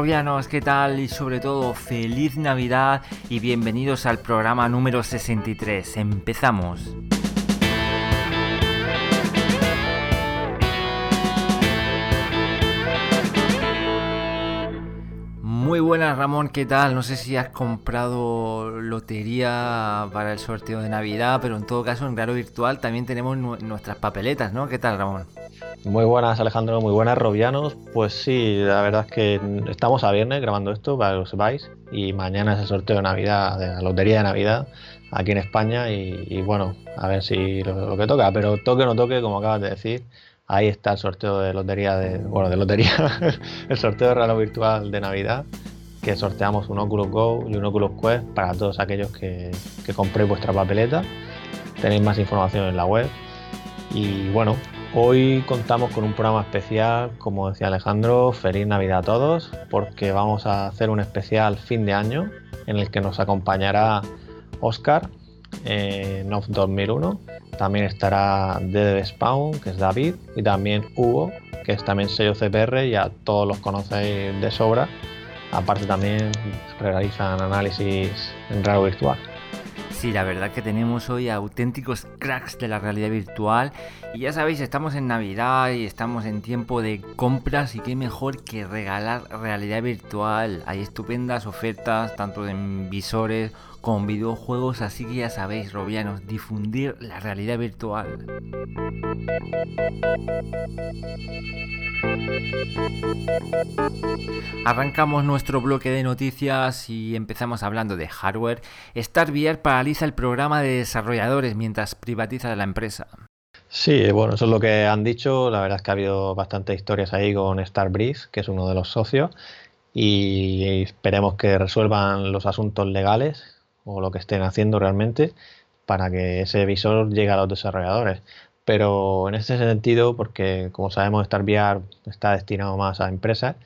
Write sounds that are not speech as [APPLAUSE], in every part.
Robianos, ¿qué tal? Y sobre todo, feliz Navidad y bienvenidos al programa número 63. Empezamos. Muy buenas Ramón, ¿qué tal? No sé si has comprado lotería para el sorteo de Navidad, pero en todo caso en Claro Virtual también tenemos nuestras papeletas, ¿no? ¿Qué tal Ramón? Muy buenas Alejandro, muy buenas Robianos. Pues sí, la verdad es que estamos a viernes grabando esto para que lo sepáis y mañana es el sorteo de Navidad, de la lotería de Navidad aquí en España y, bueno, a ver si lo, lo que toca, pero toque o no toque, como acabas de decir, ahí está el sorteo de lotería de, bueno, de lotería, [LAUGHS] el sorteo de regalo virtual de Navidad, que sorteamos un Oculus Go y un Oculus Quest para todos aquellos que, que compréis vuestra papeleta. Tenéis más información en la web. Y bueno, hoy contamos con un programa especial, como decía Alejandro, feliz Navidad a todos, porque vamos a hacer un especial fin de año en el que nos acompañará Oscar, eh, NOF 2001. También estará DD Spawn, que es David, y también Hugo, que es también sello CPR, ya todos los conocéis de sobra. Aparte también realizan análisis en raro virtual. Sí, la verdad que tenemos hoy auténticos cracks de la realidad virtual y ya sabéis, estamos en Navidad y estamos en tiempo de compras y qué mejor que regalar realidad virtual. Hay estupendas ofertas tanto en visores con videojuegos, así que ya sabéis, Robianos, difundir la realidad virtual. Arrancamos nuestro bloque de noticias y empezamos hablando de hardware. StarVR paraliza el programa de desarrolladores mientras privatiza la empresa. Sí, bueno, eso es lo que han dicho. La verdad es que ha habido bastantes historias ahí con Starbreeze, que es uno de los socios, y esperemos que resuelvan los asuntos legales o lo que estén haciendo realmente para que ese visor llegue a los desarrolladores. Pero en ese sentido, porque como sabemos StarVR está destinado más a empresas,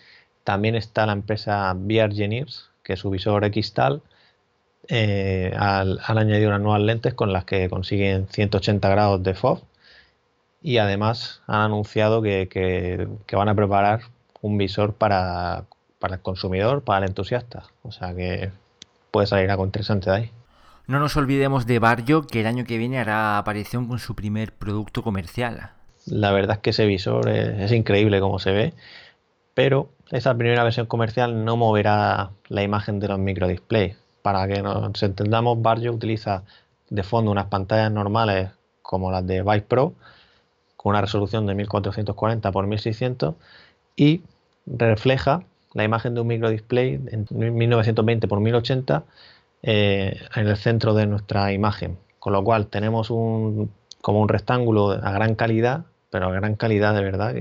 también está la empresa VR Engineers, que su visor Xtal eh, han añadido unas nuevas lentes con las que consiguen 180 grados de FOV y además han anunciado que, que, que van a preparar un visor para, para el consumidor, para el entusiasta. O sea que puede salir algo interesante de ahí. No nos olvidemos de Barrio, que el año que viene hará aparición con su primer producto comercial. La verdad es que ese visor es, increíble como se ve, pero esa primera versión comercial no moverá la imagen de los microdisplays. Para que nos entendamos, Barrio utiliza de fondo unas pantallas normales como las de Vive Pro, con una resolución de 1440 x 1600 y refleja la imagen de un microdisplay en 1920 x 1080 en el centro de nuestra imagen. Con lo cual tenemos un, como un rectángulo a gran calidad, pero a gran calidad de verdad.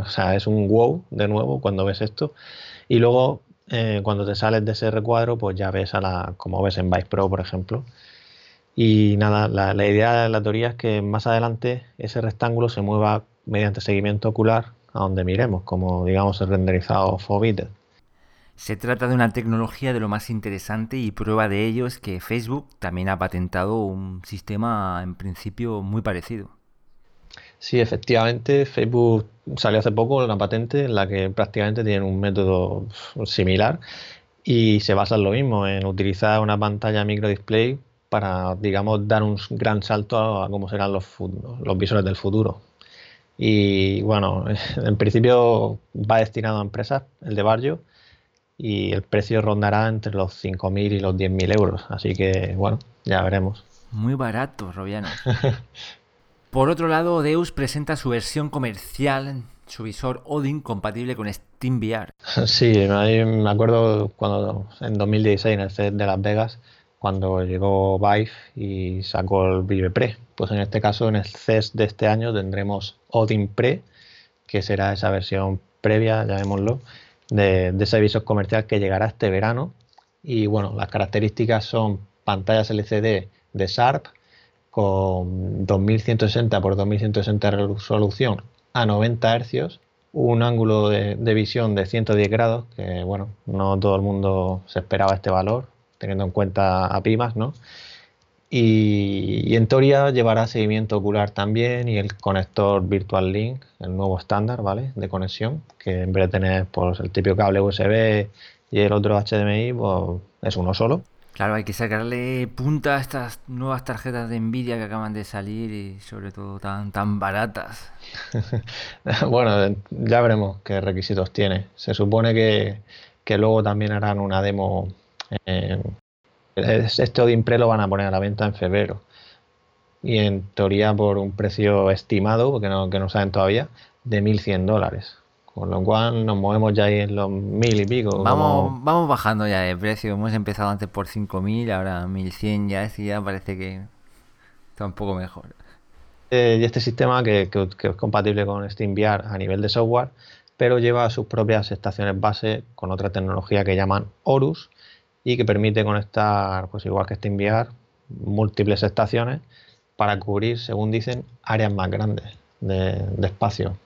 O sea, es un wow de nuevo cuando ves esto. Y luego eh, cuando te sales de ese recuadro, pues ya ves a la, como ves en Vice Pro, por ejemplo. Y nada, la idea de la teoría es que más adelante ese rectángulo se mueva mediante seguimiento ocular a donde miremos, como digamos el renderizado Foveated. Se trata de una tecnología de lo más interesante y prueba de ello es que Facebook también ha patentado un sistema en principio muy parecido. Sí, efectivamente, Facebook salió hace poco una patente en la que prácticamente tienen un método similar y se basa en lo mismo, en utilizar una pantalla microdisplay para, digamos, dar un gran salto a cómo serán los, los visores del futuro. Y bueno, [LAUGHS] en principio va destinado a empresas, el de Barrio, y el precio rondará entre los 5.000 y los 10.000 euros. Así que bueno, ya veremos. Muy barato, Robiano. [LAUGHS] Por otro lado, Deus presenta su versión comercial, su visor Odin compatible con SteamVR. [LAUGHS] Sí, me acuerdo cuando en 2016 en el set de Las Vegas, cuando llegó Vive y sacó el Vive Pre. Pues en este caso, en el CES de este año tendremos Odin Pre, que será esa versión previa, llamémoslo, de, de visor comercial que llegará este verano. Y bueno, las características son pantallas LCD de Sharp con 2160 x 2160 resolución a 90 Hz, un ángulo de, de, visión de 110 grados, que bueno, no todo el mundo se esperaba este valor, teniendo en cuenta a Pimas, ¿no? Y, en teoría llevará seguimiento ocular también y el conector Virtual Link, el nuevo estándar, ¿vale? De conexión, que en vez de tener pues, el típico cable USB y el otro HDMI, pues es uno solo. Claro, hay que sacarle punta a estas nuevas tarjetas de Nvidia que acaban de salir y sobre todo tan, tan baratas. [LAUGHS] bueno, ya veremos qué requisitos tiene. Se supone que, luego también harán una demo. Este Odin Pre lo van a poner a la venta en febrero. Y en teoría por un precio estimado, que no, que no saben todavía, de 1.100 dólares. Con lo cual nos movemos ya ahí en los mil y pico. Vamos, vamos bajando ya de precio. Hemos empezado antes por 5.000, ahora 1.100 ya es ya parece que está un poco mejor. Eh, y este sistema que, es compatible con SteamVR a nivel de software, pero lleva sus propias estaciones base con otra tecnología que llaman Horus y que permite conectar, pues igual que SteamVR, múltiples estaciones para cubrir, según dicen, áreas más grandes de espacio.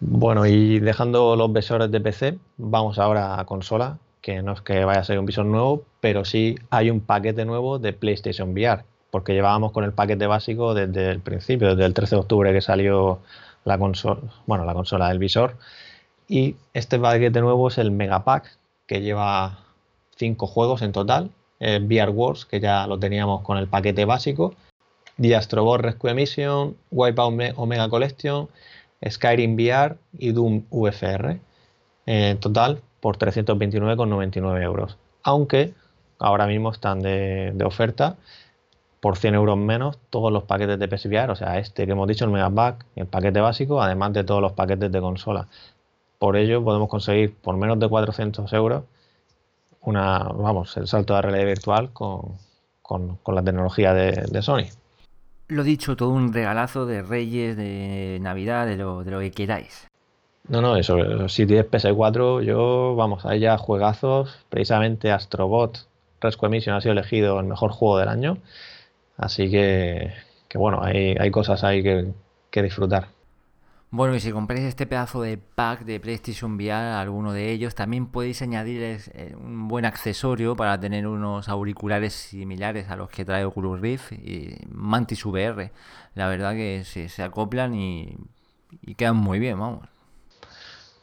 Bueno, y dejando los visores de PC, vamos ahora a consola, que no es que vaya a ser un visor nuevo, pero sí hay un paquete nuevo de PlayStation VR, porque llevábamos con el paquete básico desde el principio, desde el 13 de octubre que salió la consola, bueno, la consola del visor. Y este paquete nuevo es el Megapack, que lleva cinco juegos en total. El VR Wars, que ya lo teníamos con el paquete básico. The Rescue Mission, Wipeout Omega Collection Skyrim VR y Doom VFR. En total por 329,99 euros. Aunque ahora mismo están de, oferta por 100 euros menos todos los paquetes de PSVR, o sea, este que hemos dicho, el Megapack, el paquete básico, además de todos los paquetes de consola. Por ello podemos conseguir por menos de 400 euros una, vamos, el salto de realidad virtual con, la tecnología de Sony. Lo dicho, todo un regalazo de Reyes, de Navidad, de lo, de lo que queráis. No, no, eso, si tienes PS4, yo, vamos, hay ya juegazos, precisamente Astrobot Rescue Mission ha sido elegido el mejor juego del año, así que, que bueno, hay, hay cosas ahí que, que disfrutar. Bueno, y si compráis este pedazo de pack de PlayStation VR, alguno de ellos, también podéis añadir eh, un buen accesorio para tener unos auriculares similares a los que trae Oculus Rift y Mantis VR. La verdad que se, acoplan y, quedan muy bien, vamos.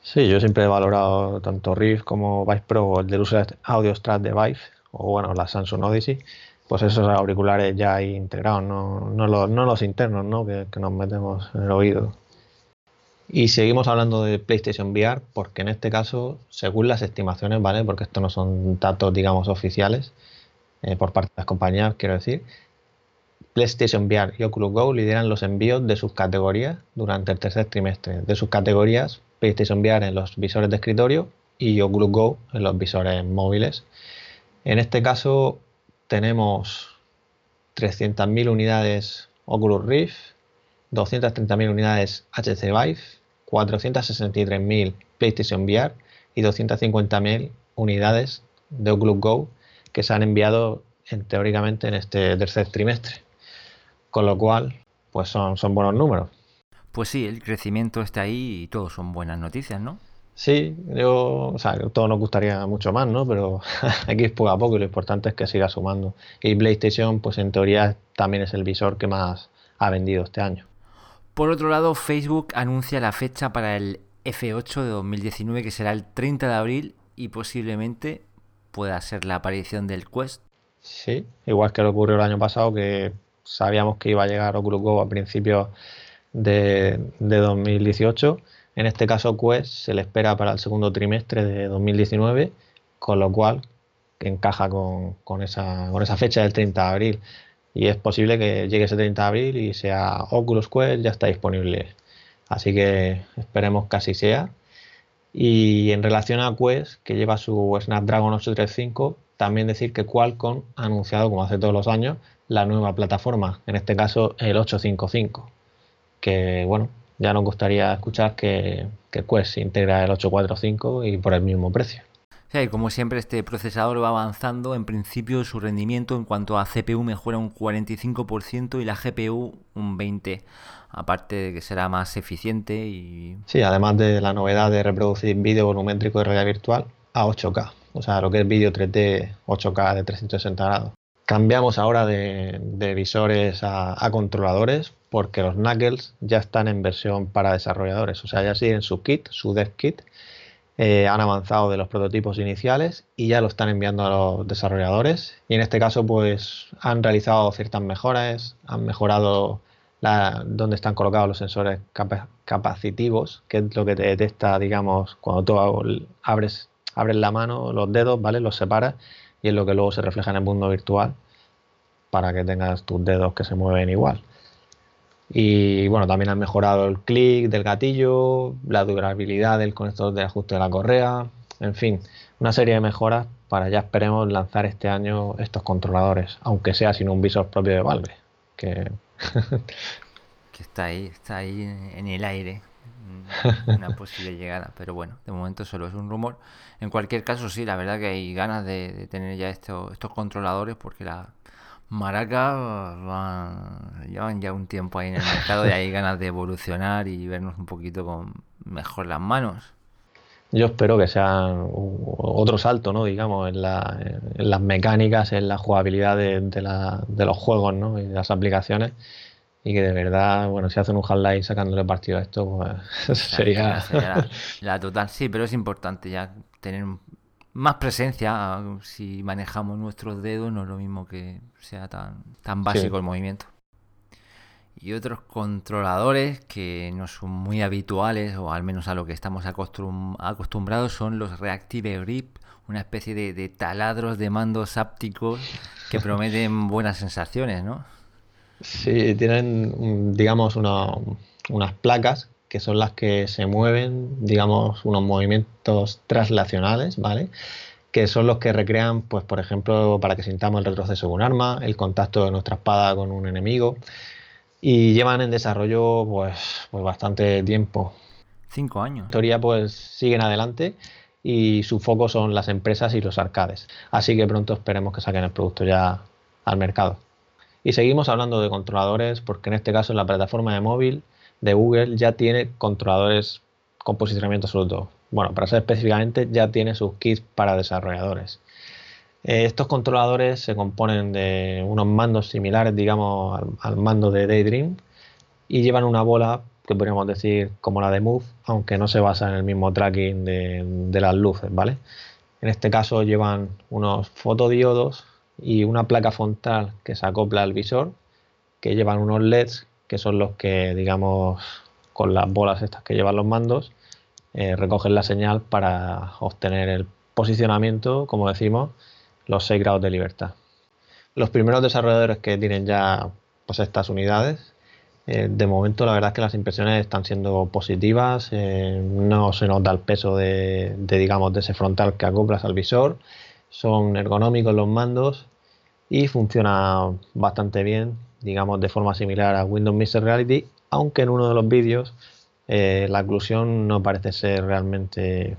Sí, yo siempre he valorado tanto Rift como Vive Pro el del uso de Audio Strat de Vive o bueno, la Samsung Odyssey, pues esos auriculares ya hay integrados, no, los, no los internos ¿no? Que nos metemos en el oído. Y seguimos hablando de PlayStation VR porque en este caso, según las estimaciones, ¿vale? Porque esto no son datos, digamos, oficiales eh, por parte de las compañías, quiero decir, PlayStation VR y Oculus Go lideran los envíos de sus categorías durante el tercer trimestre. De sus categorías, PlayStation VR en los visores de escritorio y Oculus Go en los visores móviles. En este caso tenemos 300.000 unidades Oculus Rift, 230.000 unidades HTC Vive 463.000 PlayStation VR y 250.000 unidades de Oculus Go que se han enviado en, teóricamente en este tercer trimestre. Con lo cual, pues son, son buenos números. Pues sí, el crecimiento está ahí y todo son buenas noticias, ¿no? Sí, yo, o sea, todo nos gustaría mucho más, ¿no? Pero [LAUGHS] aquí es poco a poco y lo importante es que siga sumando. Y PlayStation, pues en teoría también es el visor que más ha vendido este año. Por otro lado, Facebook anuncia la fecha para el F8 de 2019, que será el 30 de abril y posiblemente pueda ser la aparición del Quest. Sí, igual que lo ocurrió el año pasado, que sabíamos que iba a llegar Oculus Go a principios de, 2018. En este caso, Quest se le espera para el segundo trimestre de 2019, con lo cual encaja con, esa fecha del 30 de abril y es posible que llegue ese 30 de abril y sea Oculus Quest ya está disponible. Así que esperemos que así sea. Y en relación a Quest, que lleva su Snapdragon 835, también decir que Qualcomm ha anunciado, como hace todos los años, la nueva plataforma, en este caso el 855. Que bueno, ya nos gustaría escuchar que, que Quest integra el 845 y por el mismo precio y como siempre este procesador va avanzando, en principio su rendimiento en cuanto a CPU mejora un 45% y la GPU un 20%, aparte de que será más eficiente y... Sí, además de la novedad de reproducir vídeo volumétrico de realidad virtual a 8K, o sea, lo que es vídeo 3D 8K de 360 grados. Cambiamos ahora de, visores a, controladores porque los Knuckles ya están en versión para desarrolladores, o sea, ya siguen su kit, su dev kit, eh, han avanzado de los prototipos iniciales y ya lo están enviando a los desarrolladores. Y en este caso, pues han realizado ciertas mejoras, han mejorado la, dónde están colocados los sensores capacitivos, que es lo que te detecta, digamos, cuando tú abres, abres la mano, los dedos, ¿vale? Los separas y es lo que luego se refleja en el mundo virtual para que tengas tus dedos que se mueven igual. Y bueno, también han mejorado el clic del gatillo, la durabilidad del conector de ajuste de la correa, en fin, una serie de mejoras para ya esperemos lanzar este año estos controladores, aunque sea sin un visor propio de Valve. Que, [LAUGHS] está ahí, está ahí en el aire una posible llegada, pero bueno, de momento solo es un rumor. En cualquier caso, sí, la verdad que hay ganas de, tener ya estos, estos controladores porque la Maraca llevan ya un tiempo ahí en el mercado y hay ganas de evolucionar y vernos un poquito con mejor las manos. Yo espero que sea otro salto, ¿no? Digamos, en, las mecánicas, en la jugabilidad de, de los juegos, ¿no? Y de las aplicaciones y que de verdad, bueno, si hacen un half-life sacándole partido a esto, pues [LAUGHS] sería... la, total, sí, pero es importante ya tener más presencia si manejamos nuestros dedos, no es lo mismo que sea tan, tan básico el movimiento. Y otros controladores que no son muy habituales, o al menos a lo que estamos acostumbrados, son los Reactive Grip, una especie de, de taladros de mandos ápticos que [LAUGHS] prometen buenas sensaciones, ¿no? Sí, tienen, digamos, unas placas que son las que se mueven, digamos, unos movimientos traslacionales, ¿vale? Que son los que recrean, pues, por ejemplo, para que sintamos el retroceso de un arma, el contacto de nuestra espada con un enemigo. Y llevan en desarrollo, pues, pues bastante tiempo. Cinco años. En teoría, pues, siguen adelante y su foco son las empresas y los arcades. Así que pronto esperemos que saquen el producto ya al mercado. Y seguimos hablando de controladores porque en este caso la plataforma de móvil de Google ya tiene controladores con posicionamiento absoluto. Bueno, para ser específicamente ya tiene sus kits para desarrolladores. Eh, estos controladores se componen de unos mandos similares, digamos, al, mando de Daydream y llevan una bola que podríamos decir como la de Move, aunque no se basa en el mismo tracking de, de las luces, ¿vale? En este caso llevan unos fotodiodos y una placa frontal que se acopla al visor, que llevan unos LEDs que son los que, digamos, con las bolas estas que llevan los mandos, eh, recogen la señal para obtener el posicionamiento, como decimos, los 6 grados de libertad. Los primeros desarrolladores que tienen ya pues, estas unidades, eh, de momento la verdad es que las impresiones están siendo positivas, eh, no se nota el peso de, de, digamos, de ese frontal que acoplas al visor, son ergonómicos los mandos y funciona bastante bien, digamos de forma similar a Windows Mixed Reality, aunque en uno de los vídeos eh, la oclusión no parece ser realmente,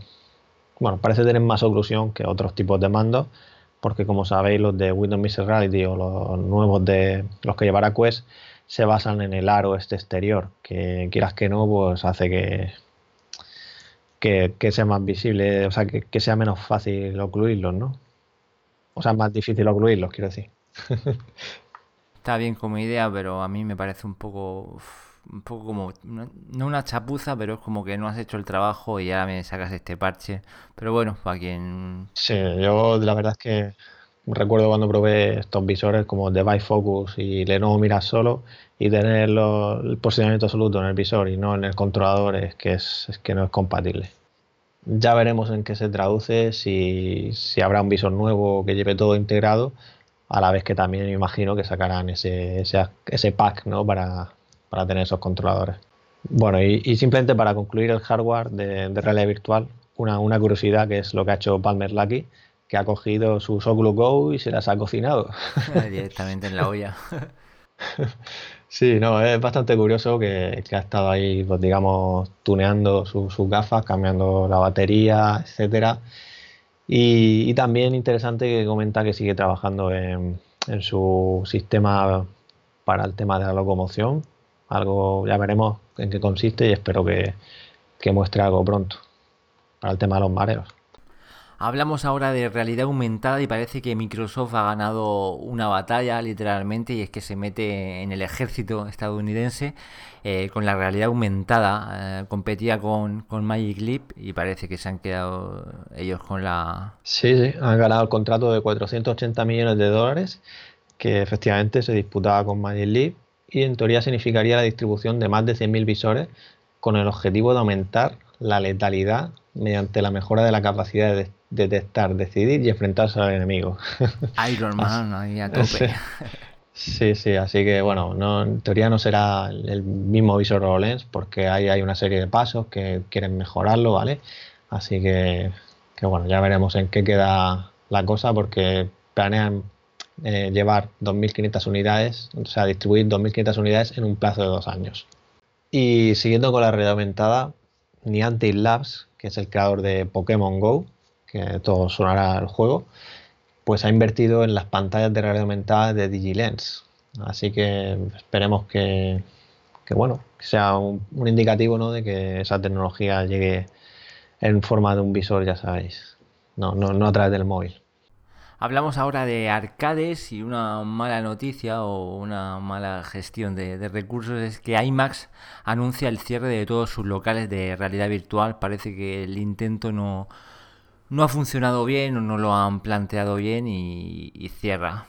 bueno, parece tener más oclusión que otros tipos de mandos, porque como sabéis los de Windows Mixed Reality o los nuevos de los que llevará Quest se basan en el aro este exterior, que quieras que no, pues hace que, que, sea más visible, o sea, que, que sea menos fácil ocluirlos, ¿no? O sea, más difícil ocluirlos, quiero decir. [LAUGHS] Está bien como idea, pero a mí me parece un poco un poco como no una chapuza, pero es como que no has hecho el trabajo y ahora me sacas este parche. Pero bueno, para quien Sí, yo la verdad es que recuerdo cuando probé estos visores como Device Focus y Lenovo Mira solo y tener el posicionamiento absoluto en el visor y no en el controlador es que es que no es compatible. Ya veremos en qué se traduce, si, habrá un visor nuevo que lleve todo integrado, a la vez que también me imagino que sacarán ese, ese, pack ¿no? para, tener esos controladores. Bueno, y, simplemente para concluir el hardware de, realidad virtual, una, una, curiosidad que es lo que ha hecho Palmer Lucky, que ha cogido sus Oculus Go y se las ha cocinado. Directamente en la olla. [LAUGHS] Sí, no, es bastante curioso que, ha estado ahí, pues digamos, tuneando sus gafas, cambiando la batería, etcétera. Y, también interesante que comenta que sigue trabajando en, su sistema para el tema de la locomoción. Algo, ya veremos en qué consiste y espero que, que muestre algo pronto para el tema de los mareos. Hablamos ahora de realidad aumentada y parece que Microsoft ha ganado una batalla literalmente y es que se mete en el ejército estadounidense eh, con la realidad aumentada. Eh, competía con, con, Magic Leap y parece que se han quedado ellos con la... Sí, sí, han ganado el contrato de 480 millones de dólares que efectivamente se disputaba con Magic Leap y en teoría significaría la distribución de más de 100.000 visores con el objetivo de aumentar la letalidad mediante la mejora de la capacidad de detectar, decidir y enfrentarse al enemigo. [LAUGHS] Iron Man ahí a [LAUGHS] tope. Sí, sí, así que bueno, no, en teoría no será el mismo visor HoloLens porque ahí hay una serie de pasos que quieren mejorarlo, ¿vale? Así que, que bueno, ya veremos en qué queda la cosa porque planean eh, llevar 2.500 unidades, o sea, distribuir 2.500 unidades en un plazo de dos años. Y siguiendo con la realidad aumentada, Niantic Labs, que es el creador de Pokémon Go, que todo sonará el juego, pues ha invertido en las pantallas de realidad aumentada de DigiLens. Así que esperemos que, bueno, sea un, indicativo ¿no? de que esa tecnología llegue en forma de un visor, ya sabéis, no, no, no a través del móvil. Hablamos ahora de arcades y una mala noticia o una mala gestión de, de, recursos es que IMAX anuncia el cierre de todos sus locales de realidad virtual. Parece que el intento no, no ha funcionado bien o no lo han planteado bien y, cierra.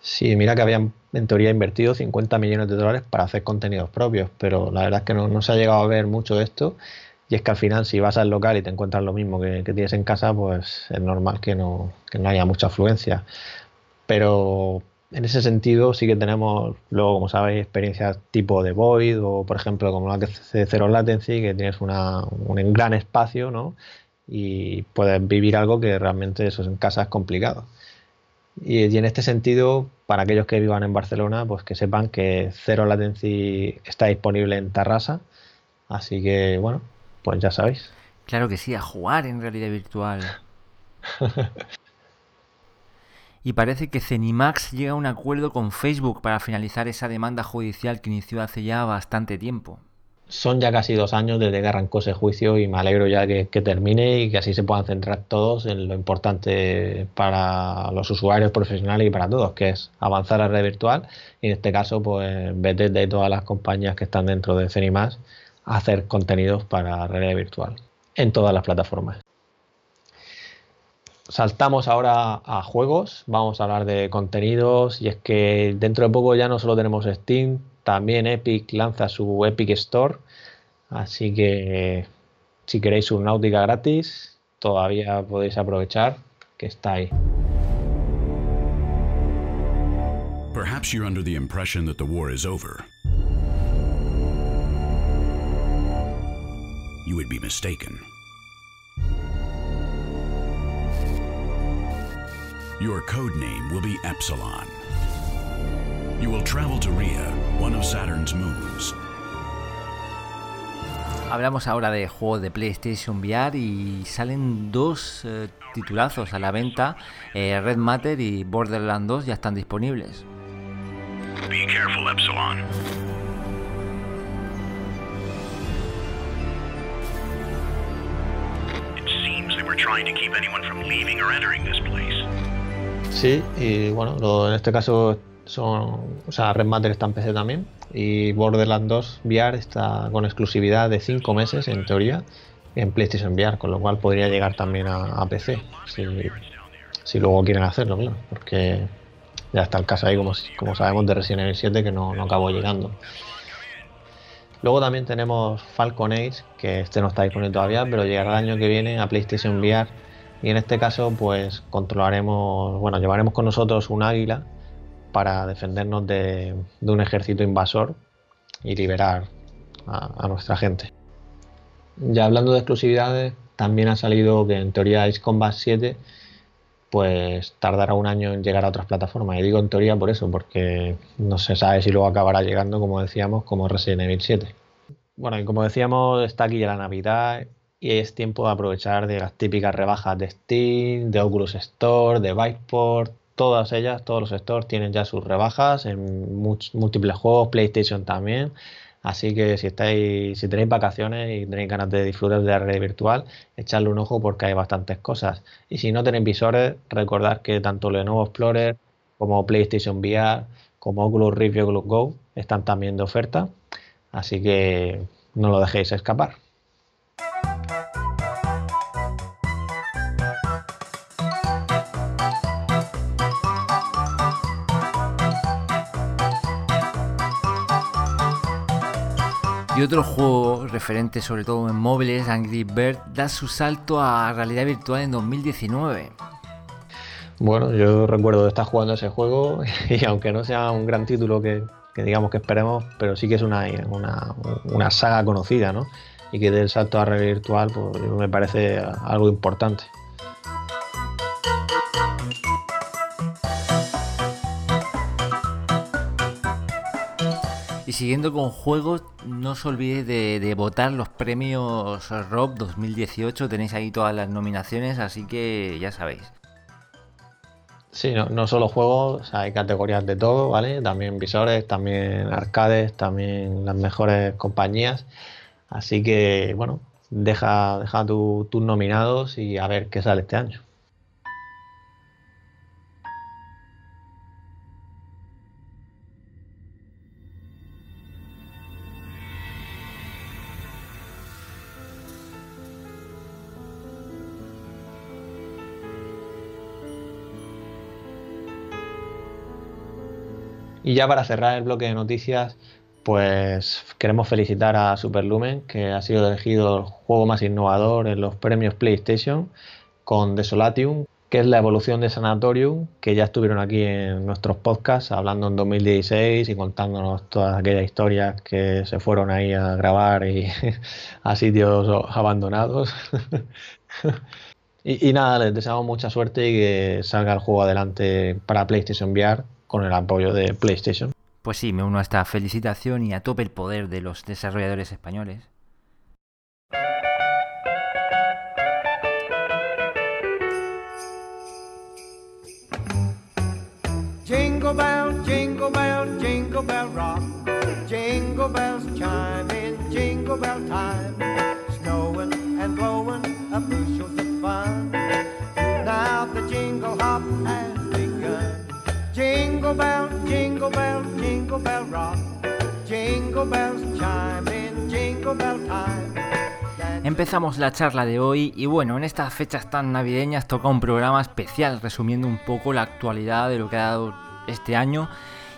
Sí, mira que habían en teoría invertido 50 millones de dólares para hacer contenidos propios, pero la verdad es que no, se ha llegado a ver mucho de esto. Y es que al final, si vas al local y te encuentras lo mismo que, tienes en casa, pues es normal que no, que no haya mucha afluencia. Pero en ese sentido sí que tenemos luego, como sabéis, experiencias tipo de Void o, por ejemplo, como la que Zero Latency, que tienes una, un gran espacio, ¿no? Y puedes vivir algo que realmente eso en casa es complicado. Y, en este sentido, para aquellos que vivan en Barcelona, pues que sepan que Zero Latency está disponible en Tarrasa. Así que, bueno, pues ya sabéis. Claro que sí, a jugar en realidad virtual. [LAUGHS] y parece que Cenimax llega a un acuerdo con Facebook para finalizar esa demanda judicial que inició hace ya bastante tiempo son ya casi dos años desde que arrancó ese juicio y me alegro ya que, termine y que así se puedan centrar todos en lo importante para los usuarios profesionales y para todos, que es avanzar a red virtual y en este caso pues de todas las compañías que están dentro de Cenimas hacer contenidos para red virtual en todas las plataformas. Saltamos ahora a juegos, vamos a hablar de contenidos y es que dentro de poco ya no solo tenemos Steam, también Epic lanza su Epic Store, así que eh, si queréis un náutica gratis, todavía podéis aprovechar que está ahí. Perhaps you're under the impression that the war is over. You would be mistaken. Your code name will be Epsilon. You will travel to Rhea, one of Saturn's moons. Hablamos ahora de juegos de PlayStation VR y salen dos eh, titulazos a la venta. Eh, Red Matter y Borderlands 2 ya están disponibles. Be careful, Epsilon. It seems they were trying to keep anyone from leaving or entering this place. Sí, y bueno, lo, en este caso son, o sea, Red Matter está en PC también y Borderlands 2 VR está con exclusividad de 5 meses en teoría en PlayStation VR, con lo cual podría llegar también a, PC si, luego quieren hacerlo, claro, porque ya está el caso ahí como, como sabemos de Resident Evil 7 que no, no acabó llegando. Luego también tenemos Falcon Age, que este no está disponible todavía, pero llegará el año que viene a PlayStation VR. Y en este caso, pues controlaremos, bueno, llevaremos con nosotros un águila para defendernos de, un ejército invasor y liberar a, nuestra gente. Ya hablando de exclusividades, también ha salido que en teoría Ace Combat 7 pues tardará un año en llegar a otras plataformas. Y digo en teoría por eso, porque no se sabe si luego acabará llegando, como decíamos, como Resident Evil 7. Bueno, y como decíamos, está aquí ya la Navidad y es tiempo de aprovechar las típicas rebajas de Steam, de Oculus Store, de Viveport, todas ellas, todos los stores tienen ya sus rebajas en múltiples juegos, PlayStation también. Así que si estáis, si tenéis vacaciones y tenéis ganas de disfrutar de la realidad virtual, echadle un ojo porque hay bastantes cosas. Y si no tenéis visores, recordad que tanto Lenovo Explorer como PlayStation VR, como Oculus Rift y Oculus Go están también de oferta. Así que no lo dejéis escapar. Y otro juego referente sobre todo en móviles, Angry Bird, da su salto a realidad virtual en 2019. Bueno, yo recuerdo estar jugando ese juego [LAUGHS] y aunque no sea un gran título que, digamos que esperemos, pero sí que es una, una, saga conocida, ¿no? Y que del salto a realidad virtual pues, me parece algo importante. Siguiendo con juegos, no os olvidéis de, votar los premios Rob 2018. Tenéis ahí todas las nominaciones, así que ya sabéis. Sí, no, solo juegos, hay categorías de todo, ¿vale? También visores, también arcades, también las mejores compañías. Así que, bueno, deja, deja tus nominados y a ver qué sale este año. Y ya para cerrar el bloque de noticias, pues queremos felicitar a Superlumen, que ha sido elegido el juego más innovador en los premios PlayStation con Desolatium, que es la evolución de Sanatorium, que ya estuvieron aquí en nuestros podcasts hablando en 2016 y contándonos todas aquellas historias que se fueron ahí a grabar y [LAUGHS] a sitios abandonados. [LAUGHS] y, y, nada, les deseamos mucha suerte y que salga el juego adelante para PlayStation VR con el apoyo de PlayStation. Pues sí, me uno a esta felicitación y a tope el poder de los desarrolladores españoles. Jingle bell, jingle bell, jingle bell rock. Jingle bells chime in jingle bell time. Jingle bell, jingle bell, jingle bell rock. Jingle bells chime in jingle bell time. Empezamos la charla de hoy y bueno, en estas fechas tan navideñas toca un programa especial resumiendo un poco la actualidad de lo que ha dado este año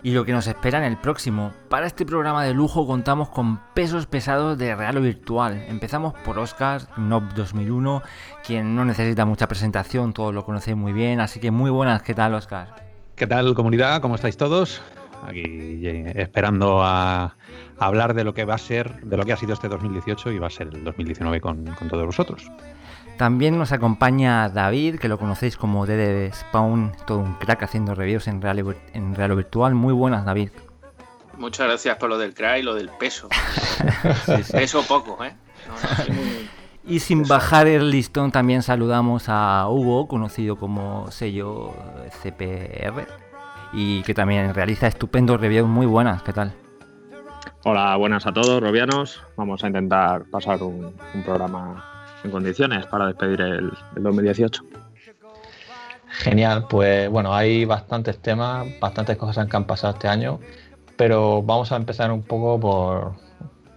y lo que nos espera en el próximo. Para este programa de lujo contamos con pesos pesados de real o virtual. Empezamos por Oscar, NOB 2001, quien no necesita mucha presentación, todos lo conocéis muy bien, así que muy buenas, ¿qué tal Oscar? ¿Qué tal comunidad? ¿Cómo estáis todos? Aquí eh, esperando a, hablar de lo que va a ser, de lo que ha sido este 2018 y va a ser el 2019 con, todos vosotros. También nos acompaña David, que lo conocéis como DD Spawn, todo un crack haciendo reviews en real, en real virtual. Muy buenas, David. Muchas gracias por lo del crack y lo del peso. [LAUGHS] Peso poco, ¿eh? Y sin bajar el listón también saludamos a Hugo, conocido como sello CPR, y que también realiza estupendos reviews muy buenas. ¿Qué tal? Hola, buenas a todos, robianos. Vamos a intentar pasar un, programa en condiciones para despedir el, el 2018. Genial, pues bueno, hay bastantes temas, bastantes cosas que han pasado este año, pero vamos a empezar un poco por,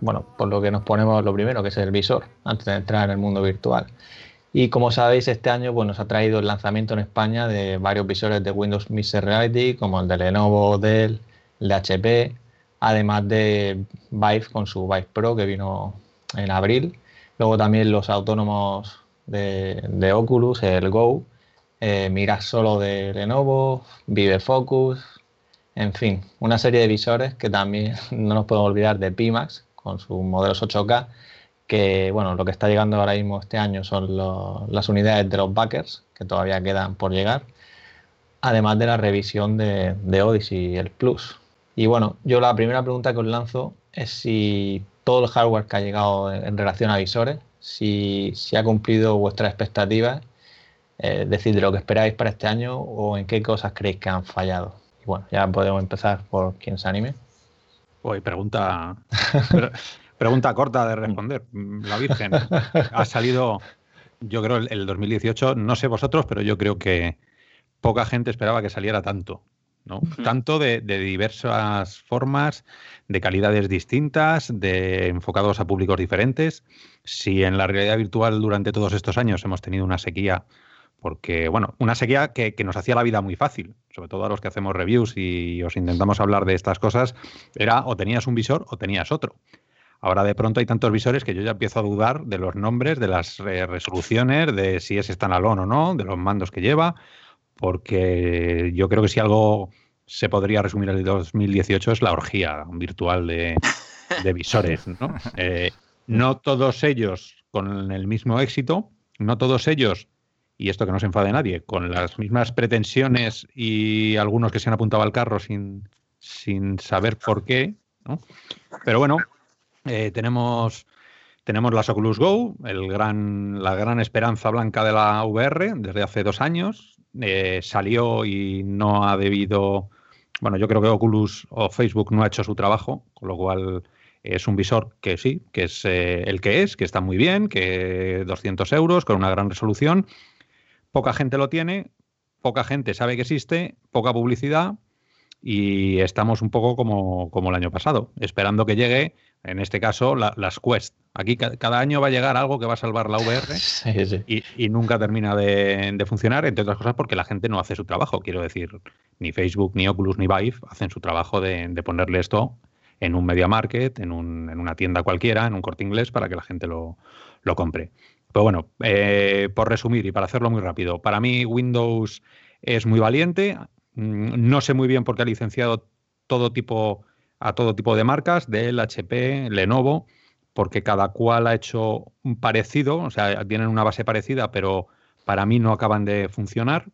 bueno, por lo que nos ponemos lo primero, que es el visor, antes de entrar en el mundo virtual. Y como sabéis, este año pues, nos ha traído el lanzamiento en España de varios visores de Windows Mixed Reality, como el de Lenovo, Dell, el de HP, además de Vive con su Vive Pro que vino en abril. Luego también los autónomos de, Oculus, el Go, eh, Solo de Lenovo, Vive Focus, en fin, una serie de visores que también [LAUGHS] no nos podemos olvidar de Pimax, con sus modelos 8K, que bueno, lo que está llegando ahora mismo este año son las unidades de los backers, que todavía quedan por llegar, además de la revisión de, Odyssey, el Plus. Y bueno, yo la primera pregunta que os lanzo es si todo el hardware que ha llegado en, relación a visores, si, si ha cumplido vuestras expectativas, eh, decir de lo que esperáis para este año o en qué cosas creéis que han fallado. Y bueno, ya podemos empezar por quien se anime. Hoy pregunta, [LAUGHS] pregunta corta de responder. La Virgen ha [LAUGHS] salido, yo creo, el 2018, no sé vosotros, pero yo creo que poca gente esperaba que saliera tanto. ¿no? Tanto de, diversas formas, de calidades distintas, de enfocados a públicos diferentes. Si en la realidad virtual durante todos estos años hemos tenido una sequía, porque, bueno, una sequía que, nos hacía la vida muy fácil, sobre todo a los que hacemos reviews y os intentamos hablar de estas cosas, era o tenías un visor o tenías otro. Ahora de pronto hay tantos visores que yo ya empiezo a dudar de los nombres, de las eh, resoluciones, de si es standalone o no, de los mandos que lleva porque yo creo que si algo se podría resumir el 2018 es la orgía virtual de, visores. ¿no? [LAUGHS] Eh, no todos ellos con el mismo éxito, no todos ellos, y esto que no se enfade nadie, con las mismas pretensiones y algunos que se han apuntado al carro sin, sin saber por qué. ¿no? Pero bueno, eh, tenemos, tenemos las Oculus Go, el gran, la gran esperanza blanca de la VR desde hace dos años. Eh, salió y no ha debido, bueno, yo creo que Oculus o Facebook no ha hecho su trabajo, con lo cual es un visor que sí, que es eh, el que es, que está muy bien, que 200 euros con una gran resolución. Poca gente lo tiene, poca gente sabe que existe, poca publicidad y estamos un poco como, como el año pasado, esperando que llegue, en este caso, las Quest. Aquí cada año va a llegar algo que va a salvar la VR [LAUGHS] Y, nunca termina de, funcionar, entre otras cosas porque la gente no hace su trabajo. Quiero decir, ni Facebook, ni Oculus, ni Vive hacen su trabajo de, ponerle esto en un media market, en, una tienda cualquiera, en un corte inglés, para que la gente lo, compre. Pero bueno, eh, por resumir y para hacerlo muy rápido, para mí Windows es muy valiente, Mm, no sé muy bien por qué ha licenciado todo tipo, a todo tipo de marcas, Dell, HP, Lenovo, porque cada cual ha hecho un parecido, o sea, tienen una base parecida, pero para mí no acaban de funcionar.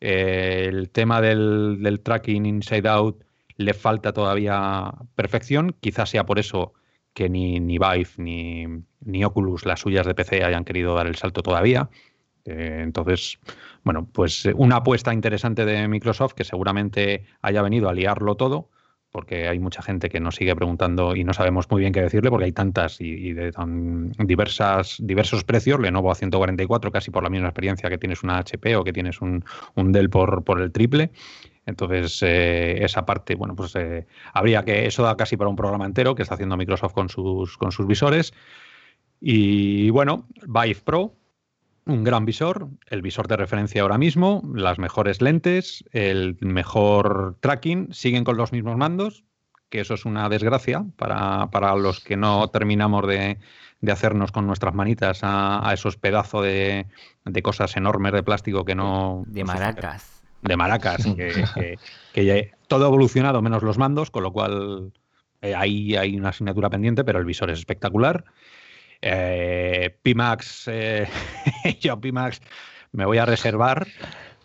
Eh, el tema del, tracking inside out le falta todavía perfección, quizás sea por eso que ni, ni Vive ni, ni Oculus, las suyas de PC, hayan querido dar el salto todavía. Eh, entonces, bueno, pues eh, una apuesta interesante de Microsoft que seguramente haya venido a liarlo todo, porque hay mucha gente que nos sigue preguntando y no sabemos muy bien qué decirle, porque hay tantas y, de tan diversas, diversos precios. Lenovo a 144, casi por la misma experiencia que tienes una HP o que tienes un, Dell por, por el triple. Entonces, eh, esa parte, bueno, pues habría que, eso da casi para un programa entero que está haciendo Microsoft con sus, con sus visores. Y bueno, Vive Pro, un gran visor, el visor de referencia ahora mismo, las mejores lentes, el mejor tracking, siguen con los mismos mandos, que eso es una desgracia para, los que no terminamos de, hacernos con nuestras manitas a, esos pedazos de, cosas enormes de plástico que no... De maracas. De maracas, que, que, todo ha evolucionado menos los mandos, con lo cual eh, ahí hay una asignatura pendiente, pero el visor es espectacular. Eh, Pimax, eh, [LAUGHS] yo Pimax me voy a reservar.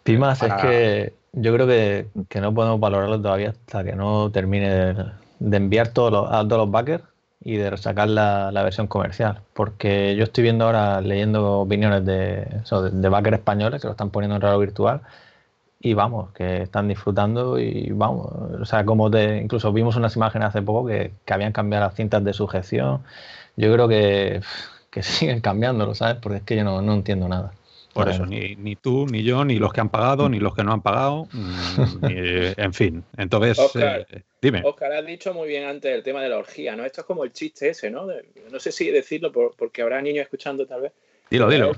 Pimax es que yo creo que, no podemos valorarlo todavía hasta que no termine de, enviar todos los, a todos los backers y de sacar la, versión comercial. Porque yo estoy viendo ahora, leyendo opiniones de, de, backers españoles que lo están poniendo en realidad virtual y vamos, que están disfrutando y vamos, o sea, como de, incluso vimos unas imágenes hace poco que, que habían cambiado las cintas de sujeción yo creo que, que [LAUGHS] siguen cambiándolo, ¿sabes? Porque es que yo no, no entiendo nada. Por eso, ni, ni, tú, ni yo, ni los que han pagado, ni los que no han pagado, [LAUGHS] mm, en fin. Entonces, Oscar, eh, dime. Oscar, has dicho muy bien antes el tema de la orgía, ¿no? Esto es como el chiste ese, ¿no? no sé si decirlo porque habrá niños escuchando tal vez. Dilo, dilo.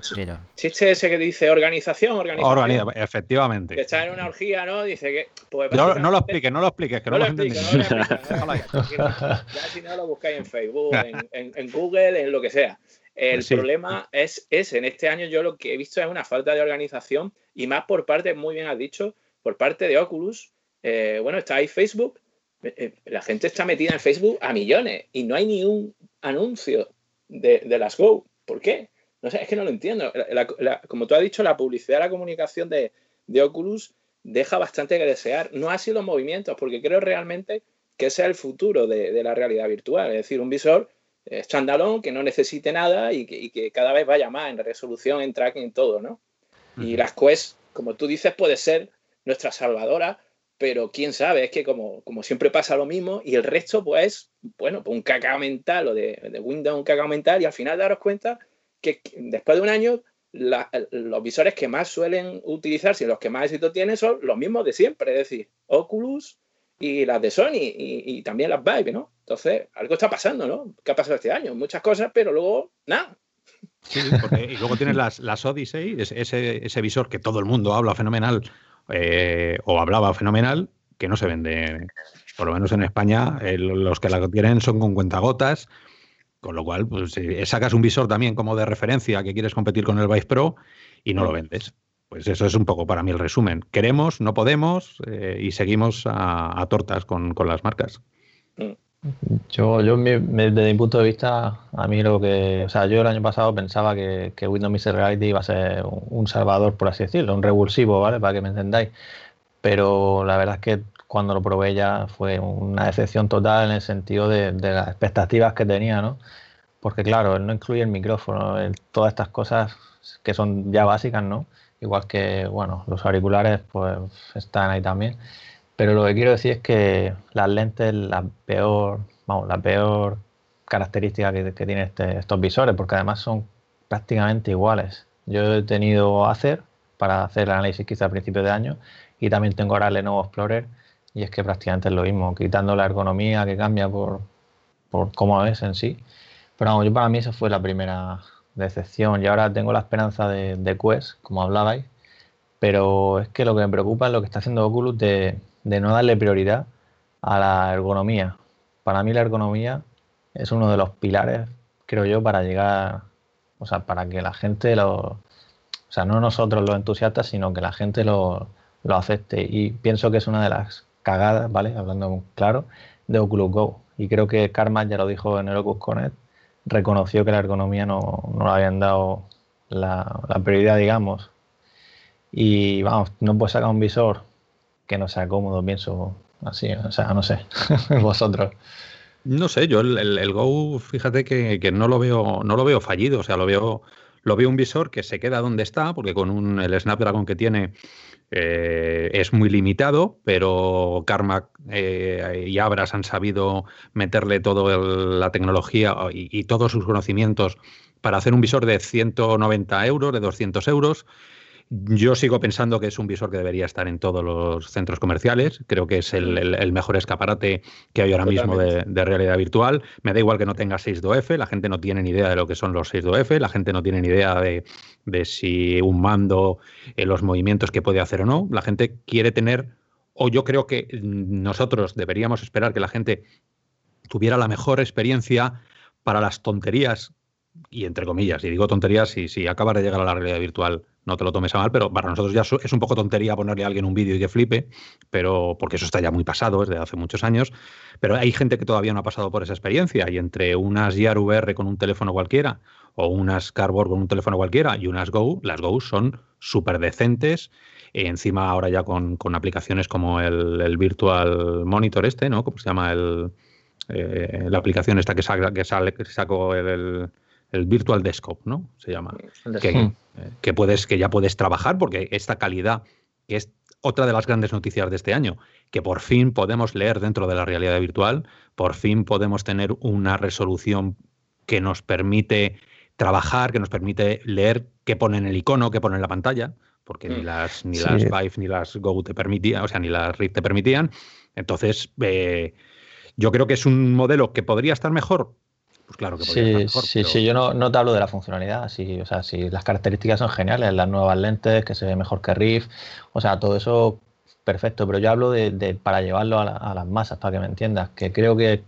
Chiste ese que dice organización, organización. efectivamente. Que está en una orgía, ¿no? Dice que. Pues, no, lo expliques, no lo expliques, que no, lo, expliques. [LAUGHS] No ya si no lo buscáis en Facebook, en, [LAUGHS] Google, en lo que sea. El problema es ese. En este año yo lo que he visto es una falta de organización y más por parte, muy bien has dicho, por parte de Oculus. Eh, bueno, está ahí Facebook. Eh, eh, la gente está metida en Facebook a millones y no hay ni un anuncio de, de las Go. ¿Por qué? No sé, es que no lo entiendo. como tú has dicho, la publicidad, la comunicación de, Oculus deja bastante que desear. No así los movimientos, porque creo realmente que ese es el futuro de, la realidad virtual. Es decir, un visor standalone que no necesite nada y que, cada vez vaya más en resolución, en tracking, en todo, ¿no? Y las Quest, como tú dices, puede ser nuestra salvadora pero quién sabe, es que como, como siempre pasa lo mismo y el resto pues, bueno, pues un cacao mental o de, de Windows un cacao mental y al final daros cuenta que después de un año los visores que más suelen utilizarse y los que más éxito tienen son los mismos de siempre, es decir, Oculus y las de Sony y, también las Vive, ¿no? Entonces, algo está pasando, ¿no? ¿Qué ha pasado este año? Muchas cosas, pero luego, nada. Sí, y luego tienes las, las Odyssey, ese, ese visor que todo el mundo habla fenomenal eh, o hablaba fenomenal, que no se vende, por lo menos en España, los que la tienen son con cuentagotas, con lo cual pues, eh, sacas un visor también como de referencia que quieres competir con el Vice Pro y no lo vendes. Pues eso es un poco para mí el resumen. Queremos, no podemos eh, y seguimos a, tortas con, las marcas. Yo, yo desde mi punto de vista, a mí lo que. O sea, yo el año pasado pensaba que, Windows Mixed Reality iba a ser un, salvador, por así decirlo, un revulsivo, ¿vale? Para que me entendáis. Pero la verdad es que cuando lo probé ya fue una decepción total en el sentido de, las expectativas que tenía, ¿no? Porque claro, no incluye el micrófono, todas estas cosas que son ya básicas, ¿no? Igual que, bueno, los auriculares pues están ahí también. Pero lo que quiero decir es que las lentes, la peor, vamos, la peor característica que, que tienen este, estos visores, porque además son prácticamente iguales. Yo he tenido Acer para hacer el análisis quizá a principios de año y también tengo ahora el Lenovo Explorer y es que prácticamente es lo mismo, quitando la ergonomía que cambia por, por cómo es en sí. Pero vamos, yo para mí esa fue la primera decepción y ahora tengo la esperanza de, de Quest, como hablabais, pero es que lo que me preocupa es lo que está haciendo Oculus de, de no darle prioridad a la ergonomía. Para mí la ergonomía es uno de los pilares, creo yo, para llegar, o sea, para que la gente lo, o sea, no nosotros los entusiastas, sino que la gente lo, lo acepte. Y pienso que es una de las cagadas, ¿vale? Hablando claro, de Oculus Go. Y creo que Karma ya lo dijo en el Oculus Connect, reconoció que la ergonomía no, no le habían dado la, prioridad, digamos. Y vamos, no puedes sacar un visor que no sea cómodo, pienso así, o sea, no sé, [LAUGHS] vosotros. No sé, yo el, Go, fíjate que, no lo veo, no lo veo fallido, o sea, lo veo, lo veo un visor que se queda donde está, porque con un, el Snapdragon que tiene eh, es muy limitado, pero Carmack eh, y Abras han sabido meterle toda la tecnología y, y, todos sus conocimientos para hacer un visor de 190 euros, de 200 euros. Yo sigo pensando que es un visor que debería estar en todos los centros comerciales. Creo que es el, mejor escaparate que hay ahora mismo de, realidad virtual. Me da igual que no tenga 6.2F, la gente no tiene ni idea de lo que son los 6.2F, la gente no tiene ni idea de, si un mando, eh, los movimientos que puede hacer o no. La gente quiere tener, o yo creo que nosotros deberíamos esperar que la gente tuviera la mejor experiencia para las tonterías y entre comillas, y digo tonterías, si, si acaba de llegar a la realidad virtual no te lo tomes a mal, pero para nosotros ya es un poco tontería ponerle a alguien un vídeo y que flipe, pero porque eso está ya muy pasado, es de hace muchos años, pero hay gente que todavía no ha pasado por esa experiencia y entre unas Gear VR con un teléfono cualquiera o unas Cardboard con un teléfono cualquiera y unas Go, las Go son súper decentes, encima ahora ya con, aplicaciones como el, Virtual Monitor este, ¿no? ¿Cómo se llama el, eh, la aplicación esta que, que, sale, que sacó el el Virtual Desktop, ¿no? Se llama. Que, que, puedes, que ya puedes trabajar, porque esta calidad, que es otra de las grandes noticias de este año, que por fin podemos leer dentro de la realidad virtual, por fin podemos tener una resolución que nos permite trabajar, que nos permite leer qué pone en el icono, qué pone en la pantalla, porque ni mm. las ni las Vive ni las Go te permitían, o sea, ni las Rift te permitían. Entonces, eh, yo creo que es un modelo que podría estar mejor, pues claro que podría sí, estar mejor. Sí, sí, yo no, no, te hablo de la funcionalidad, sí, o sea, si las características son geniales, las nuevas lentes, que se ve mejor que Rift, o sea, todo eso perfecto, pero yo hablo de, para llevarlo a, las masas, para que me entiendas, que creo que,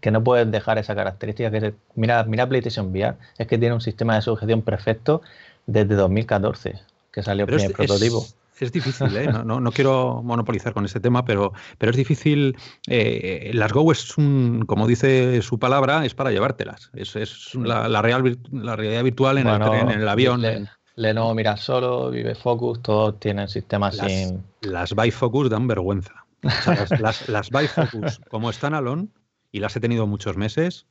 que, no puedes dejar esa característica, que mira, mira PlayStation VR, es que tiene un sistema de sujeción perfecto desde 2014, que salió el primer prototipo es difícil, ¿eh? no, no, quiero monopolizar con este tema, pero, pero es difícil. Eh, las Go es un, como dice su palabra, es para llevártelas. Es, es la, la, real, la realidad virtual en el tren, en el avión. Le, Lenovo Mira Solo, Vive Focus, todos tienen sistemas sin. Las Focus dan vergüenza. las, las, las Focus, como están alone, y las he tenido muchos meses,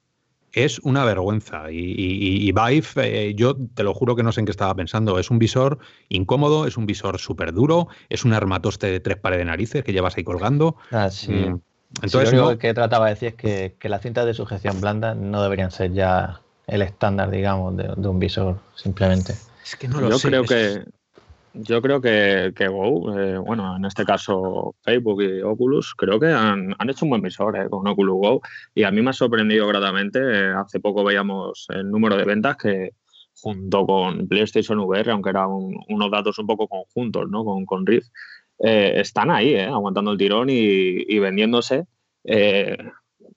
es una vergüenza. Y, Vive, eh, yo te lo juro que no sé en qué estaba pensando. Es un visor incómodo, es un visor súper duro, es un armatoste de tres pares de narices que llevas ahí colgando. Ah, sí. Mm, entonces, lo que trataba de decir es que, que, las cintas de sujeción blanda no deberían ser ya el estándar, digamos, de, un visor, simplemente. Es que no lo yo Creo que, yo creo que, que Go, eh, bueno, en este caso Facebook y Oculus, creo que han, hecho un buen visor eh, con Oculus Go y a mí me ha sorprendido gratamente. Eh, hace poco veíamos el número de ventas que junto con PlayStation VR, aunque eran unos datos un poco conjuntos ¿no? con, con Rift, están ahí, aguantando el tirón y, vendiéndose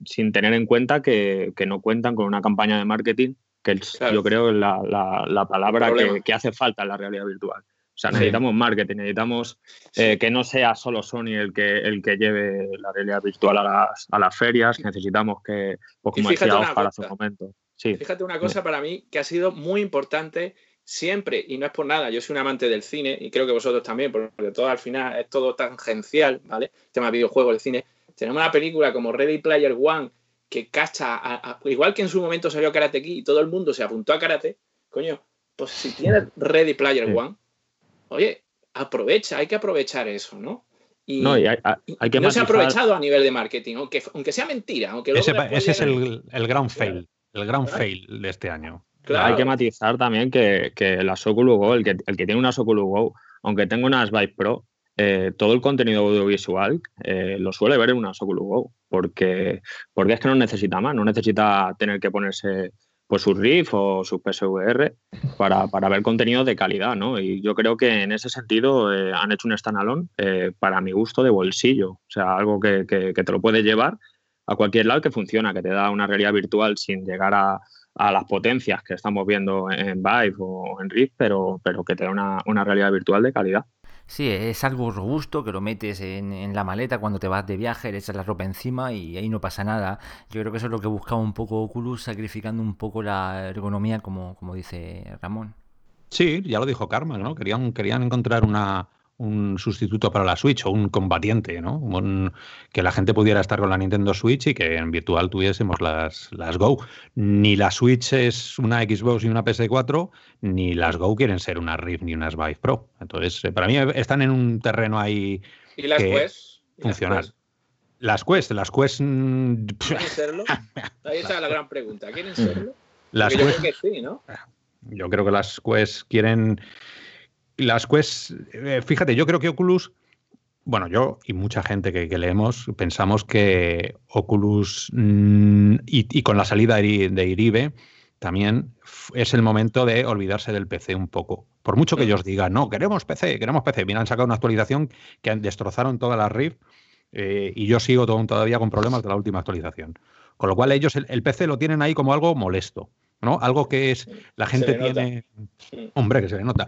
sin tener en cuenta que, no cuentan con una campaña de marketing, que yo creo es la, la, palabra que, que hace falta en la realidad virtual. O sea, necesitamos marketing, necesitamos eh, que no sea solo Sony el que, el que lleve la realidad virtual a las, a las ferias, necesitamos que, pues, como decía para su momento. Sí. Fíjate una cosa para mí que ha sido muy importante siempre, y no es por nada, yo soy un amante del cine y creo que vosotros también, porque todo al final es todo tangencial, ¿vale? El tema de videojuegos, el cine. Tenemos una película como Ready Player One que cacha, igual que en su momento salió Karate Kid y todo el mundo se apuntó a karate, coño, pues si tienes Ready Player One, oye, aprovecha, hay que aprovechar eso, ¿no? Y, no, hay, que no se ha aprovechado a nivel de marketing, aunque, aunque sea mentira. Aunque ese, es el, el gran fail, el gran fail de este año. Hay que matizar también que, que la Oculus Go, el que, el que tiene una Oculus Go, aunque tenga una Vive Pro, eh, todo el contenido audiovisual eh, lo suele ver en una Oculus Go, porque, porque es que no necesita más, no necesita tener que ponerse pues su RIF o su PSVR para, para, ver contenido de calidad, ¿no? Y yo creo que en ese sentido eh, han hecho un standalone eh, para mi gusto de bolsillo, o sea, algo que, que, te lo puedes llevar a cualquier lado que funciona, que te da una realidad virtual sin llegar a, a las potencias que estamos viendo en Vive o en Rift, pero, pero que te da una, una realidad virtual de calidad. Sí, es algo robusto que lo metes en, la maleta cuando te vas de viaje, le echas la ropa encima y ahí no pasa nada. Yo creo que eso es lo que buscaba un poco Oculus, sacrificando un poco la ergonomía, como, como dice Ramón. Sí, ya lo dijo Karma, ¿no? Querían, querían encontrar una, un sustituto para la Switch o un combatiente, ¿no? que la gente pudiera estar con la Nintendo Switch y que en virtual tuviésemos las, las Go. Ni la Switch es una Xbox y una PS4, ni las Go quieren ser una Rift ni unas Vive Pro. Entonces, eh, para mí están en un terreno ahí. ¿Y las Quest? Funcional. Las Quest, las Quest. Mm, ¿Quieren serlo? Ahí está la gran pregunta. ¿Quieren serlo? Las yo creo que sí, ¿no? Yo creo que las Quest quieren las Quest, eh, fíjate, yo creo que Oculus, bueno, yo y mucha gente que, leemos pensamos que Oculus mm, y, con la salida de Iribe también es el momento de olvidarse del PC un poco. Por mucho que ellos digan, no, queremos PC, queremos PC. Mira, han sacado una actualización que destrozaron toda la Rift eh, y yo sigo todavía con problemas de la última actualización. Con lo cual ellos el, PC lo tienen ahí como algo molesto, ¿no? Algo que es, la gente tiene... Hombre, que se le nota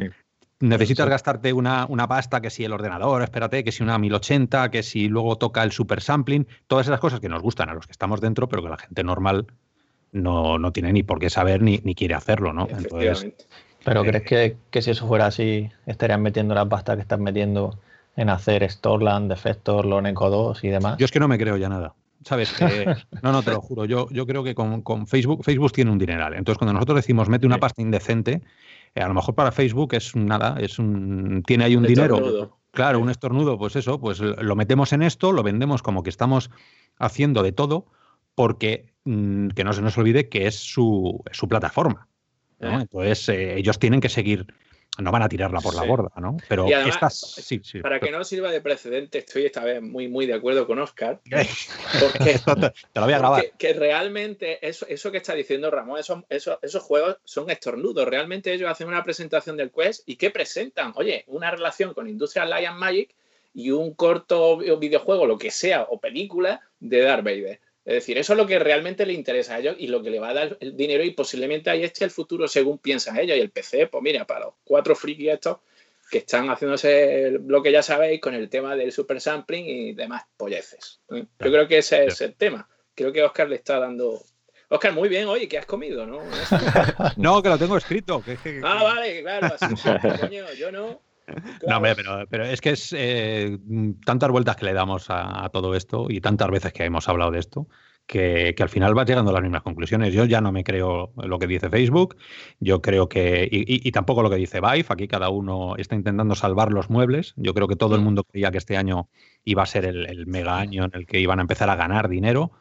necesitas gastarte una, una, pasta, que si el ordenador, espérate, que si una 1080, que si luego toca el super sampling, todas esas cosas que nos gustan a los que estamos dentro, pero que la gente normal no, no tiene ni por qué saber ni, ni quiere hacerlo, ¿no? Entonces, pero ¿crees que, que, si eso fuera así, estarían metiendo la pasta que están metiendo en hacer Storeland, Defector, Loneco 2 y demás? Yo es que no me creo ya nada. ¿Sabes? [LAUGHS] no, no, te lo juro. Yo, yo creo que con, con, Facebook, Facebook tiene un dineral. Entonces, cuando nosotros decimos mete una pasta indecente, eh, a lo mejor para Facebook es nada, es un tiene ahí un, dinero. Claro, un estornudo, pues eso, pues lo metemos en esto, lo vendemos como que estamos haciendo de todo, porque mm, que no se nos olvide que es su, su plataforma. Eh. Entonces, eh, ellos tienen que seguir no van a tirarla por la borda, ¿no? Pero estas, sí, sí. Para que no sirva de precedente, estoy esta vez muy, muy de acuerdo con Oscar. [LAUGHS] Porque, te, lo voy a grabar. Que, realmente eso, eso que está diciendo Ramón, esos, esos, juegos son estornudos. Realmente ellos hacen una presentación del Quest y ¿qué presentan? Oye, una relación con Industrial Lion Magic y un corto videojuego, lo que sea, o película de Darth Vader. Es decir, eso es lo que realmente le interesa a ellos y lo que le va a dar el dinero y posiblemente ahí esté el futuro según piensan ellos. Y el PC, pues mira, para los cuatro frikis estos que están haciéndose lo que ya sabéis con el tema del super sampling y demás polleces. Yo creo que ese es el tema. Creo que Oscar le está dando Oscar, muy bien, oye, ¿qué has comido? No, [LAUGHS] no que lo tengo escrito. Ah, vale, claro, así, [LAUGHS] coño, yo no. No, hombre, pero, pero, es que es eh, tantas vueltas que le damos a, todo esto y tantas veces que hemos hablado de esto, que, al final vas llegando a las mismas conclusiones. Yo ya no me creo lo que dice Facebook, yo creo que, y, tampoco lo que dice Vive, aquí cada uno está intentando salvar los muebles. Yo creo que todo el mm. mundo creía que este año iba a ser el, mega año en el que iban a empezar a ganar dinero.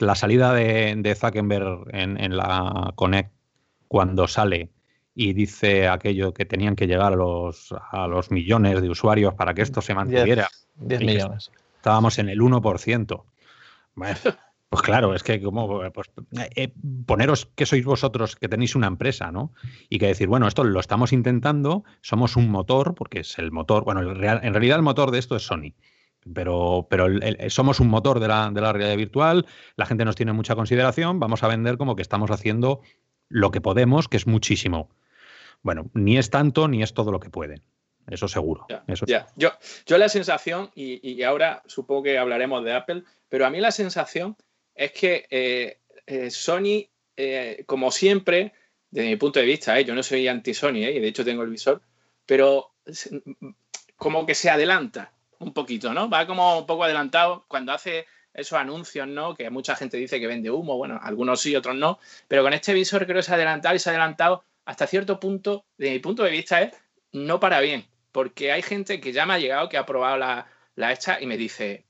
La salida de, Zuckerberg en, la Connect cuando sale y dice aquello que tenían que llegar a los, a los millones de usuarios para que esto se mantuviera. 10, millones. Estábamos en el 1%. Bueno, Pues claro, es que como pues, eh, poneros que sois vosotros, que tenéis una empresa, ¿no? Y que decir, bueno, esto lo estamos intentando, somos un motor, porque es el motor, bueno, en realidad el motor de esto es Sony, pero, pero somos un motor de la, de la realidad virtual, la gente nos tiene mucha consideración, vamos a vender como que estamos haciendo lo que podemos, que es muchísimo. Bueno, ni es tanto ni es todo lo que pueden. Eso seguro. Ya, Yo, yo la sensación, y, y ahora supongo que hablaremos de Apple, pero a mí la sensación es que eh, eh, Sony, eh, como siempre, desde mi punto de vista, yo no soy anti-Sony, y de hecho tengo el visor, pero como que se adelanta un poquito, ¿no? Va como un poco adelantado cuando hace esos anuncios, ¿no? Que mucha gente dice que vende humo, bueno, algunos sí, otros no, pero con este visor creo que se ha adelantado y se ha adelantado hasta cierto punto, desde mi punto de vista, es no para bien, porque hay gente que ya me ha llegado, que ha probado la, la esta y me dice,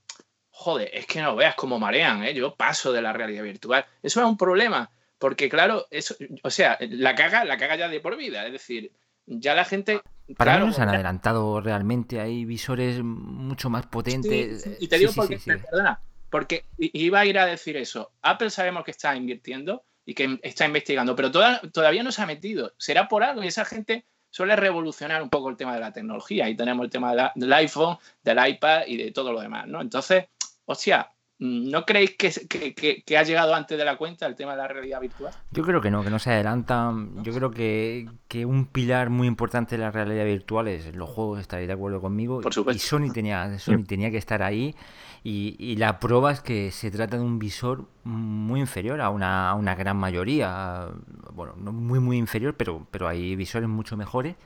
joder, es que no veas cómo marean, ¿eh? yo paso de la realidad virtual. Eso es un problema, porque claro, eso, o sea, la caga, la caga ya de por vida, es decir, ya la gente... Para claro, se han adelantado realmente, hay visores mucho más potentes. y te digo porque, perdona, porque iba a ir a decir eso, Apple sabemos que está invirtiendo y que está investigando, pero todavía no se ha metido, será por algo y esa gente suele revolucionar un poco el tema de la tecnología. y tenemos el tema del iPhone, del iPad y de todo lo demás, ¿no? Entonces, sea, ¿No creéis que, ha llegado antes de la cuenta el tema de la realidad virtual? Yo creo que no, que no se adelanta. Yo creo que, un pilar muy importante de la realidad virtual es los juegos, estaréis de acuerdo conmigo. Por supuesto. Y Sony tenía, Sony tenía que estar ahí. Y, la prueba es que se trata de un visor muy inferior a una, a una gran mayoría. Bueno, no muy, muy inferior, pero, pero hay visores mucho mejores.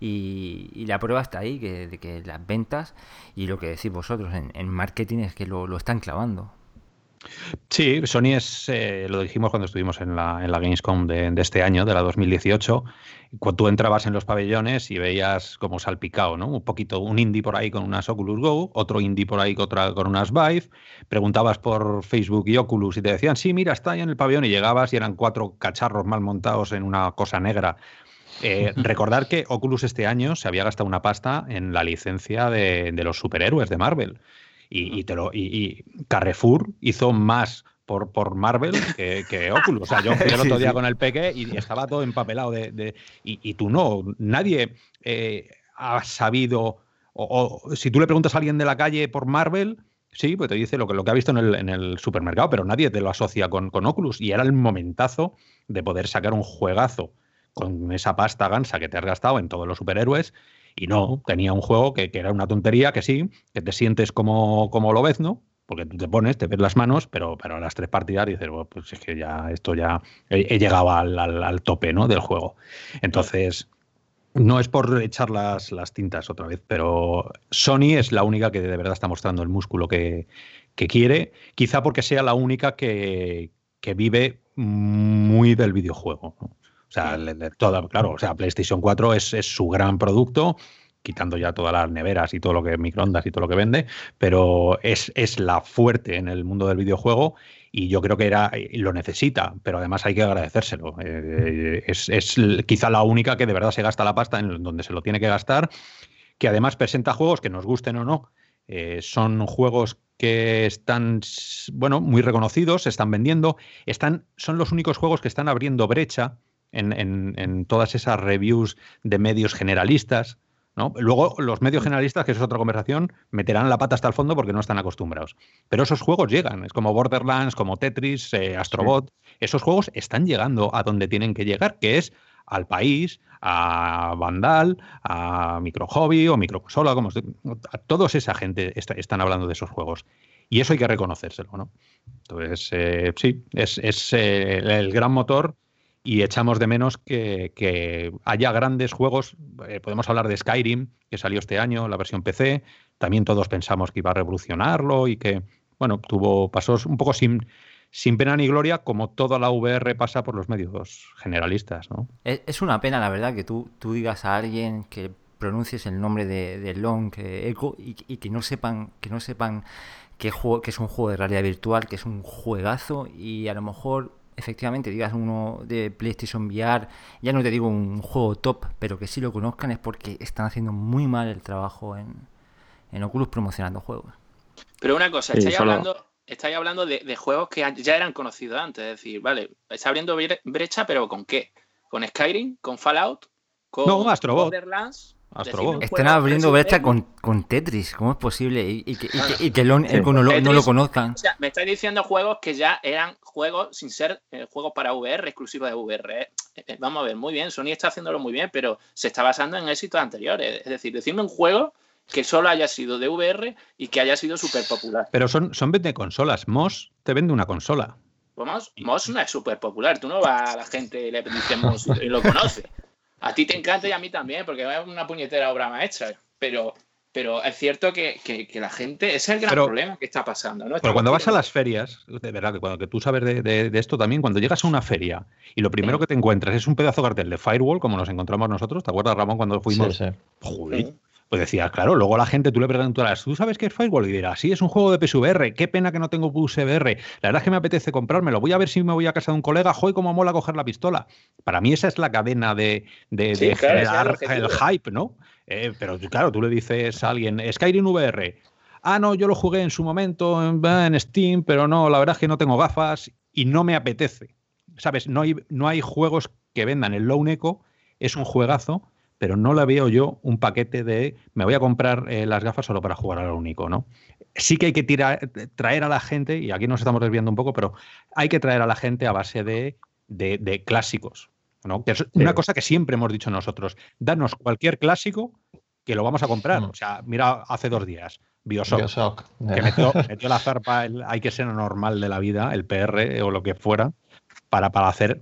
Y, la prueba está ahí, que, de que las ventas y lo que decís vosotros en, marketing es que lo, están clavando. Sí, Sony es, eh, lo dijimos cuando estuvimos en la, en la Gamescom de, este año, de la 2018, cuando tú entrabas en los pabellones y veías como salpicado, ¿no? Un poquito, un indie por ahí con unas Oculus Go, otro indie por ahí con, otra, con unas Vive, preguntabas por Facebook y Oculus y te decían, sí, mira, está ahí en el pabellón y llegabas y eran cuatro cacharros mal montados en una cosa negra eh, [LAUGHS] recordar que Oculus este año se había gastado una pasta en la licencia de, los superhéroes de Marvel. Y, te lo, y, Carrefour hizo más por, por Marvel que, [LAUGHS] Oculus. O sea, yo fui el otro día con el peque y estaba todo empapelado de. y, tú no, nadie eh, ha sabido. O, si tú le preguntas a alguien de la calle por Marvel, sí, pues te dice lo que, lo que ha visto en el, supermercado, pero nadie te lo asocia con, con Oculus. Y era el momentazo de poder sacar un juegazo con esa pasta gansa que te has gastado en todos los superhéroes. Y no, tenía un juego que, era una tontería, que sí, que te sientes como, como lo ves, ¿no? Porque tú te pones, te ves las manos, pero, pero a las tres partidas dices, pues es que ya esto ya he, llegado al, tope ¿no? del juego. Entonces, no es por echar las, las, tintas otra vez, pero Sony es la única que de verdad está mostrando el músculo que, que quiere, quizá porque sea la única que, que vive muy del videojuego. ¿no? O sea, claro, o sea, PlayStation 4 es, su gran producto, quitando ya todas las neveras y todo lo que microondas y todo lo que vende, pero es, es la fuerte en el mundo del videojuego y yo creo que era lo necesita, pero además hay que agradecérselo. Eh, es, es, quizá la única que de verdad se gasta la pasta en donde se lo tiene que gastar, que además presenta juegos que nos gusten o no. Eh, son juegos que están, bueno, muy reconocidos, se están vendiendo, están, son los únicos juegos que están abriendo brecha en, todas esas reviews de medios generalistas. ¿No? Luego, los medios generalistas, que es otra conversación, meterán la pata hasta el fondo porque no están acostumbrados. Pero esos juegos llegan, es como Borderlands, como Tetris, eh, Astrobot. Esos juegos están llegando a donde tienen que llegar, que es al país, a Vandal, a Micro Hobby o Microconsola, como a todos esa gente están hablando de esos juegos. Y eso hay que reconocérselo, ¿no? Entonces, eh, sí, es, eh, el gran motor y echamos de menos que, haya grandes juegos. Eh, podemos hablar de Skyrim, que salió este año, la versión PC. También todos pensamos que iba a revolucionarlo y que, bueno, tuvo pasos un poco sin, sin pena ni gloria, como toda la VR pasa por los medios generalistas, ¿no? Es, una pena, la verdad, que tú, tú digas a alguien que pronuncies el nombre de, Long Echo y, que no sepan, que no sepan que, juego, que es un juego de realidad virtual, que es un juegazo, y a lo mejor efectivamente digas uno de PlayStation VR, ya no te digo un juego top, pero que sí lo conozcan es porque están haciendo muy mal el trabajo en, en Oculus promocionando juegos. Pero una cosa, estáis hablando, estáis hablando de, juegos que ya eran conocidos antes, es decir, vale, está abriendo brecha, pero ¿con qué? ¿Con Skyrim? ¿Con Fallout? ¿Con no, Borderlands? Están abriendo brecha con, con, Tetris, ¿cómo es posible? Y, que, y que, no, lo, conozcan. O sea, me estáis diciendo juegos que ya eran juegos sin ser eh, juegos para VR, exclusivos de VR. ¿eh? Eh, vamos a ver, muy bien, Sony está haciéndolo muy bien, pero se está basando en éxitos anteriores. Es decir, decirme un juego que solo haya sido de VR y que haya sido súper popular. Pero son, son vende consolas. Moss te vende una consola. Pues Moss, no es súper popular. Tú no vas a la gente y le dices Moss y lo conoce. A ti te encanta y a mí también, porque es una puñetera obra maestra. Pero, pero es cierto que, la gente, ese es el gran problema que está pasando. ¿no? Pero cuando vas a las ferias, de verdad, que cuando que tú sabes de, esto también, cuando llegas a una feria y lo primero que te encuentras es un pedazo de cartel de Firewall, como nos encontramos nosotros, ¿te acuerdas, Ramón, cuando fuimos? Sí, sí. Pues decías, claro, luego la gente, tú le preguntas, ¿tú sabes qué es Firewall? Y dirás, sí, es un juego de PSVR, qué pena que no tengo PSVR. La verdad es que me apetece comprármelo, voy a ver si me voy a casa de un colega, joy, cómo mola coger la pistola. Para mí esa es la cadena de, generar el, hype, ¿no? Eh, pero claro, tú le dices a alguien, Skyrim VR, ah, no, yo lo jugué en su momento en, en Steam, pero no, la verdad es que no tengo gafas y no me apetece. ¿Sabes? No hay, no hay juegos que vendan el Lone Echo, es un juegazo, pero no la veo yo un paquete de me voy a comprar eh, las gafas solo para jugar a lo único, ¿no? Sí que hay que tirar, traer a la gente, y aquí nos estamos desviando un poco, pero hay que traer a la gente a base de, de, clásicos, ¿no? Que es una cosa que siempre hemos dicho nosotros, danos cualquier clásico que lo vamos a comprar. Mm. O sea, mira, hace dos días, Bioshock, que metió, metió, la zarpa, hay que ser normal de la vida, el PR o lo que fuera, para, para hacer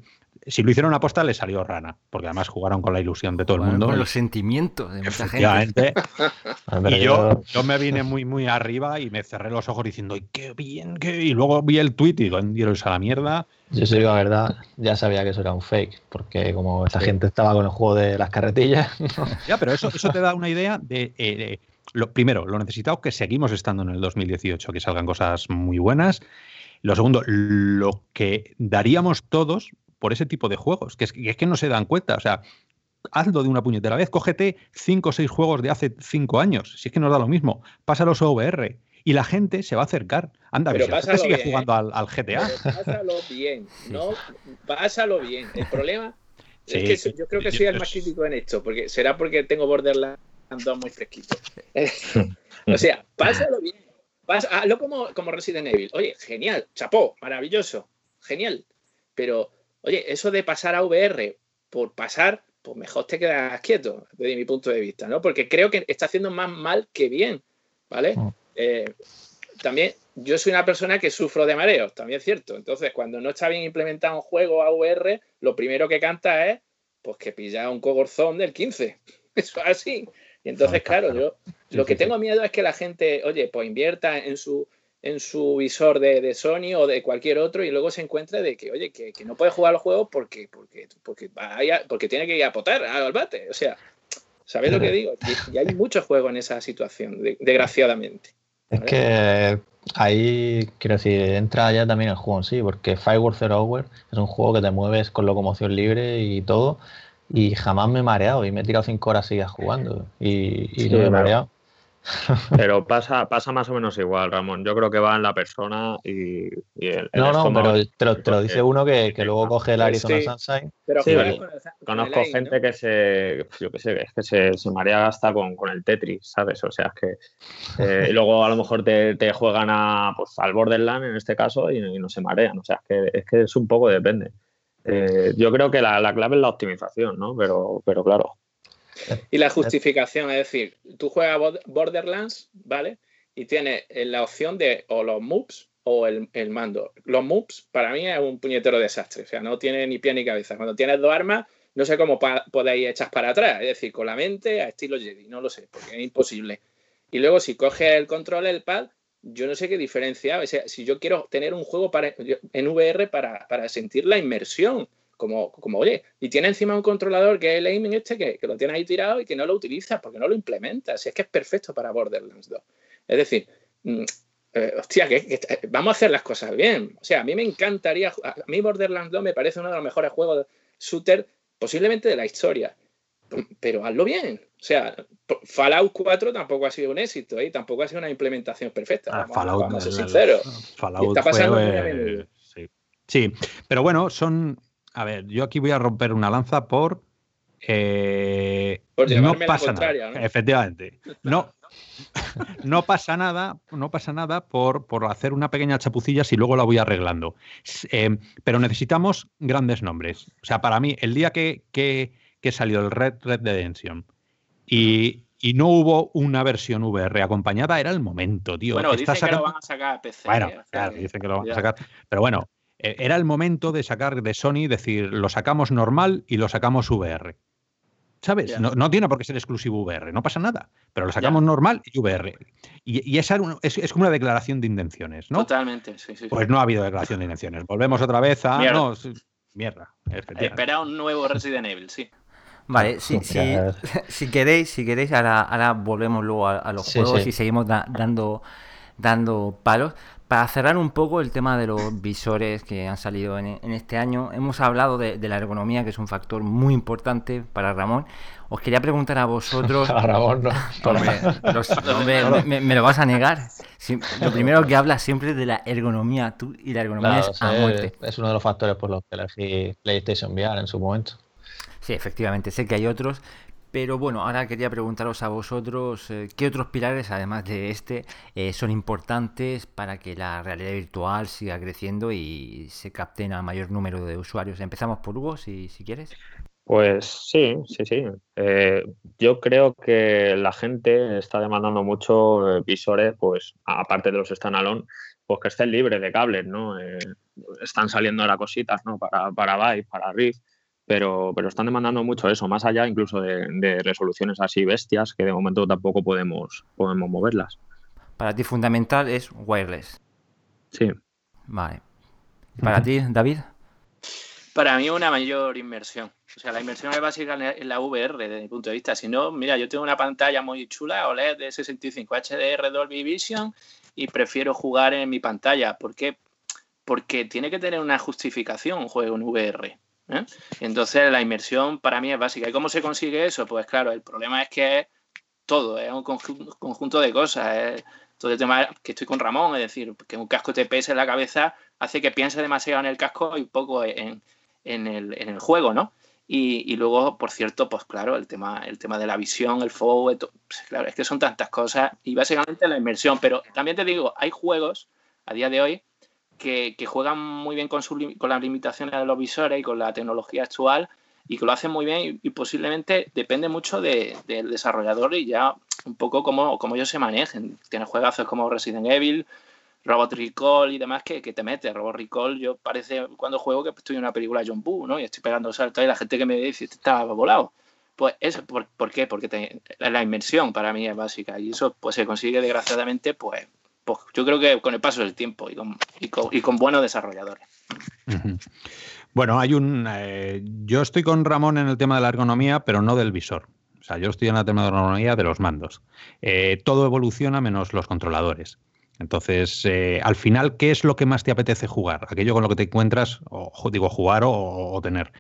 si lo hicieron aposta, le salió rana, porque además jugaron con la ilusión de todo el mundo. Con los sentimientos de mucha gente. [LAUGHS] y yo, yo me vine muy, muy arriba y me cerré los ojos diciendo, qué bien! Qué... Y luego vi el tweet y digo, a la mierda. Yo soy la verdad, ya sabía que eso era un fake, porque como esta gente estaba con el juego de las carretillas. [LAUGHS] ya, pero eso, eso te da una idea de, eh, lo primero, lo necesitado que seguimos estando en el 2018, que salgan cosas muy buenas. Lo segundo, lo que daríamos todos por ese tipo de juegos, que es, que no se dan cuenta. O sea, hazlo de una puñetera vez, cógete cinco o seis juegos de hace cinco años, si es que nos da lo mismo, pásalos a VR y la gente se va a acercar. Anda, pero si sigue jugando al, GTA. pásalo bien, [LAUGHS] no, pásalo bien. El problema es que yo creo que soy el más crítico en esto, porque será porque tengo Borderlands 2 muy fresquito. [LAUGHS] o sea, pásalo bien. hazlo como, como Resident Evil. Oye, genial, chapó, maravilloso, genial. Pero Oye, eso de pasar a VR por pasar, pues mejor te quedas quieto, desde mi punto de vista, ¿no? Porque creo que está haciendo más mal que bien, ¿vale? Mm. Eh, también yo soy una persona que sufro de mareos, también es cierto. Entonces, cuando no está bien implementado un juego a VR, lo primero que canta es pues que pilla un cogorzón del 15. [LAUGHS] Eso es así. Y entonces, claro, yo lo que tengo miedo es que la gente, oye, pues invierta en su en su visor de, Sony o de cualquier otro y luego se encuentra de que, oye, que, no puede jugar los juegos porque, porque, porque, vaya, porque tiene que ir a potar al bate. O sea, ¿sabéis lo que digo? Y, hay mucho juego en esa situación, desgraciadamente. Es que ahí, quiero decir, entra ya también el juego en sí, porque Firewall Zero Hour es un juego que te mueves con locomoción libre y todo, y jamás me he mareado, y me he tirado cinco horas seguidas jugando, y, y no me he mareado. [LAUGHS] Pero pasa, pasa más o menos igual, Ramón. Yo creo que va en la persona y, el, No, no, pero te lo, dice uno que, luego coge el Arizona Sunshine. Pero conozco gente que se, yo qué sé, es que se, se marea hasta con, con, el Tetris, ¿sabes? O sea, es que eh, y luego a lo mejor te, te, juegan a, pues, al Borderland en este caso y, no se marean. O sea, es que es, que es un poco depende. Eh, yo creo que la, la, clave es la optimización, ¿no? Pero, pero claro, [LAUGHS] y la justificación, es decir, tú juegas Borderlands, ¿vale? Y tienes la opción de o los moves o el, mando. Los moves para mí es un puñetero desastre, o sea, no tiene ni pie ni cabeza. Cuando tienes dos armas, no sé cómo podéis echar para atrás, es decir, con la mente a estilo Jedi, no lo sé, porque es imposible. Y luego si coges el control, el pad, yo no sé qué diferencia. O sea, si yo quiero tener un juego para, en VR para, para sentir la inmersión, como, como, oye, y tiene encima un controlador que es el aiming este, que, que, lo tiene ahí tirado y que no lo utiliza porque no lo implementa. Si es que es perfecto para Borderlands 2. Es decir, mm, eh, hostia, que, vamos a hacer las cosas bien. O sea, a mí me encantaría, a mí Borderlands 2 me parece uno de los mejores juegos de shooter posiblemente de la historia. Pero hazlo bien. O sea, Fallout 4 tampoco ha sido un éxito y ¿eh? tampoco ha sido una implementación perfecta. Ah, Fallout, vamos a ser sinceros. Fallout está pasando fue, sí. sí, pero bueno, son. A ver, yo aquí voy a romper una lanza por. Eh, por no pasa nada. ¿no? Efectivamente. No, [LAUGHS] no pasa nada, no pasa nada por, por, hacer una pequeña chapucilla si luego la voy arreglando. Eh, pero necesitamos grandes nombres. O sea, para mí, el día que, que, que salió el Red Red Redemption y, y no hubo una versión VR acompañada, era el momento, tío. Bueno, dicen que lo van a sacar a PC. Bueno, claro, dicen que lo van a sacar. Pero bueno, eh, era el momento de sacar de Sony, decir, lo sacamos normal y lo sacamos VR. ¿Sabes? No, no, tiene por qué ser exclusivo VR, no pasa nada. Pero lo sacamos normal y VR. Y, y esa es, es, como una declaración de intenciones, ¿no? Totalmente, sí, sí. Pues no ha habido declaración de intenciones. Volvemos otra vez a. Mierda. No, mierda Espera un nuevo Resident Evil, sí. Vale, si, si, [LAUGHS] si, queréis, si queréis, ahora, ahora volvemos luego a, a los sí, juegos sí. y seguimos da, dando, dando palos. Para cerrar un poco el tema de los visores que han salido en, en este año, hemos hablado de, de, la ergonomía, que es un factor muy importante para Ramón. Os quería preguntar a vosotros. [LAUGHS] a Ramón, no. [LAUGHS] Hombre, los, hombre me, me, lo vas a negar. Sí, lo primero que hablas siempre es de la ergonomía. Tú y la ergonomía claro, es a muerte. Es uno de los factores por los que elegí PlayStation VR en su momento. Sí, efectivamente, sé que hay otros, pero bueno, ahora quería preguntaros a vosotros eh, qué otros pilares, además de este, eh, son importantes para que la realidad virtual siga creciendo y se capten a mayor número de usuarios. Empezamos por Hugo, si, si quieres. Pues sí, sí, sí. Eh, yo creo que la gente está demandando mucho visores, pues aparte de los standalone, pues que estén libres de cables, ¿no? están saliendo ahora cositas, ¿no? Para, para Vive, para Rift pero, pero están demandando mucho eso, más allá incluso de, de, resoluciones así bestias que de momento tampoco podemos, podemos moverlas. Para ti fundamental es wireless. Sí. Vale. ¿Para ti, David? Para mí una mayor inmersión. O sea, la inmersión es básica en la VR desde mi punto de vista. Si no, mira, yo tengo una pantalla muy chula, OLED de 65 HDR Dolby Vision y prefiero jugar en mi pantalla. ¿Por qué? Porque tiene que tener una justificación un juego en VR. ¿Eh? Entonces la inmersión para mí es básica. ¿Y cómo se consigue eso? Pues claro, el problema es que es todo, es un conjunto de cosas. Todo el tema que estoy con Ramón, es decir, que un casco te pese en la cabeza hace que piense demasiado en el casco y poco en, en, el, juego, ¿no? Y, luego, por cierto, pues claro, el tema, el tema de la visión, el fuego, pues, claro, es que son tantas cosas y básicamente la inmersión. Pero también te digo, hay juegos a día de hoy que, que juegan muy bien con, su, con las limitaciones de los visores y con la tecnología actual y que lo hacen muy bien y, y posiblemente depende mucho de, del desarrollador y ya un poco cómo, cómo ellos se manejen. Tienes juegazos como Resident Evil, Robot Recall y demás que, que, te mete. Robot Recall, yo parece cuando juego que estoy en una película John Boo, ¿no? Y estoy pegando saltos y la gente que me dice, está volado. Pues eso, ¿por, ¿por qué? Porque te, la inmersión para mí es básica y eso pues se consigue desgraciadamente pues yo creo que con el paso del tiempo y con, y con, y con buenos desarrolladores. Bueno, hay un. Eh, yo estoy con Ramón en el tema de la ergonomía, pero no del visor. O sea, yo estoy en la tema de ergonomía de los mandos. Eh, todo evoluciona menos los controladores. Entonces, eh, al final, ¿qué es lo que más te apetece jugar? Aquello con lo que te encuentras, o digo, jugar o, tener.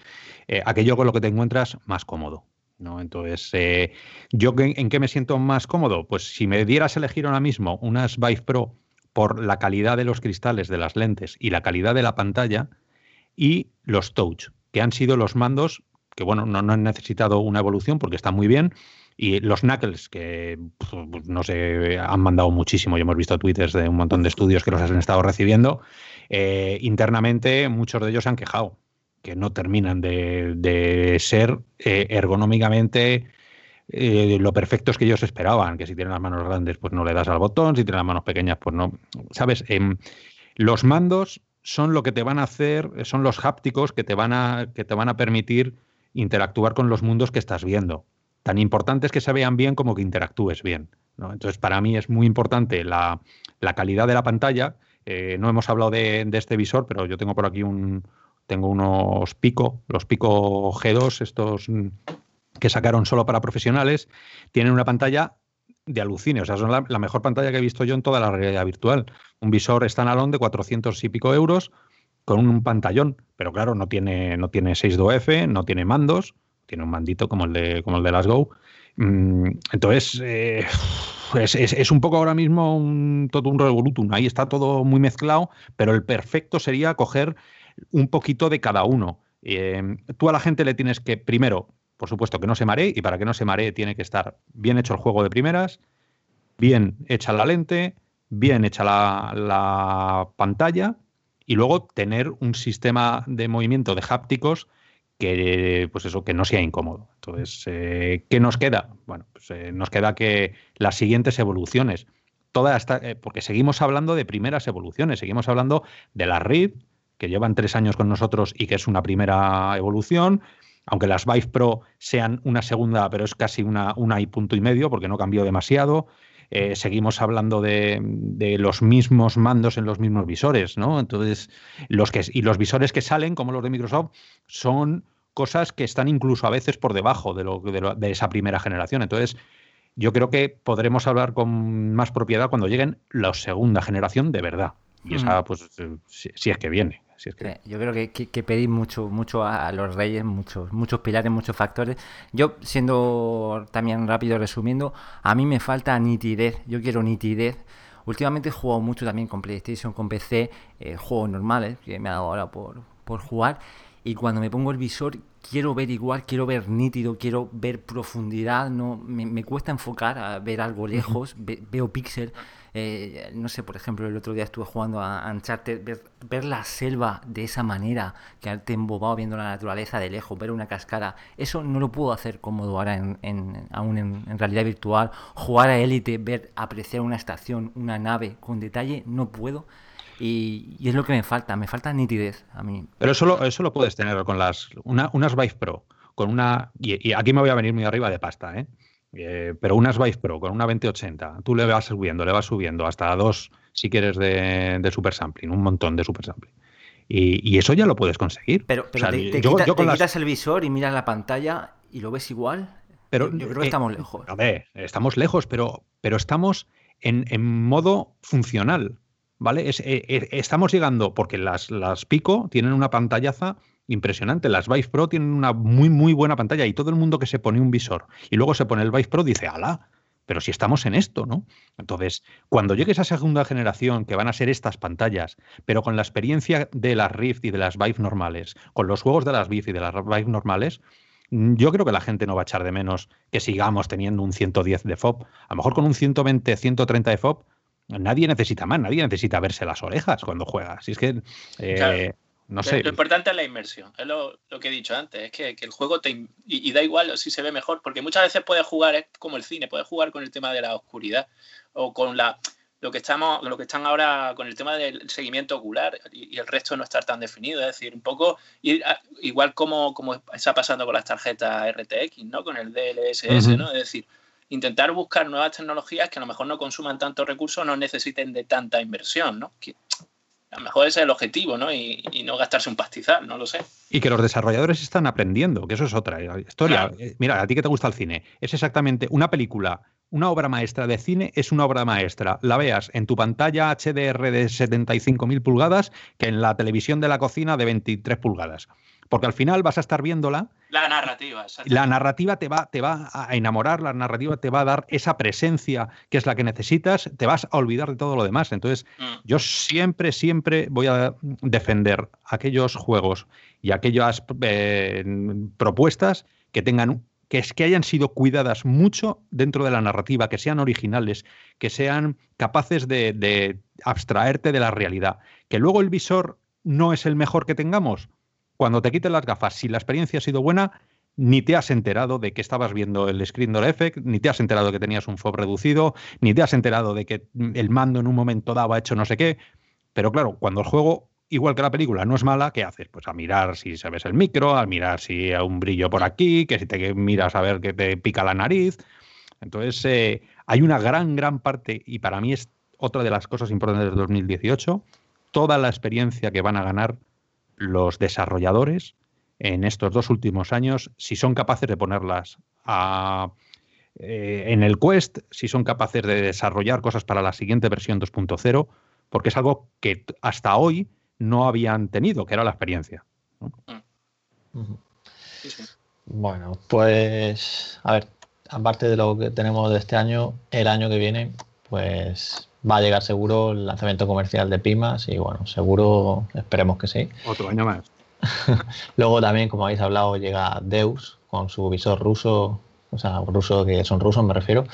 Aquello con lo que te encuentras más cómodo. ¿No? Entonces, eh, ¿yo en qué me siento más cómodo? Pues si me dieras a elegir ahora mismo unas Vive Pro por la calidad de los cristales de las lentes y la calidad de la pantalla y los Touch, que han sido los mandos que, bueno, no, han necesitado una evolución porque están muy bien, y los Knuckles, que pues, no sé, han mandado muchísimo, y hemos visto twitters de un montón de estudios que los han estado recibiendo, eh, internamente muchos de ellos han quejado que no terminan de, ser eh, ergonómicamente eh, lo perfectos que ellos esperaban, que si tienen las manos grandes pues no le das al botón, si tienen las manos pequeñas pues no, ¿sabes? Eh, los mandos son lo que te van a hacer, son los hápticos que te van a, que te van a permitir interactuar con los mundos que estás viendo. Tan importante es que se vean bien como que interactúes bien. Entonces, para mí es muy importante la, calidad de la pantalla. Eh, no hemos hablado de, este visor, pero yo tengo por aquí un, tengo unos Pico, los Pico G2, estos mm, que sacaron solo para profesionales, tienen una pantalla de alucine, o sea, son la, mejor pantalla que he visto yo en toda la realidad virtual. Un visor standalone de 400 y pico euros con un pantallón, pero claro, no tiene, no tiene 6.2F, no tiene mandos, tiene un mandito como el de, como el de las Go. Mm, entonces, eh, es, un poco ahora mismo todo un revolutum. Ahí está todo muy mezclado, pero el perfecto sería coger un poquito de cada uno. Eh, tú a la gente le tienes que, primero, por supuesto, que no se maree, y para que no se maree tiene que estar bien hecho el juego de primeras, bien hecha la lente, bien hecha la, pantalla, y luego tener un sistema de movimiento de hápticos que pues eso que no sea incómodo. Entonces, eh, ¿qué nos queda? Bueno, pues, eh, nos queda que las siguientes evoluciones, toda esta, porque seguimos hablando de primeras evoluciones, seguimos hablando de la RID, que llevan tres años con nosotros y que es una primera evolución, aunque las Vive Pro sean una segunda, pero es casi una, una y punto y medio, porque no cambió demasiado. Eh, seguimos hablando de, los mismos mandos en los mismos visores, ¿no? Entonces, los que, y los visores que salen, como los de Microsoft, son cosas que están incluso a veces por debajo de, lo, de esa primera generación. Entonces, yo creo que podremos hablar con más propiedad cuando lleguen la segunda generación de verdad. Y esa, pues, eh, si, es que viene. Yo creo que, que, pedís mucho, mucho a, los reyes, muchos, muchos pilares, muchos factores. Yo, siendo también rápido resumiendo, a mí me falta nitidez. Yo quiero nitidez. Últimamente he jugado mucho también con PlayStation, con PC, eh, juegos normales, que me ha dado ahora por, por jugar. Y cuando me pongo el visor, quiero ver igual, quiero ver nítido, quiero ver profundidad. No, me, me cuesta enfocar a ver algo lejos, veo píxel. Eh, no sé, por ejemplo, el otro día estuve jugando a Uncharted, ver, la selva de esa manera, que te embobado viendo la naturaleza de lejos, ver una cascada, eso no lo puedo hacer cómodo ahora en, aún en, realidad virtual. Jugar a élite, ver, apreciar una estación, una nave con detalle, no puedo. Y, es lo que me falta, me falta nitidez a mí. Pero eso lo, eso lo puedes tener con las unas Vive Pro, con una y, y, aquí me voy a venir muy arriba de pasta, ¿eh? Eh, pero unas Vive Pro con una 2080, tú le vas subiendo, le vas subiendo hasta dos, si quieres, de, super sampling, un montón de super sampling. Y, eso ya lo puedes conseguir. Pero, te, quitas el visor y miras la pantalla y lo ves igual. Pero, yo, creo que eh, estamos lejos. A ver, estamos lejos, pero, pero estamos en, modo funcional. ¿Vale? Eh, estamos llegando, porque las, las Pico tienen una pantallaza impresionante. Las Vive Pro tienen una muy, muy buena pantalla y todo el mundo que se pone un visor y luego se pone el Vive Pro dice, ala, pero si estamos en esto, ¿no? Entonces, cuando llegue esa segunda generación, que van a ser estas pantallas, pero con la experiencia de las Rift y de las Vive normales, con los juegos de las Vive y de las Vive normales, yo creo que la gente no va a echar de menos que sigamos teniendo un 110 de FOB. A lo mejor con un 120, 130 de FOB, nadie necesita más, nadie necesita verse las orejas cuando juega. Si es que eh, no sé. Lo importante es la inmersión, es lo, que he dicho antes, es que, el juego te... Y, da igual si se ve mejor, porque muchas veces puedes jugar, es como el cine, puedes jugar con el tema de la oscuridad o con la lo que estamos lo que están ahora con el tema del seguimiento ocular y, el resto no estar tan definido es decir un poco igual como, como está pasando con las tarjetas RTX no con el DLSS no es decir intentar buscar nuevas tecnologías que a lo mejor no consuman tanto recursos no necesiten de tanta inversión no a lo mejor ese es el objetivo, ¿no? Y, no gastarse un pastizal, no lo sé. Y que los desarrolladores están aprendiendo, que eso es otra historia. Eh, mira, a ti que te gusta el cine, es exactamente una película, una obra maestra de cine es una obra maestra. La veas en tu pantalla HDR de 75.000 pulgadas que en la televisión de la cocina de 23 pulgadas. Porque al final vas a estar viéndola. La narrativa, La narrativa te va, te va a enamorar, la narrativa te va a dar esa presencia que es la que necesitas, te vas a olvidar de todo lo demás. Entonces, mm. yo siempre, siempre voy a defender aquellos juegos y aquellas eh, propuestas que tengan que es que hayan sido cuidadas mucho dentro de la narrativa, que sean originales, que sean capaces de, abstraerte de la realidad. Que luego el visor no es el mejor que tengamos, cuando te quiten las gafas, si la experiencia ha sido buena, ni te has enterado de que estabas viendo el Screen Door Effect, ni te has enterado de que tenías un FOB reducido, ni te has enterado de que el mando en un momento dado ha hecho no sé qué. Pero claro, cuando el juego, igual que la película, no es mala, ¿qué haces? Pues a mirar si se ves el micro, a mirar si hay un brillo por aquí, que si te miras a ver que te pica la nariz. Entonces, eh, hay una gran, gran parte, y para mí es otra de las cosas importantes del 2018, toda la experiencia que van a ganar los desarrolladores en estos dos últimos años, si son capaces de ponerlas eh, en el Quest, si son capaces de desarrollar cosas para la siguiente versión 2.0, porque es algo que hasta hoy no habían tenido, que era la experiencia. Bueno, pues a ver, aparte de lo que tenemos de este año, el año que viene, pues va a llegar seguro el lanzamiento comercial de Pimas y bueno, seguro, esperemos que sí. Otro año más. [LAUGHS] Luego también, como habéis hablado, llega Deus con su visor ruso, o sea, ruso que son rusos me refiero,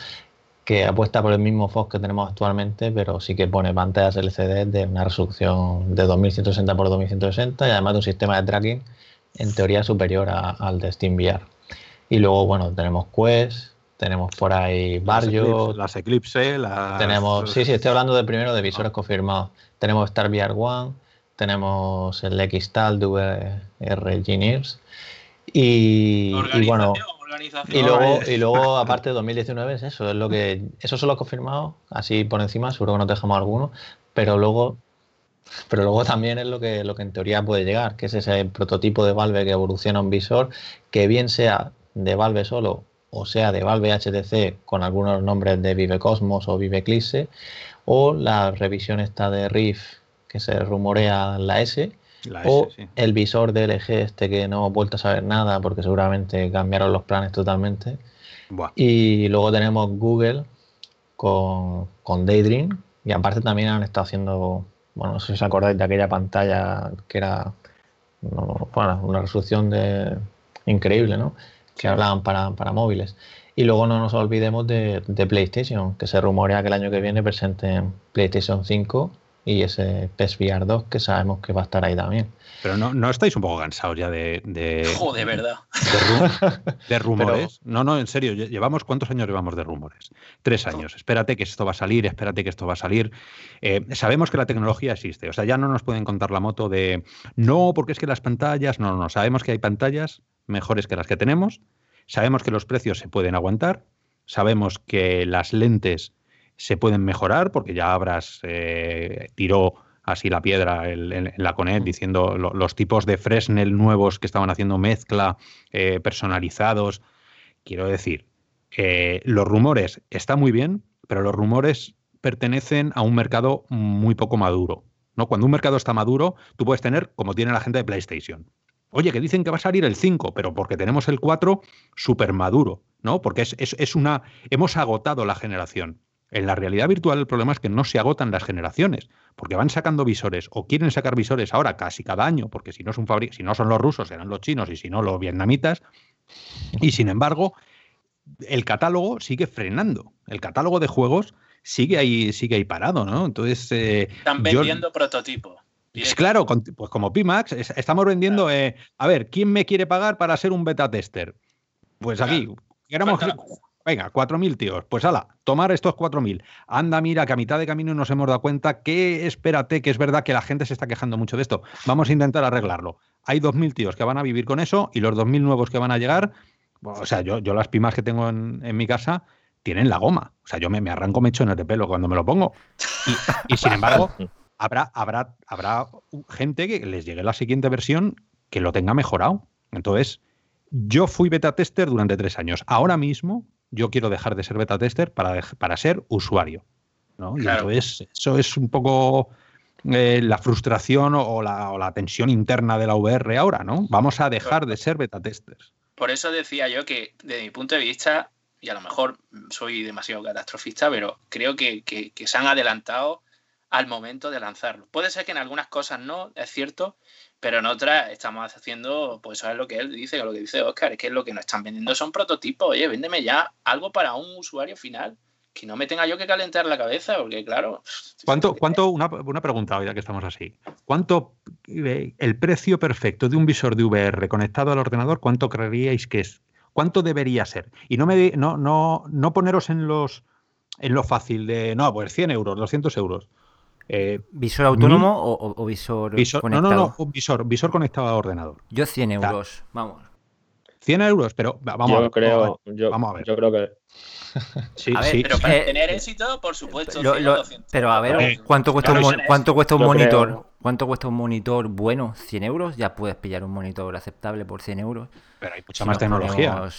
que apuesta por el mismo Fox que tenemos actualmente, pero sí que pone pantallas LCD de una resolución de 2160 x 2160 y además de un sistema de tracking en teoría superior al de SteamVR. Y luego, bueno, tenemos Quest, tenemos por ahí Barrio. Las Eclipse, las... Tenemos, sí, sí, estoy hablando de primero de visores ah. confirmados. Tenemos Star VR One, tenemos el Xtal de VR Engineers. Y, y bueno, y luego, y luego, aparte de 2019, es eso, es lo que. Esos son los confirmados, así por encima, seguro que nos dejamos algunos, pero luego. Pero luego también es lo que, lo que en teoría puede llegar, que es ese prototipo de Valve que evoluciona un visor, que bien sea de Valve solo o sea de Valve HTC con algunos nombres de Vive Cosmos o Vive Eclipse, o la revisión esta de Riff que se rumorea la S, o el visor de LG este que no hemos vuelto a saber nada porque seguramente cambiaron los planes totalmente. Y luego tenemos Google con, Daydream y aparte también han estado haciendo, bueno, no sé si os acordáis de aquella pantalla que era una resolución de, increíble, ¿no? Que hablaban para, móviles. Y luego no nos olvidemos de, de, PlayStation, que se rumorea que el año que viene presenten PlayStation 5 y ese PSVR 2 que sabemos que va a estar ahí también. Pero no, no estáis un poco cansados ya de. de [LAUGHS] Joder, verdad. De, [LAUGHS] rumores. No, no, en serio, llevamos cuántos años llevamos de rumores? Tres años. Espérate que esto va a salir, espérate que esto va a salir. Eh, sabemos que la tecnología existe. O sea, ya no nos pueden contar la moto de no, porque es que las pantallas. No, no, no. Sabemos que hay pantallas mejores que las que tenemos. Sabemos que los precios se pueden aguantar. Sabemos que las lentes se pueden mejorar, porque ya habrás eh, tiró así la piedra en, la Conet mm. diciendo los tipos de Fresnel nuevos que estaban haciendo mezcla eh, personalizados. Quiero decir, eh, los rumores están muy bien, pero los rumores pertenecen a un mercado muy poco maduro. ¿no? Cuando un mercado está maduro, tú puedes tener, como tiene la gente de PlayStation. Oye, que dicen que va a salir el 5, pero porque tenemos el 4 súper maduro, ¿no? Porque es, es, una. Hemos agotado la generación. En la realidad virtual el problema es que no se agotan las generaciones, porque van sacando visores o quieren sacar visores ahora casi cada año, porque si no, es un si no son los rusos, serán los chinos y si no los vietnamitas. Y sin embargo, el catálogo sigue frenando. El catálogo de juegos sigue ahí, sigue ahí parado, ¿no? Entonces. Eh, Están vendiendo prototipos. Es claro, pues como Pimax, estamos vendiendo. Eh, a ver, ¿quién me quiere pagar para ser un beta tester? Pues aquí, queremos, Venga, 4.000 tíos. Pues ala, tomar estos 4.000. Anda, mira, que a mitad de camino nos hemos dado cuenta que espérate, que es verdad que la gente se está quejando mucho de esto. Vamos a intentar arreglarlo. Hay 2.000 tíos que van a vivir con eso y los 2.000 nuevos que van a llegar, o sea, yo, yo las pimas que tengo en, mi casa tienen la goma. O sea, yo me, me arranco mechones de pelo cuando me lo pongo. Y, sin embargo, [LAUGHS] habrá, habrá, habrá gente que les llegue la siguiente versión que lo tenga mejorado. Entonces, yo fui beta tester durante tres años. Ahora mismo yo quiero dejar de ser beta tester para, para ser usuario. ¿no? Y entonces eso es un poco eh, la frustración o la, tensión interna de la VR ahora, ¿no? Vamos a dejar de ser beta testers. Por eso decía yo que, desde mi punto de vista, y a lo mejor soy demasiado catastrofista, pero creo que, que se han adelantado al momento de lanzarlo. Puede ser que en algunas cosas no, es cierto, pero en otras estamos haciendo, pues eso es lo que él dice, lo que dice Oscar, es que lo que nos están vendiendo son prototipos. Oye, véndeme ya algo para un usuario final, que no me tenga yo que calentar la cabeza, porque claro. ¿Cuánto, cuánto una, una pregunta, ya que estamos así. ¿Cuánto eh, el precio perfecto de un visor de VR conectado al ordenador, cuánto creeríais que es? ¿Cuánto debería ser? Y no me no, no, no poneros en los en lo fácil de no, pues 100 euros, 200 euros. Eh, ¿Visor autónomo o, visor, conectado? No, no, no, visor, visor conectado a ordenador. Yo 100 euros, vamos. 100 euros, pero vamos yo a ver. Creo, vamos a ver. Yo creo que [LAUGHS] Sí, sí. Pero para eh, tener éxito, por supuesto. pero a ver, ¿cuánto cuesta un, ¿cuánto cuesta un monitor? ¿Cuánto cuesta un monitor bueno? ¿100 euros? Ya puedes pillar un monitor aceptable por 100 euros. Pero hay mucha más tecnología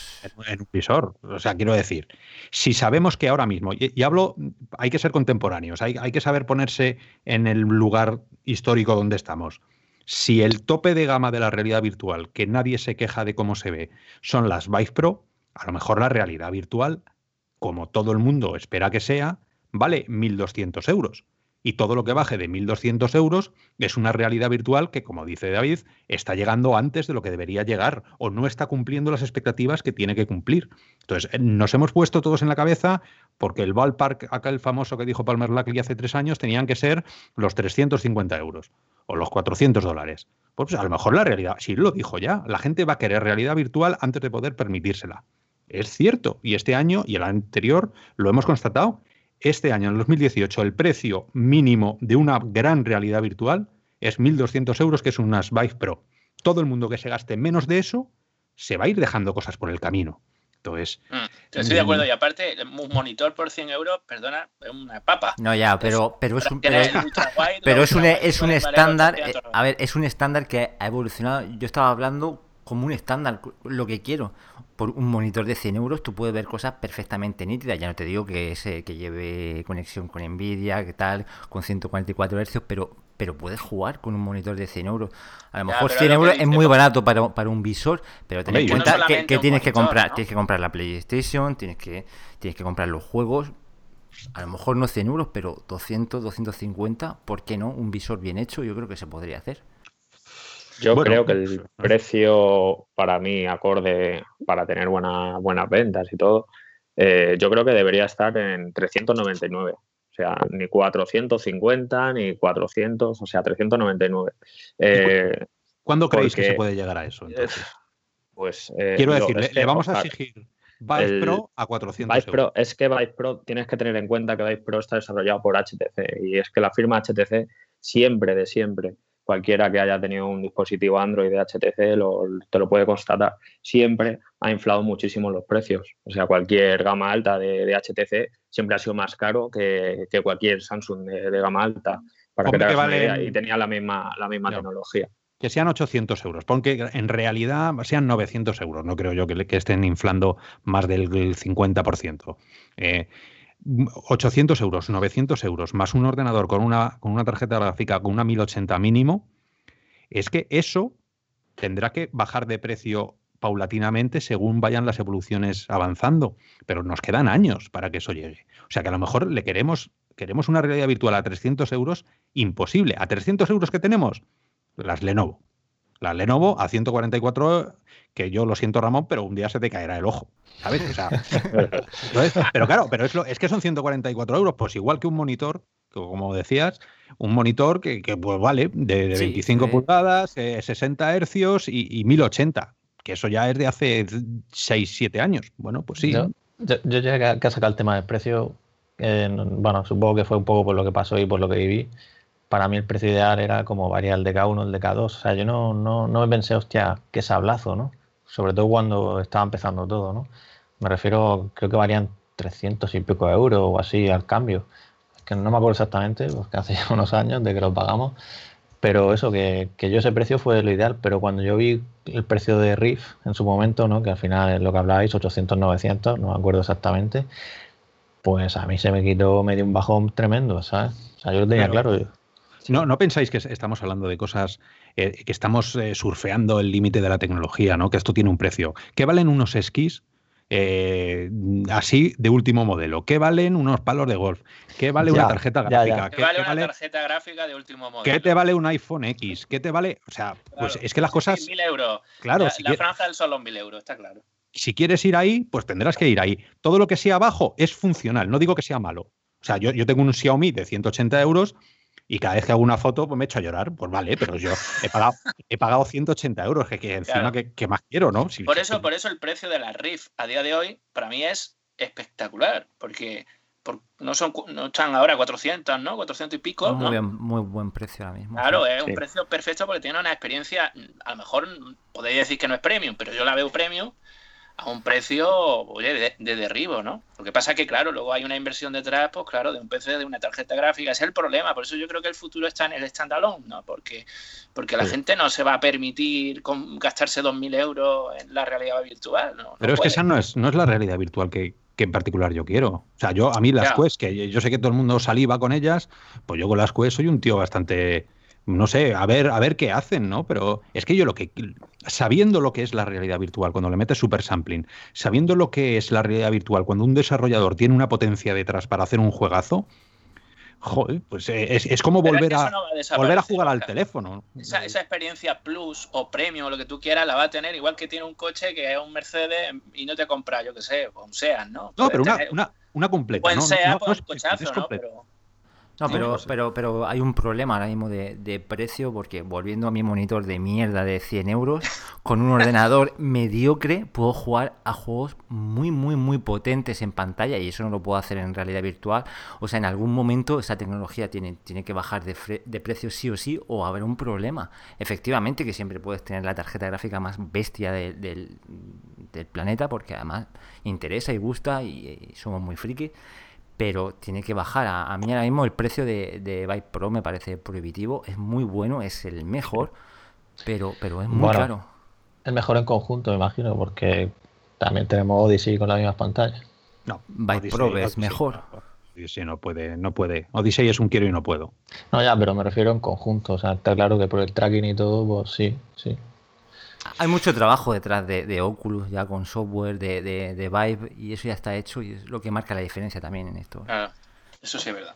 en un visor. O sea, quiero decir, si sabemos que ahora mismo, y, hablo, hay que ser contemporáneos, hay, hay que saber ponerse en el lugar histórico donde estamos. Si el tope de gama de la realidad virtual, que nadie se queja de cómo se ve, son las Vive Pro, a lo mejor la realidad virtual como todo el mundo espera que sea, vale 1.200 euros. Y todo lo que baje de 1.200 euros es una realidad virtual que, como dice David, está llegando antes de lo que debería llegar o no está cumpliendo las expectativas que tiene que cumplir. Entonces, eh, nos hemos puesto todos en la cabeza porque el ballpark, aquel famoso que dijo Palmer Luckey hace tres años, tenían que ser los 350 euros o los 400 dólares. Pues a lo mejor la realidad, si lo dijo ya, la gente va a querer realidad virtual antes de poder permitírsela. Es cierto, y este año y el anterior lo hemos constatado. Este año, en 2018, el precio mínimo de una gran realidad virtual es 1.200 euros, que es unas Vive Pro. Todo el mundo que se gaste menos de eso se va a ir dejando cosas por el camino. Entonces, mm, estoy de acuerdo. Mm. Y aparte, un monitor por 100 euros, perdona, es una papa. No, ya, pero, pero es un, [LAUGHS] pero, es un, es un estándar. Eh, a ver, es un estándar que ha evolucionado. Yo estaba hablando como un estándar, lo que quiero por un monitor de 100 euros tú puedes ver cosas perfectamente nítidas. Ya no te digo que, ese, que lleve conexión con Nvidia, que tal, con 144 Hz, pero, pero puedes jugar con un monitor de 100 euros. A lo mejor 100 euros es muy barato para, para, un visor, pero ten en cuenta que, tienes que comprar. Tienes que comprar la PlayStation, tienes que, tienes que comprar los juegos. A lo mejor no 100 euros, pero 200, 250, ¿por qué no? Un visor bien hecho, yo creo que se podría hacer. Yo creo que el precio para mí acorde para tener buena, buenas ventas y todo, eh, yo creo que debería estar en 399. O sea, ni 450 ni 400, o sea, 399. Eh, ¿Cuándo creéis que se puede llegar a eso? Pues, eh, Quiero decir, le, vamos a exigir Vive Pro a 400 Vive Pro, es que Vive Pro, tienes que tener en cuenta que Vive Pro está desarrollado por HTC y es que la firma HTC siempre, de siempre, cualquiera que haya tenido un dispositivo Android de HTC te lo puede constatar. Siempre ha inflado muchísimo los precios. O sea, cualquier gama alta de, HTC siempre ha sido más caro que, cualquier Samsung de, gama alta. Para que, te y tenía la misma, la misma tecnología. Que sean 800 euros, porque en realidad sean 900 euros. No creo yo que, que estén inflando más del 50%. Eh, 800 euros, 900 euros, más un ordenador con una, con una tarjeta gráfica con una 1080 mínimo, es que eso tendrá que bajar de precio paulatinamente según vayan las evoluciones avanzando, pero nos quedan años para que eso llegue. O sea que a lo mejor le queremos, queremos una realidad virtual a 300 euros, imposible. A 300 euros que tenemos, las Lenovo. Las Lenovo a 144 que yo lo siento, Ramón, pero un día se te caerá el ojo. ¿Sabes? [LAUGHS] pero claro, pero es, es que son 144 euros, pues igual que un monitor, como decías, un monitor que, pues vale, de, 25 pulgadas, 60 eh, hercios y, 1080, que eso ya es de hace 6, 7 años. Bueno, pues sí. Yo, yo, llegué a, sacar el tema del precio, bueno, supongo que fue un poco por lo que pasó y por lo que viví. Para mí el precio ideal era como variar el de K1, el de K2. O sea, yo no, no, no me pensé, hostia, qué sablazo, ¿no? sobre todo cuando estaba empezando todo, ¿no? Me refiero, creo que varían 300 y pico euros o así al cambio. Es que no me acuerdo exactamente, porque hace ya [LAUGHS] unos años de que lo pagamos, pero eso, que, yo ese precio fue lo ideal, pero cuando yo vi el precio de Riff en su momento, ¿no? que al final es lo que habláis, 800, 900, no me acuerdo exactamente, pues a mí se me quitó medio un bajón tremendo, ¿sabes? O sea, yo lo tenía claro. No, no pensáis que estamos hablando de cosas eh, que estamos eh, surfeando el límite de la tecnología, ¿no? Que esto tiene un precio. ¿Qué valen unos esquís? Eh, así de último modelo. ¿Qué valen unos palos de golf? ¿Qué vale una tarjeta gráfica? ¿Qué, vale una tarjeta gráfica de último modelo? ¿Qué te vale un iPhone X? ¿Qué te vale? O sea, pues es que las cosas. Mil euros. Claro, la, si la franja del solo mil euros, está claro. Si quieres ir ahí, pues tendrás que ir ahí. Todo lo que sea abajo es funcional. No digo que sea malo. O sea, yo, yo tengo un Xiaomi de 180 euros y cada vez que hago una foto pues me echo a llorar. Pues vale, pero yo he pagado, he pagado 180 euros, que, que encima que, más quiero, ¿no? por, eso, por eso el precio de la RIF a día de hoy para mí es espectacular, porque no son no están ahora 400, ¿no? 400 y pico. Muy, muy buen precio ahora mismo. Claro, es un precio perfecto porque tiene una experiencia, a lo mejor podéis decir que no es premium, pero yo la veo premium a un precio oye, de, derribo, ¿no? Lo que pasa es que, claro, luego hay una inversión detrás, pues claro, de un PC, de una tarjeta gráfica, ese es el problema. Por eso yo creo que el futuro está en el standalone, ¿no? Porque, porque la gente no se va a permitir gastarse 2.000 euros en la realidad virtual, ¿no? Pero es que esa no es, no es la realidad virtual que, en particular yo quiero. O sea, yo a mí las Quest, que yo sé que todo el mundo saliva con ellas, pues yo con las Quest soy un tío bastante no sé, a ver, a ver qué hacen, ¿no? Pero es que yo lo que, sabiendo lo que es la realidad virtual, cuando le metes super sampling, sabiendo lo que es la realidad virtual, cuando un desarrollador tiene una potencia detrás para hacer un juegazo, joder, pues eh, es, como volver a, volver a jugar al teléfono. Esa, experiencia plus o premium o lo que tú quieras la va a tener igual que tiene un coche que es un Mercedes y no te compra, yo qué sé, un SEAT, ¿no? No, pero una, una, una, completa. Buen ¿no? SEAT, pues, cochazo, ¿no? Pero... No, pero, pero, pero hay un problema ahora mismo de, precio porque volviendo a mi monitor de mierda de 100 euros, con un ordenador [LAUGHS] mediocre puedo jugar a juegos muy, muy, muy potentes en pantalla y eso no lo puedo hacer en realidad virtual. O sea, en algún momento esa tecnología tiene, tiene que bajar de, de precio sí o sí o haber un problema. Efectivamente que siempre puedes tener la tarjeta gráfica más bestia del, del planeta porque además interesa y gusta y, y somos muy frikis pero tiene que bajar. A, mí ahora mismo el precio de, de Vive Pro me parece prohibitivo, es muy bueno, es el mejor, pero, pero es muy caro. El mejor en conjunto, me imagino, porque también tenemos Odyssey con las mismas pantallas. No, Vive Pro es mejor. Odyssey no puede, no puede. Odyssey es un quiero y no puedo. No, ya, pero me refiero en conjunto. O sea, está claro que por el tracking y todo, pues sí, sí. Hay mucho trabajo detrás de, Oculus, ya con software, de, de, Vive, y eso ya está hecho y es lo que marca la diferencia también en esto. Claro, eso sí es verdad.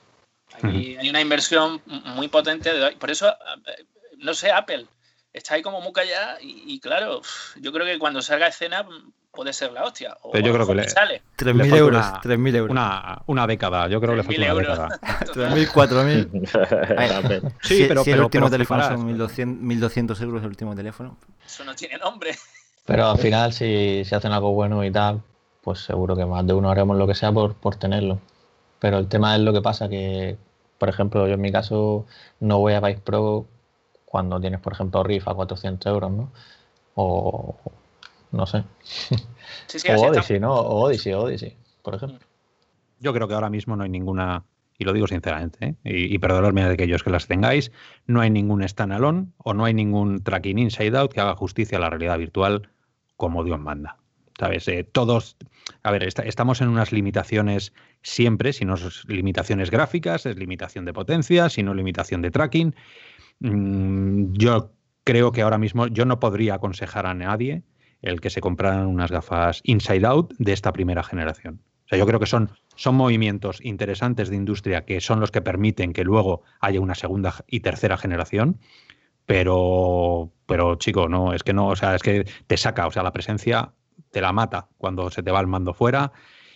hay una inversión muy potente, de, por eso, eh, no sé, Apple está ahí como muy callada y, claro, yo creo que cuando salga escena puede ser la hostia. Pero yo creo que le sale. 3.000 euros, una, 3.000 euros. Una, una, década, yo creo que le falta una década. [LAUGHS] 3.000, 4.000. [LAUGHS] sí, pero, si el último teléfono son 1.200 euros el último teléfono. Eso no tiene nombre. Pero al final, si, si hacen algo bueno y tal, pues seguro que más de uno haremos lo que sea por, por tenerlo. Pero el tema es lo que pasa que, por ejemplo, yo en mi caso no voy a Vice Pro cuando tienes, por ejemplo, Riff a 400 euros, ¿no? O no sé. o Odyssey, ¿no? O Odyssey, Odyssey, por ejemplo. Yo creo que ahora mismo no hay ninguna, y lo digo sinceramente, ¿eh? y, y perdonadme de aquellos que las tengáis, no hay ningún standalone o no hay ningún tracking inside out que haga justicia a la realidad virtual como Dios manda. ¿Sabes? Eh, todos, a ver, estamos en unas limitaciones siempre, si no es limitaciones gráficas, es limitación de potencia, si no limitación de tracking. Mm, yo creo que ahora mismo yo no podría aconsejar a nadie el que se compraran unas gafas inside out de esta primera generación. O sea, yo creo que son, son movimientos interesantes de industria que son los que permiten que luego haya una segunda y tercera generación, pero, pero chico, no, es que no, o sea, es que te saca, o sea, la presencia te la mata cuando se te va el mando fuera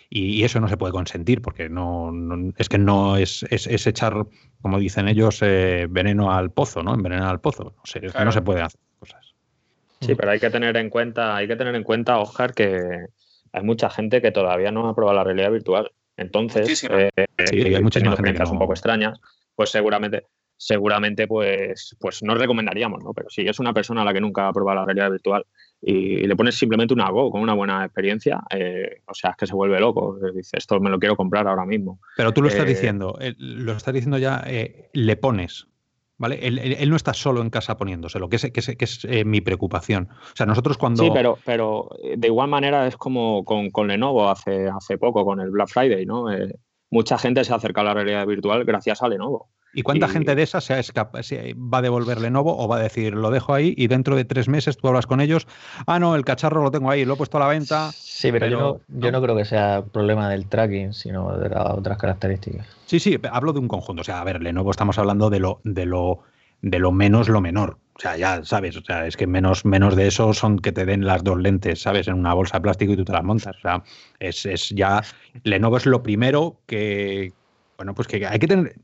y, eso no se puede consentir porque no, es que no es, es, echar, como dicen ellos, eh, veneno al pozo, ¿no? Envenenar al pozo. No sé, es no se pueden hacer. Sí, pero hay que tener en cuenta, hay que tener en cuenta, Oscar, que hay mucha gente que todavía no ha probado la realidad virtual. Entonces, eh, hay muchas experiencias un poco extrañas, pues seguramente seguramente pues, pues no recomendaríamos, ¿no? Pero si es una persona a la que nunca ha probado la realidad virtual y le pones simplemente una Go con una buena experiencia, eh, o sea, es que se vuelve loco. Dice, esto me lo quiero comprar ahora mismo. Pero tú lo estás eh, diciendo, eh, lo estás diciendo ya, le pones. ¿Vale? Él, no está solo en casa poniéndoselo, que es, que es, que es mi preocupación. O sea, nosotros cuando. Sí, pero, pero de igual manera es como con, con Lenovo hace, hace poco, con el Black Friday, ¿no? mucha gente se acerca a la realidad virtual gracias a Lenovo. ¿Y cuánta gente de esas se, va a devolver Lenovo o va a decir, lo dejo ahí y dentro de tres meses tú hablas con ellos? Ah, no, el cacharro lo tengo ahí, lo he puesto a la venta. Sí, pero, yo, no, creo que sea problema del tracking, sino de las otras características. Sí, sí, hablo de un conjunto. O sea, a ver, Lenovo estamos hablando de lo, de lo, de lo menos lo menor. O sea, ya sabes, o sea, es que menos, menos de eso son que te den las dos lentes, ¿sabes? En una bolsa de plástico y tú te las montas. O sea, es, es ya. Lenovo es lo primero que. Bueno, pues que hay que tener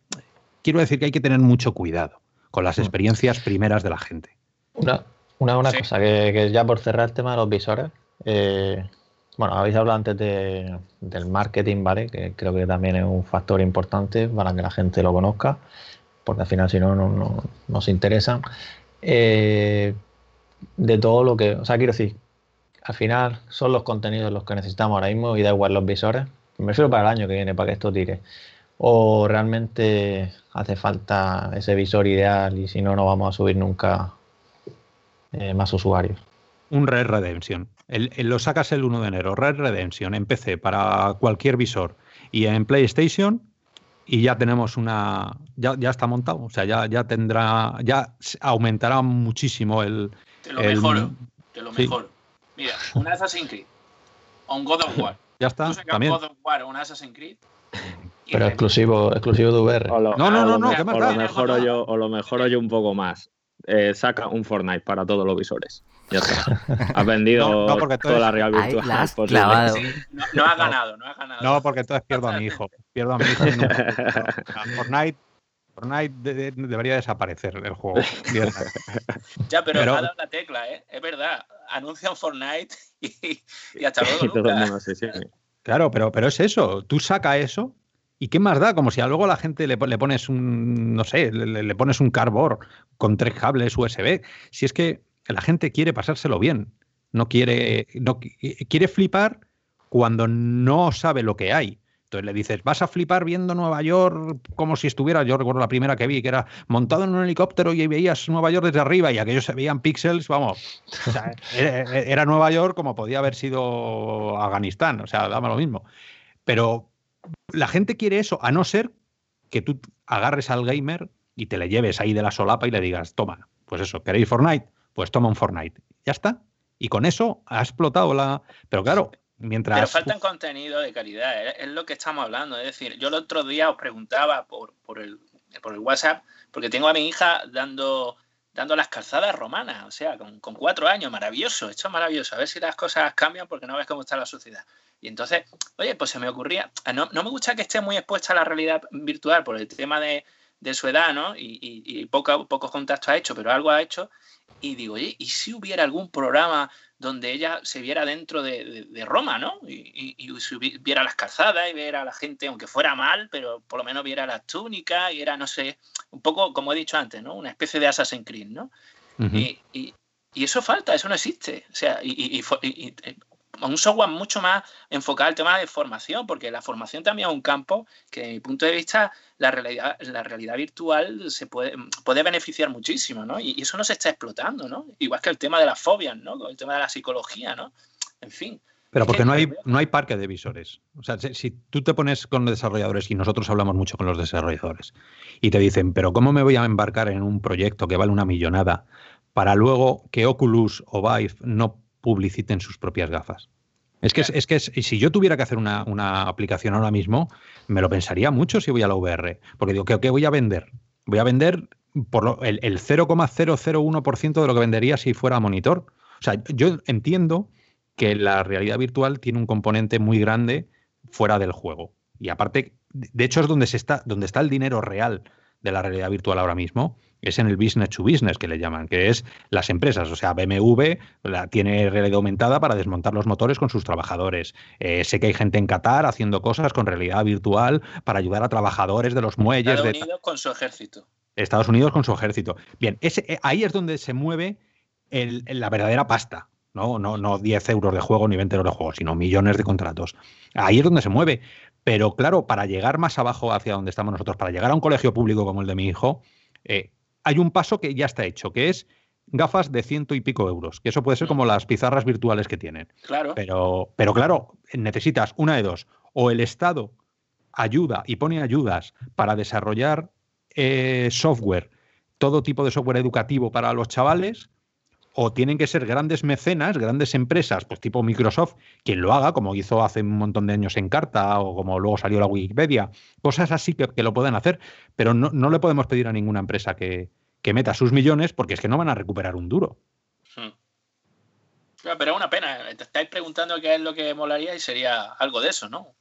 quiero decir que hay que tener mucho cuidado con las mm. experiencias primeras de la gente. Una, una, cosa, que, ya por cerrar el tema de los visores, eh, bueno, habéis hablado antes del marketing, ¿vale? Que creo que también es un factor importante para que la gente lo conozca, porque al final si no, no, nos interesa. Eh, de todo lo que, o sea, quiero decir, al final son los contenidos los que necesitamos ahora mismo y da igual los visores. Me refiero para el año que viene, para que esto tire. O realmente hace falta ese visor ideal y si no, no vamos a subir nunca eh, más usuarios. Un Red Redemption. lo sacas el 1 de enero. Red Redemption en PC para cualquier visor y en PlayStation y ya tenemos una. Ya, ya está montado. O sea, ya, ya tendrá. Ya aumentará muchísimo el. Te lo mejor. Te lo mejor. Mira, un Assassin's Creed o un God of War. Ya está. también. un God of War o un Assassin's Creed. Pero exclusivo, exclusivo de VR. no, no, no, no, ¿qué más o, lo mejoro yo, o lo mejoro yo un poco más. Eh, saca un Fortnite para todos los visores. Ya está. [LAUGHS] Has vendido toda la real virtual. no, no has ganado, no has ganado. No, porque entonces pierdo a mi hijo. Pierdo a mi hijo. [LAUGHS] Fortnite Fortnite debería desaparecer el juego. ya, pero, pero, ha dado la tecla, ¿eh? Es verdad. Anuncian Fortnite y, y hasta [LAUGHS] luego. Claro, pero, pero es eso. Tú saca eso ¿Y qué más da? Como si a luego la gente le, pones un, no sé, le, pones un cardboard con tres cables USB. Si es que la gente quiere pasárselo bien, no quiere, no quiere flipar cuando no sabe lo que hay. Entonces le dices, vas a flipar viendo Nueva York como si estuviera, yo recuerdo la primera que vi, que era montado en un helicóptero y veías Nueva York desde arriba y aquellos se veían píxeles, vamos, era, [LAUGHS] era, Nueva York como podía haber sido Afganistán, o sea, dame lo mismo. Pero la gente quiere eso, a no ser que tú agarres al gamer y te le lleves ahí de la solapa y le digas, toma, pues eso, ¿queréis Fortnite? Pues toma un Fortnite. Ya está. Y con eso ha explotado la... Pero claro, Pero falta contenido de calidad, es lo que estamos hablando. Es decir, yo el otro día os preguntaba por, por, el, por el WhatsApp, porque tengo a mi hija dando dando las calzadas romanas, o sea, con, con, cuatro años, maravilloso, esto es maravilloso, a ver si las cosas cambian porque no ves cómo está la sociedad. Y entonces, oye, pues se me ocurría, ah, no, no me gusta que esté muy expuesta a la realidad virtual por el tema de, de su edad, ¿no? Y, y, poco, pocos contactos ha hecho, pero algo ha hecho. Y digo, oye, ¿y si hubiera algún programa donde ella se viera dentro de, de, Roma, ¿no? Y, y, viera las calzadas y viera a la gente, aunque fuera mal, pero por lo menos viera las túnicas y era, no sé, un poco, como he dicho antes, ¿no? Una especie de Assassin's Creed, ¿no? y, y, eso falta, eso no existe. O sea, y, un software mucho más enfocado al tema de formación, porque la formación también es un campo que, desde mi punto de vista, la realidad, la realidad virtual se puede, puede beneficiar muchísimo, ¿no? Y, eso no se está explotando, ¿no? Igual que el tema de las fobias, ¿no? El tema de la psicología, ¿no? En fin. Pero porque no hay, no hay parque de visores. O sea, si, tú te pones con los desarrolladores, y nosotros hablamos mucho con los desarrolladores, y te dicen, pero ¿cómo me voy a embarcar en un proyecto que vale una millonada para luego que Oculus o Vive no publiciten sus propias gafas. Es que, es, que si yo tuviera que hacer una, aplicación ahora mismo, me lo pensaría mucho si voy a la VR. Porque digo, ¿qué, voy a vender? Voy a vender por el, el 0,001% de lo que vendería si fuera monitor. O sea, yo entiendo que la realidad virtual tiene un componente muy grande fuera del juego. Y aparte, de hecho es donde, se está, donde está el dinero real de la realidad virtual ahora mismo es en el business to business que le llaman, que es las empresas. O sea, BMW la tiene realidad aumentada para desmontar los motores con sus trabajadores. Eh, sé que hay gente en Qatar haciendo cosas con realidad virtual para ayudar a trabajadores de los muelles. Estados Unidos con su ejército. Estados Unidos con su ejército. Bien, ese, eh, ahí es donde se mueve la verdadera pasta. ¿no? No, no 10 euros de juego ni 20 euros de juego, sino millones de contratos. Ahí es donde se mueve. Pero claro, para llegar más abajo hacia donde estamos nosotros, para llegar a un colegio público como el de mi hijo, eh, hay un paso que ya está hecho, que es gafas de ciento y pico euros, que eso puede ser como las pizarras virtuales que tienen. Claro. Pero, pero claro, necesitas una de dos. O el Estado ayuda y pone ayudas para desarrollar eh, software, todo tipo de software educativo para los chavales, o tienen que ser grandes mecenas, grandes empresas, pues tipo Microsoft, quien lo haga, como hizo hace un montón de años en Carta o como luego salió la Wikipedia, cosas así que, lo pueden hacer, pero no, le podemos pedir a ninguna empresa que, meta sus millones porque es que no van a recuperar un duro. Hmm. Pero es una pena, te estáis preguntando qué es lo que molaría y sería algo de eso, ¿no?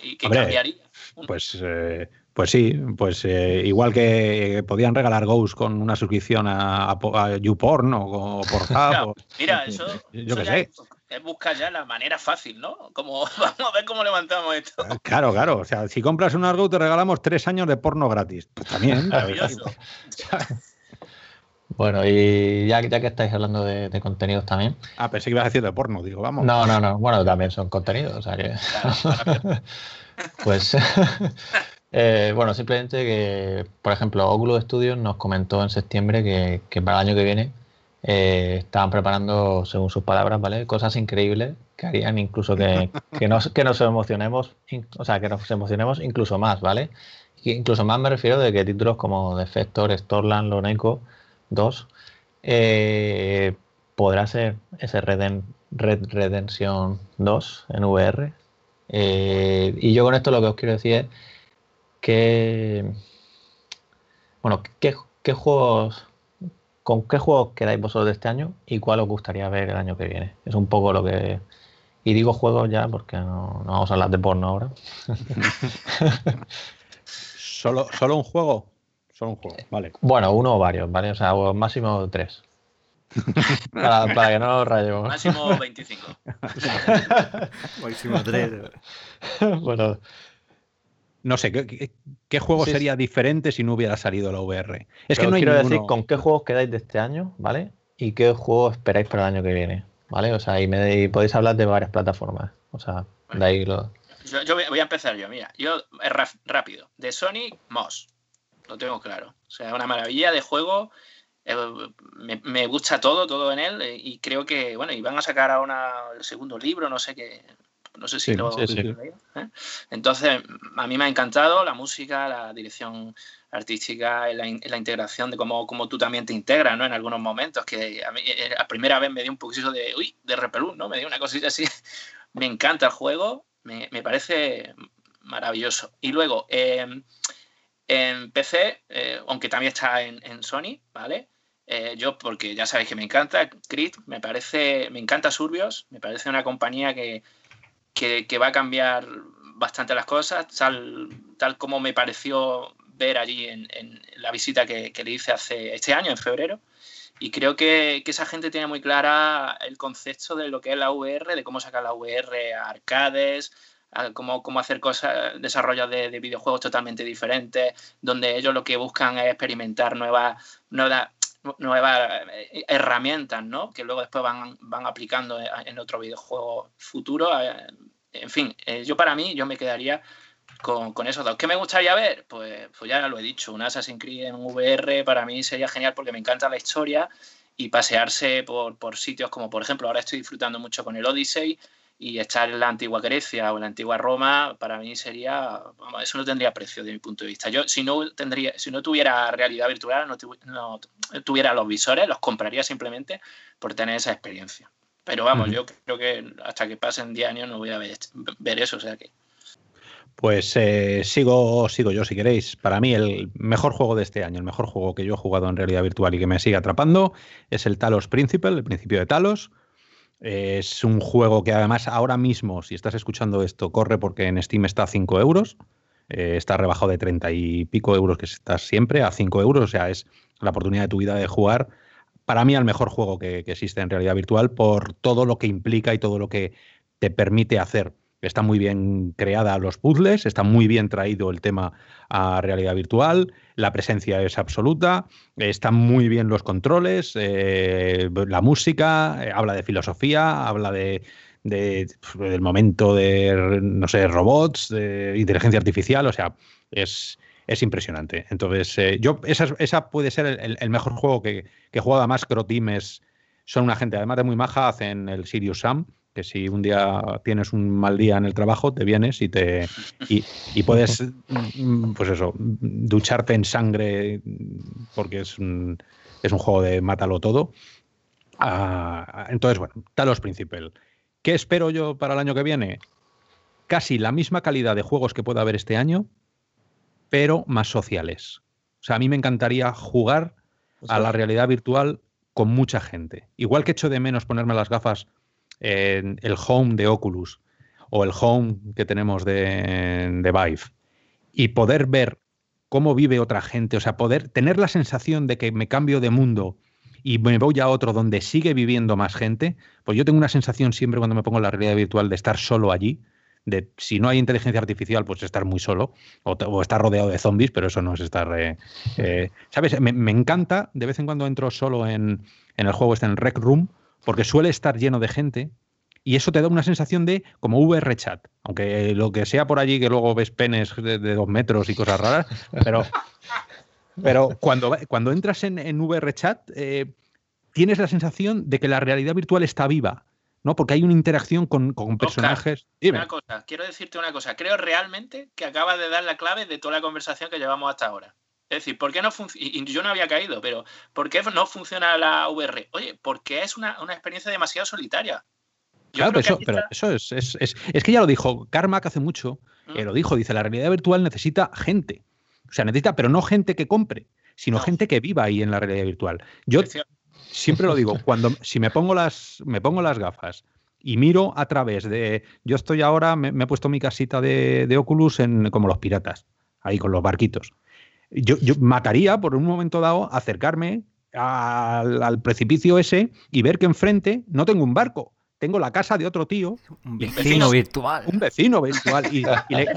¿Y, qué cambiaría? Pues eh, pues sí, pues eh, igual que podían regalar Ghost con una suscripción a, YouPorn o, por Pornhub. mira, eso, [LAUGHS] yo qué sé. es buscar ya la manera fácil, ¿no? Como, [LAUGHS] vamos a ver cómo levantamos esto. Ah, claro, claro. O sea, si compras un Argo te regalamos tres años de porno gratis. Pues también. [LAUGHS] Maravilloso. Bueno, y ya, ya que estáis hablando de, contenidos también. Ah, pensé que ibas a decir de porno, digo, vamos. No, no, no. Bueno, también son contenidos, o sea que. pues. Eh, bueno, simplemente que, por ejemplo, Oculus Studios nos comentó en septiembre que, que para el año que viene eh, estaban preparando, según sus palabras, ¿vale? Cosas increíbles que harían incluso que, que, nos, que nos emocionemos, o sea, que nos emocionemos incluso más, ¿vale? incluso más me refiero de que títulos como Defector, Storland, Loneco 2 eh, podrá ser ese Red, Redemption 2 en VR. Eh, y yo con esto lo que os quiero decir es que, bueno, ¿qué, qué juegos ¿Con qué juegos quedáis vosotros de este año y cuál os gustaría ver el año que viene? Es un poco lo que... Y digo juegos ya porque no, vamos a hablar de porno ahora. [LAUGHS] ¿Solo, ¿Solo un juego? Solo un juego, vale. Bueno, uno o varios, ¿vale? O sea, máximo tres. [LAUGHS] para, que no rayemos. Máximo 25. [LAUGHS] máximo tres. bueno, no sé, ¿qué, juego sería diferente si no hubiera salido la VR? Es que no quiero decir con qué juegos quedáis de este año, ¿vale? Y qué juegos esperáis para el año que viene, ¿vale? O sea, y, me, podéis hablar de varias plataformas. O sea, de ahí lo... Yo, voy a empezar yo, mira. Yo, rápido. De Sony, Moss. Lo tengo claro. O sea, una maravilla de juego. Eh, me, gusta todo, todo en él. Eh, y creo que, bueno, y van a sacar ahora el segundo libro, no sé qué no sé si lo. ¿eh? Entonces, a mí me ha encantado la música, la dirección artística, la, la integración de cómo, cómo, tú también te integras, ¿no? En algunos momentos, que a mí eh, la primera vez me dio un poquito de, uy, de repelús, ¿no? Me dio una cosita así. [LAUGHS] me encanta el juego, me, me parece maravilloso. Y luego, em, en PC, eh, aunque también está en, en Sony, ¿vale? yo, porque ya sabéis que me encanta, Crit, me parece, me encanta Surbios, me parece una compañía que, que, va a cambiar bastante las cosas, tal, tal como me pareció ver allí en, la visita que, le hice hace este año, en febrero. Y creo que, esa gente tiene muy clara el concepto de lo que es la VR, de cómo sacar la VR a arcades, cómo, cómo, hacer cosas, desarrollos de, videojuegos totalmente diferentes, donde ellos lo que buscan es experimentar nuevas, nuevas, nuevas eh, herramientas, ¿no? Que luego después van, van aplicando en otro videojuego futuro. Eh, en fin, eh, yo para mí, yo me quedaría con, con, esos dos. ¿Qué me gustaría ver? Pues, pues ya lo he dicho, un Assassin's Creed en VR para mí sería genial porque me encanta la historia y pasearse por, por sitios como, por ejemplo, ahora estoy disfrutando mucho con el Odyssey y estar en la antigua Grecia o en la antigua Roma, para mí sería, vamos, eso no tendría precio de mi punto de vista. Yo si no tendría, si no tuviera realidad virtual, no, tuviera los visores, los compraría simplemente por tener esa experiencia. Pero vamos, yo creo que hasta que pasen 10 años no voy a ver, eso, o sea que. Pues eh, sigo, sigo yo si queréis. Para mí el mejor juego de este año, el mejor juego que yo he jugado en realidad virtual y que me sigue atrapando es el Talos Principal, el principio de Talos. Es un juego que además ahora mismo, si estás escuchando esto, corre porque en Steam está a 5 euros. Eh, está rebajado de 30 y pico euros que estás siempre a 5 euros. O sea, es la oportunidad de tu vida de jugar. Para mí, el mejor juego que, existe en realidad virtual por todo lo que implica y todo lo que te permite hacer. Está muy bien creada los puzzles, está muy bien traído el tema a realidad virtual, la presencia es absoluta, están muy bien los controles, eh, la música, eh, habla de filosofía, habla de, del momento de, no sé, robots, de inteligencia artificial, o sea, es, es impresionante. Entonces, eh, yo, esa, esa, puede ser el, mejor juego que, que jugado. Además, Croteam son una gente, además de muy maja, hacen el Sirius Sam, que si un día tienes un mal día en el trabajo, te vienes y te y, puedes, [LAUGHS] mm, pues eso, ducharte en sangre, porque es un, es un juego de mátalo todo. Ah, entonces, bueno, Talos Principal. ¿Qué espero yo para el año que viene? Casi la misma calidad de juegos que pueda haber este año, pero más sociales. O sea, a mí me encantaría jugar a la realidad virtual con mucha gente. Igual que echo de menos ponerme las gafas en el home de Oculus o el home que tenemos de, Vive y poder ver cómo vive otra gente, o sea, poder tener la sensación de que me cambio de mundo y me voy a otro donde sigue viviendo más gente, pues yo tengo una sensación siempre cuando me pongo en la realidad virtual de estar solo allí, de si no hay inteligencia artificial, pues estar muy solo, o, estar rodeado de zombies, pero eso no es estar... Eh, eh, ¿Sabes? Me, encanta, de vez en cuando entro solo en, en el juego, está en Rec Room, porque suele estar lleno de gente y eso te da una sensación de como VR chat, aunque lo que sea por allí que luego ves penes de, dos metros y cosas raras, pero, [LAUGHS] pero cuando, cuando entras en, en VR chat eh, tienes la sensación de que la realidad virtual está viva, ¿no? Porque hay una interacción con, personajes. una cosa, quiero decirte una cosa, creo realmente que acaba de dar la clave de toda la conversación que llevamos hasta ahora. Es decir, ¿por qué no funciona? Y yo no había caído, pero ¿por qué no funciona la VR? Oye, porque es una, una experiencia demasiado solitaria claro, pero, eso, es, es, que ya lo dijo Carmack hace mucho, mm. lo dijo, dice, la realidad virtual necesita gente. O sea, necesita, pero no gente que compre, sino gente que viva ahí en la realidad virtual. Yo siempre lo digo, [LAUGHS] cuando si me pongo las, me pongo las gafas y miro a través de. Yo estoy ahora, me, he puesto mi casita de, Oculus en, como los piratas, ahí con los barquitos. Yo, yo mataría por un momento dado acercarme al, precipicio ese y ver que enfrente no tengo un barco, tengo la casa de otro tío. Un vecino virtual. Un vecino virtual. Y, [LAUGHS] le,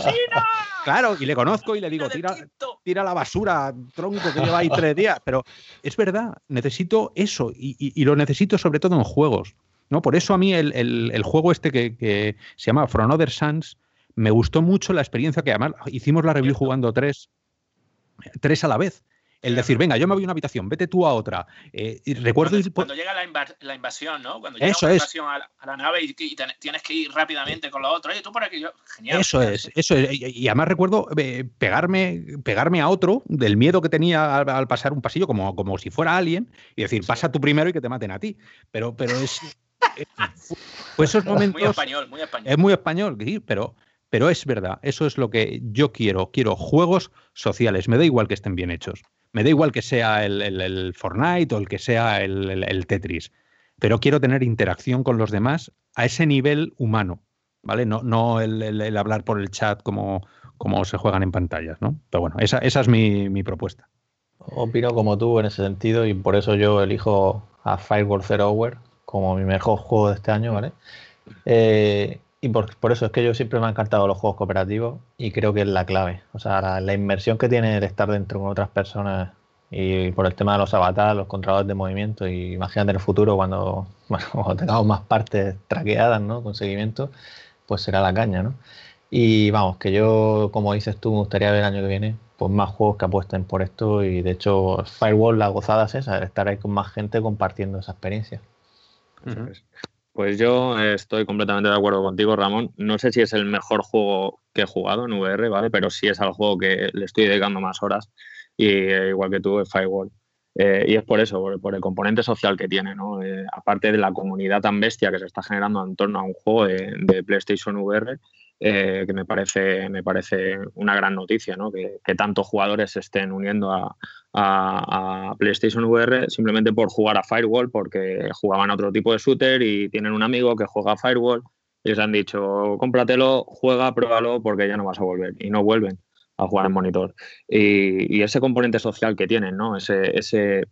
claro, y le conozco y le digo, tira, tira la basura, tronco, que lleva ahí tres días. Pero es verdad, necesito eso y, lo necesito sobre todo en juegos. ¿no? Por eso a mí el, juego este que, se llama From Other Suns me gustó mucho la experiencia que además hicimos la review jugando tres, tres a la vez el decir, venga, yo me voy a una habitación, vete tú a otra. Eh, y recuerdo cuando, llega la, invasión, ¿no? Cuando llega la invasión a, la, nave y, tienes que ir rápidamente con la otra. Oye, tú por aquí, genial. Eso es, eso es. Y, además recuerdo eh, pegarme, pegarme a otro del miedo que tenía al, pasar un pasillo, como, como si fuera alguien, y decir, pasa tú primero y que te maten a ti. Pero, pero es. [LAUGHS] pues esos momentos. Muy español, muy español. Es muy español, sí, pero. Pero es verdad, eso es lo que yo quiero. Quiero juegos sociales. Me da igual que estén bien hechos. Me da igual que sea el, Fortnite o el que sea el, Tetris, pero quiero tener interacción con los demás a ese nivel humano, ¿vale? No, no el, hablar por el chat como, como se juegan en pantallas, ¿no? Pero bueno, esa, es mi, propuesta. Opino como tú en ese sentido y por eso yo elijo a Firewall Zero Hour como mi mejor juego de este año, ¿vale? Eh, y por, eso es que yo siempre me han encantado los juegos cooperativos y creo que es la clave. O sea, la, inmersión que tiene el estar dentro con otras personas y por el tema de los avatares, los controladores de movimiento y imagínate en el futuro [LAUGHS] cuando, tengamos más partes traqueadas, ¿no? Con seguimiento, pues será la caña, ¿no? Y vamos, que yo, como dices tú, me gustaría ver el año que viene pues más juegos que apuesten por esto y de hecho Firewall la gozada es esa, estar ahí con más gente compartiendo esa experiencia. Pues yo estoy completamente de acuerdo contigo, Ramón. No sé si es el mejor juego que he jugado en VR, ¿vale? Pero sí es al juego que le estoy dedicando más horas. Y eh, igual que tú, Firewall. Eh, y es por eso, por, el componente social que tiene, ¿no? Eh, aparte de la comunidad tan bestia que se está generando en torno a un juego de PlayStation VR, eh, que me parece, me parece una gran noticia, ¿no? que, tantos jugadores se estén uniendo a, PlayStation VR simplemente por jugar a Firewall, porque jugaban a otro tipo de shooter y tienen un amigo que juega a Firewall y les han dicho, cómpratelo, juega, pruébalo, porque ya no vas a volver. Y no vuelven a jugar en monitor. Y, ese componente social que tienen, ¿no? Ese, ese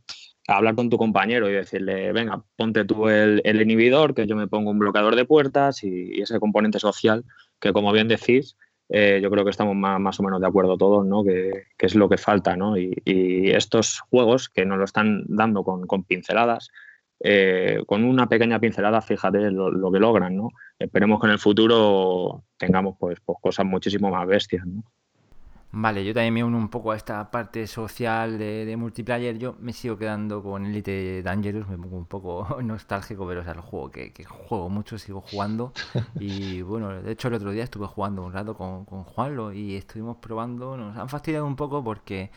hablar con tu compañero y decirle, venga, ponte tú el, inhibidor, que yo me pongo un bloqueador de puertas y ese componente social que como bien decís, eh, yo creo que estamos más, o menos de acuerdo todos, ¿no? Que, es lo que falta, ¿no? Y, estos juegos que nos lo están dando con, pinceladas, eh, con una pequeña pincelada, fíjate lo, que logran, ¿no? Esperemos que en el futuro tengamos pues, pues cosas muchísimo más bestias, ¿no? Vale, yo también me uno un poco a esta parte social de, multiplayer. Yo me sigo quedando con Elite Dangerous, me pongo un poco [LAUGHS] nostálgico, pero es el juego que, juego mucho, sigo jugando. [LAUGHS] Y bueno, de hecho el otro día estuve jugando un rato con, con Juanlo y estuvimos probando. Nos han fastidiado un poco porque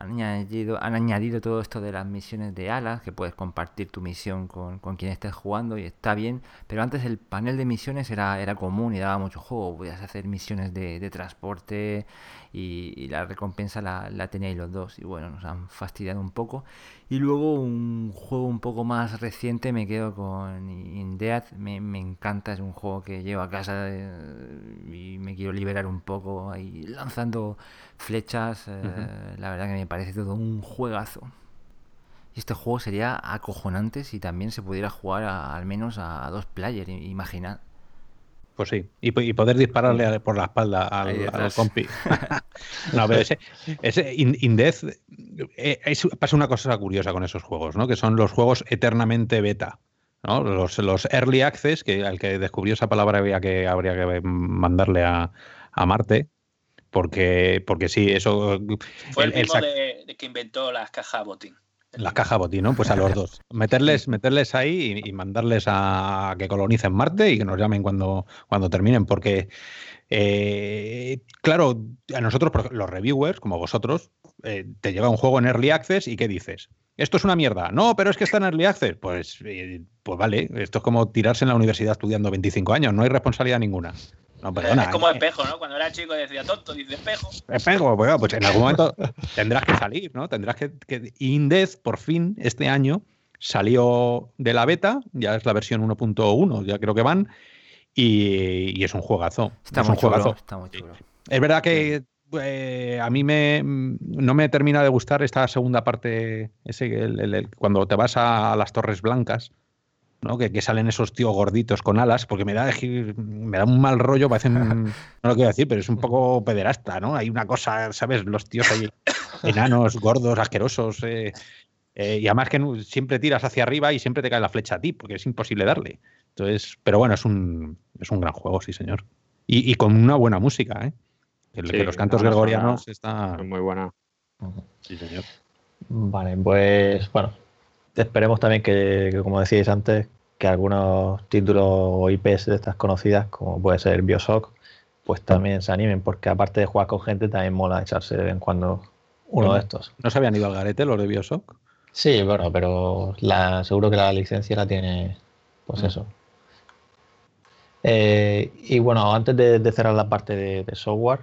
han añadido, han añadido todo esto de las misiones de alas, que puedes compartir tu misión con, quien estés jugando y está bien, pero antes el panel de misiones era, era común y daba mucho juego, podías hacer misiones de, transporte y, la recompensa la, la teníais los dos y bueno, nos han fastidiado un poco. Y luego un juego un poco más reciente me quedo con Indead, me, me encanta, es un juego que llevo a casa eh, y me quiero liberar un poco ahí lanzando flechas, eh, la verdad que me parece todo un juegazo. Y este juego sería acojonante si también se pudiera jugar al menos a, dos players, imagina. Pues sí, y, poder dispararle por la espalda al, compi. [LAUGHS] no, pero ese, ese Indez eh, pasa una cosa curiosa con esos juegos, ¿no? Que son los juegos eternamente beta. ¿no? Los, los early access, que al que descubrió esa palabra había que, habría que mandarle a, a Marte, porque, porque sí, eso. Fue el, mismo de, que inventó las cajas botín. Las cajas botín, ¿no? Pues a los dos. [LAUGHS] Meterles, meterles ahí y, mandarles a que colonicen Marte y que nos llamen cuando, cuando terminen, porque. Eh, claro, a nosotros, los reviewers, como vosotros, eh, te llega un juego en Early Access y ¿qué dices? Esto es una mierda. No, pero es que está en Early Access. Pues, eh, pues vale, esto es como tirarse en la universidad estudiando 25 años, no hay responsabilidad ninguna. No, perdona. Es como espejo, ¿no? Cuando era chico decía tonto, dice espejo. Espejo, pues, pues en algún momento [LAUGHS] tendrás que salir, ¿no? Tendrás que. que Indez, por fin, este año, salió de la beta, ya es la versión 1.1, ya creo que van, y, es un juegazo. Está, es muy un juegazo. está muy chulo. Es verdad que eh, a mí me, no me termina de gustar esta segunda parte, ese, cuando te vas a las Torres Blancas que, salen esos tíos gorditos con alas, porque me da, me da un mal rollo, parecen, [LAUGHS] no lo quiero decir, pero es un poco pederasta, ¿no? Hay una cosa, ¿sabes? Los tíos ahí enanos, gordos, asquerosos, eh, eh, y además que siempre tiras hacia arriba y siempre te cae la flecha a ti, porque es imposible darle. Entonces, pero bueno, es un, es un gran juego, sí, señor. Y, con una buena música, ¿eh? Que, los cantos gregorianos está... Muy buena. Sí, señor. Vale, pues bueno, esperemos también que, como decíais antes, que algunos títulos o IPs de estas conocidas, como puede ser Bioshock, pues también se animen, porque aparte de jugar con gente, también mola echarse de vez en cuando uno de estos. ¿No se habían ido al garete los de Bioshock? Sí, bueno, pero la, seguro que la licencia la tiene, pues mm. eso. Eh, y bueno, antes de, cerrar la parte de, software,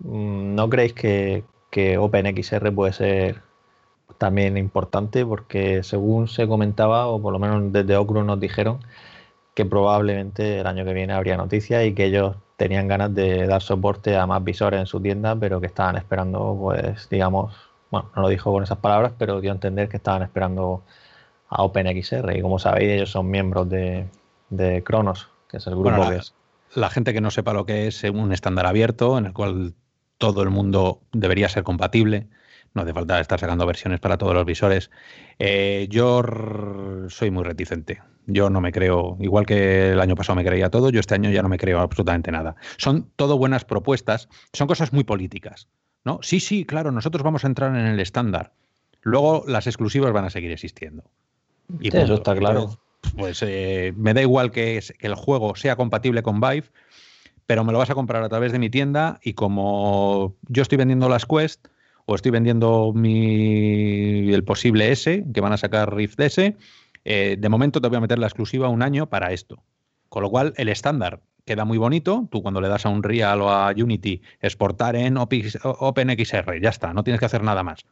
mm, ¿no creéis que, que OpenXR puede ser también importante porque según se comentaba, o por lo menos desde Oculus nos dijeron, que probablemente el año que viene habría noticias y que ellos tenían ganas de dar soporte a más visores en su tienda, pero que estaban esperando, pues, digamos, bueno, no lo dijo con esas palabras, pero dio a entender que estaban esperando a OpenXR. Y como sabéis, ellos son miembros de, de Cronos, que es el grupo que es. La gente que no sepa lo que es un estándar abierto en el cual todo el mundo debería ser compatible no hace falta estar sacando versiones para todos los visores. Eh, yo soy muy reticente. Yo no me creo, igual que el año pasado me creía todo, yo este año ya no me creo absolutamente nada. Son todo buenas propuestas, son cosas muy políticas. ¿no? Sí, sí, claro, nosotros vamos a entrar en el estándar. Luego las exclusivas van a seguir existiendo. Y eso está claro. Pues eh, me da igual que, que el juego sea compatible con Vive, pero me lo vas a comprar a través de mi tienda y como yo estoy vendiendo las Quest, o estoy vendiendo mi, el posible S, que van a sacar Rift S, eh, de momento te voy a meter la exclusiva un año para esto. Con lo cual, el estándar queda muy bonito. Tú cuando le das a un Real o a Unity, exportar en OpenXR, ya está, no tienes que hacer nada más.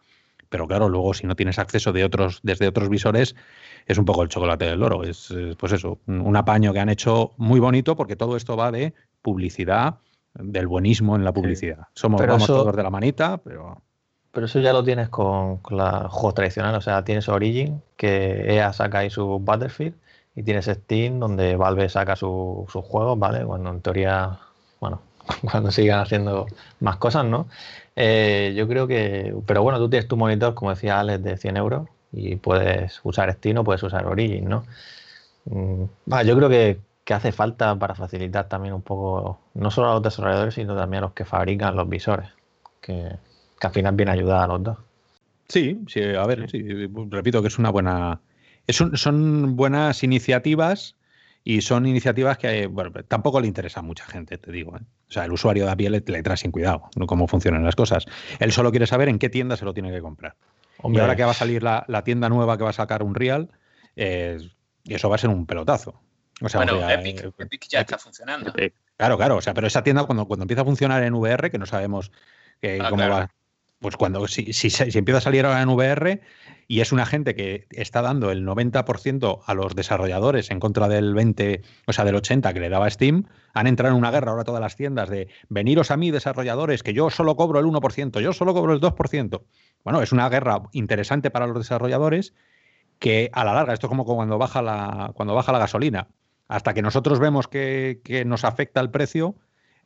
Pero claro, luego si no tienes acceso de otros, desde otros visores, es un poco el chocolate del oro. Es, pues eso, un apaño que han hecho muy bonito porque todo esto va de publicidad, del buenismo en la publicidad. Somos todos de la manita, pero pero eso ya lo tienes con, con los juegos tradicionales. O sea, tienes Origin, que EA saca ahí su Battlefield, y tienes Steam, donde Valve saca sus juegos, ¿vale? Cuando en teoría, bueno, [LAUGHS] cuando sigan haciendo más cosas, ¿no? Eh, yo creo que. Pero bueno, tú tienes tu monitor, como decía Alex, de 100 euros, y puedes usar Steam o puedes usar Origin, ¿no? Mm, yo creo que, que hace falta para facilitar también un poco, no solo a los desarrolladores, sino también a los que fabrican los visores. Que, que al final viene a ayudar a los dos. Sí, sí, a ver, repito que es una buena. son buenas iniciativas y son iniciativas que bueno, tampoco le interesa a mucha gente, te digo. ¿eh? O sea, el usuario de a pie le, trae sin cuidado cómo funcionan las cosas. Él solo quiere saber en qué tienda se lo tiene que comprar. Y ahora que va a salir la, tienda nueva que va a sacar un Real, eh, eso va a ser un pelotazo. bueno, Epic, Epic, ya está funcionando. Claro, claro. O sea, pero esa tienda cuando, cuando empieza a funcionar en VR, que no sabemos ah, cómo va pues cuando si, si, si, empieza a salir ahora en VR y es una gente que está dando el 90% a los desarrolladores en contra del 20, o sea, del 80 que le daba Steam, han entrado en una guerra ahora todas las tiendas de veniros a mí desarrolladores que yo solo cobro el 1%, yo solo cobro el 2%. Bueno, es una guerra interesante para los desarrolladores que a la larga, esto es como cuando baja la, cuando baja la gasolina, hasta que nosotros vemos que, que nos afecta el precio,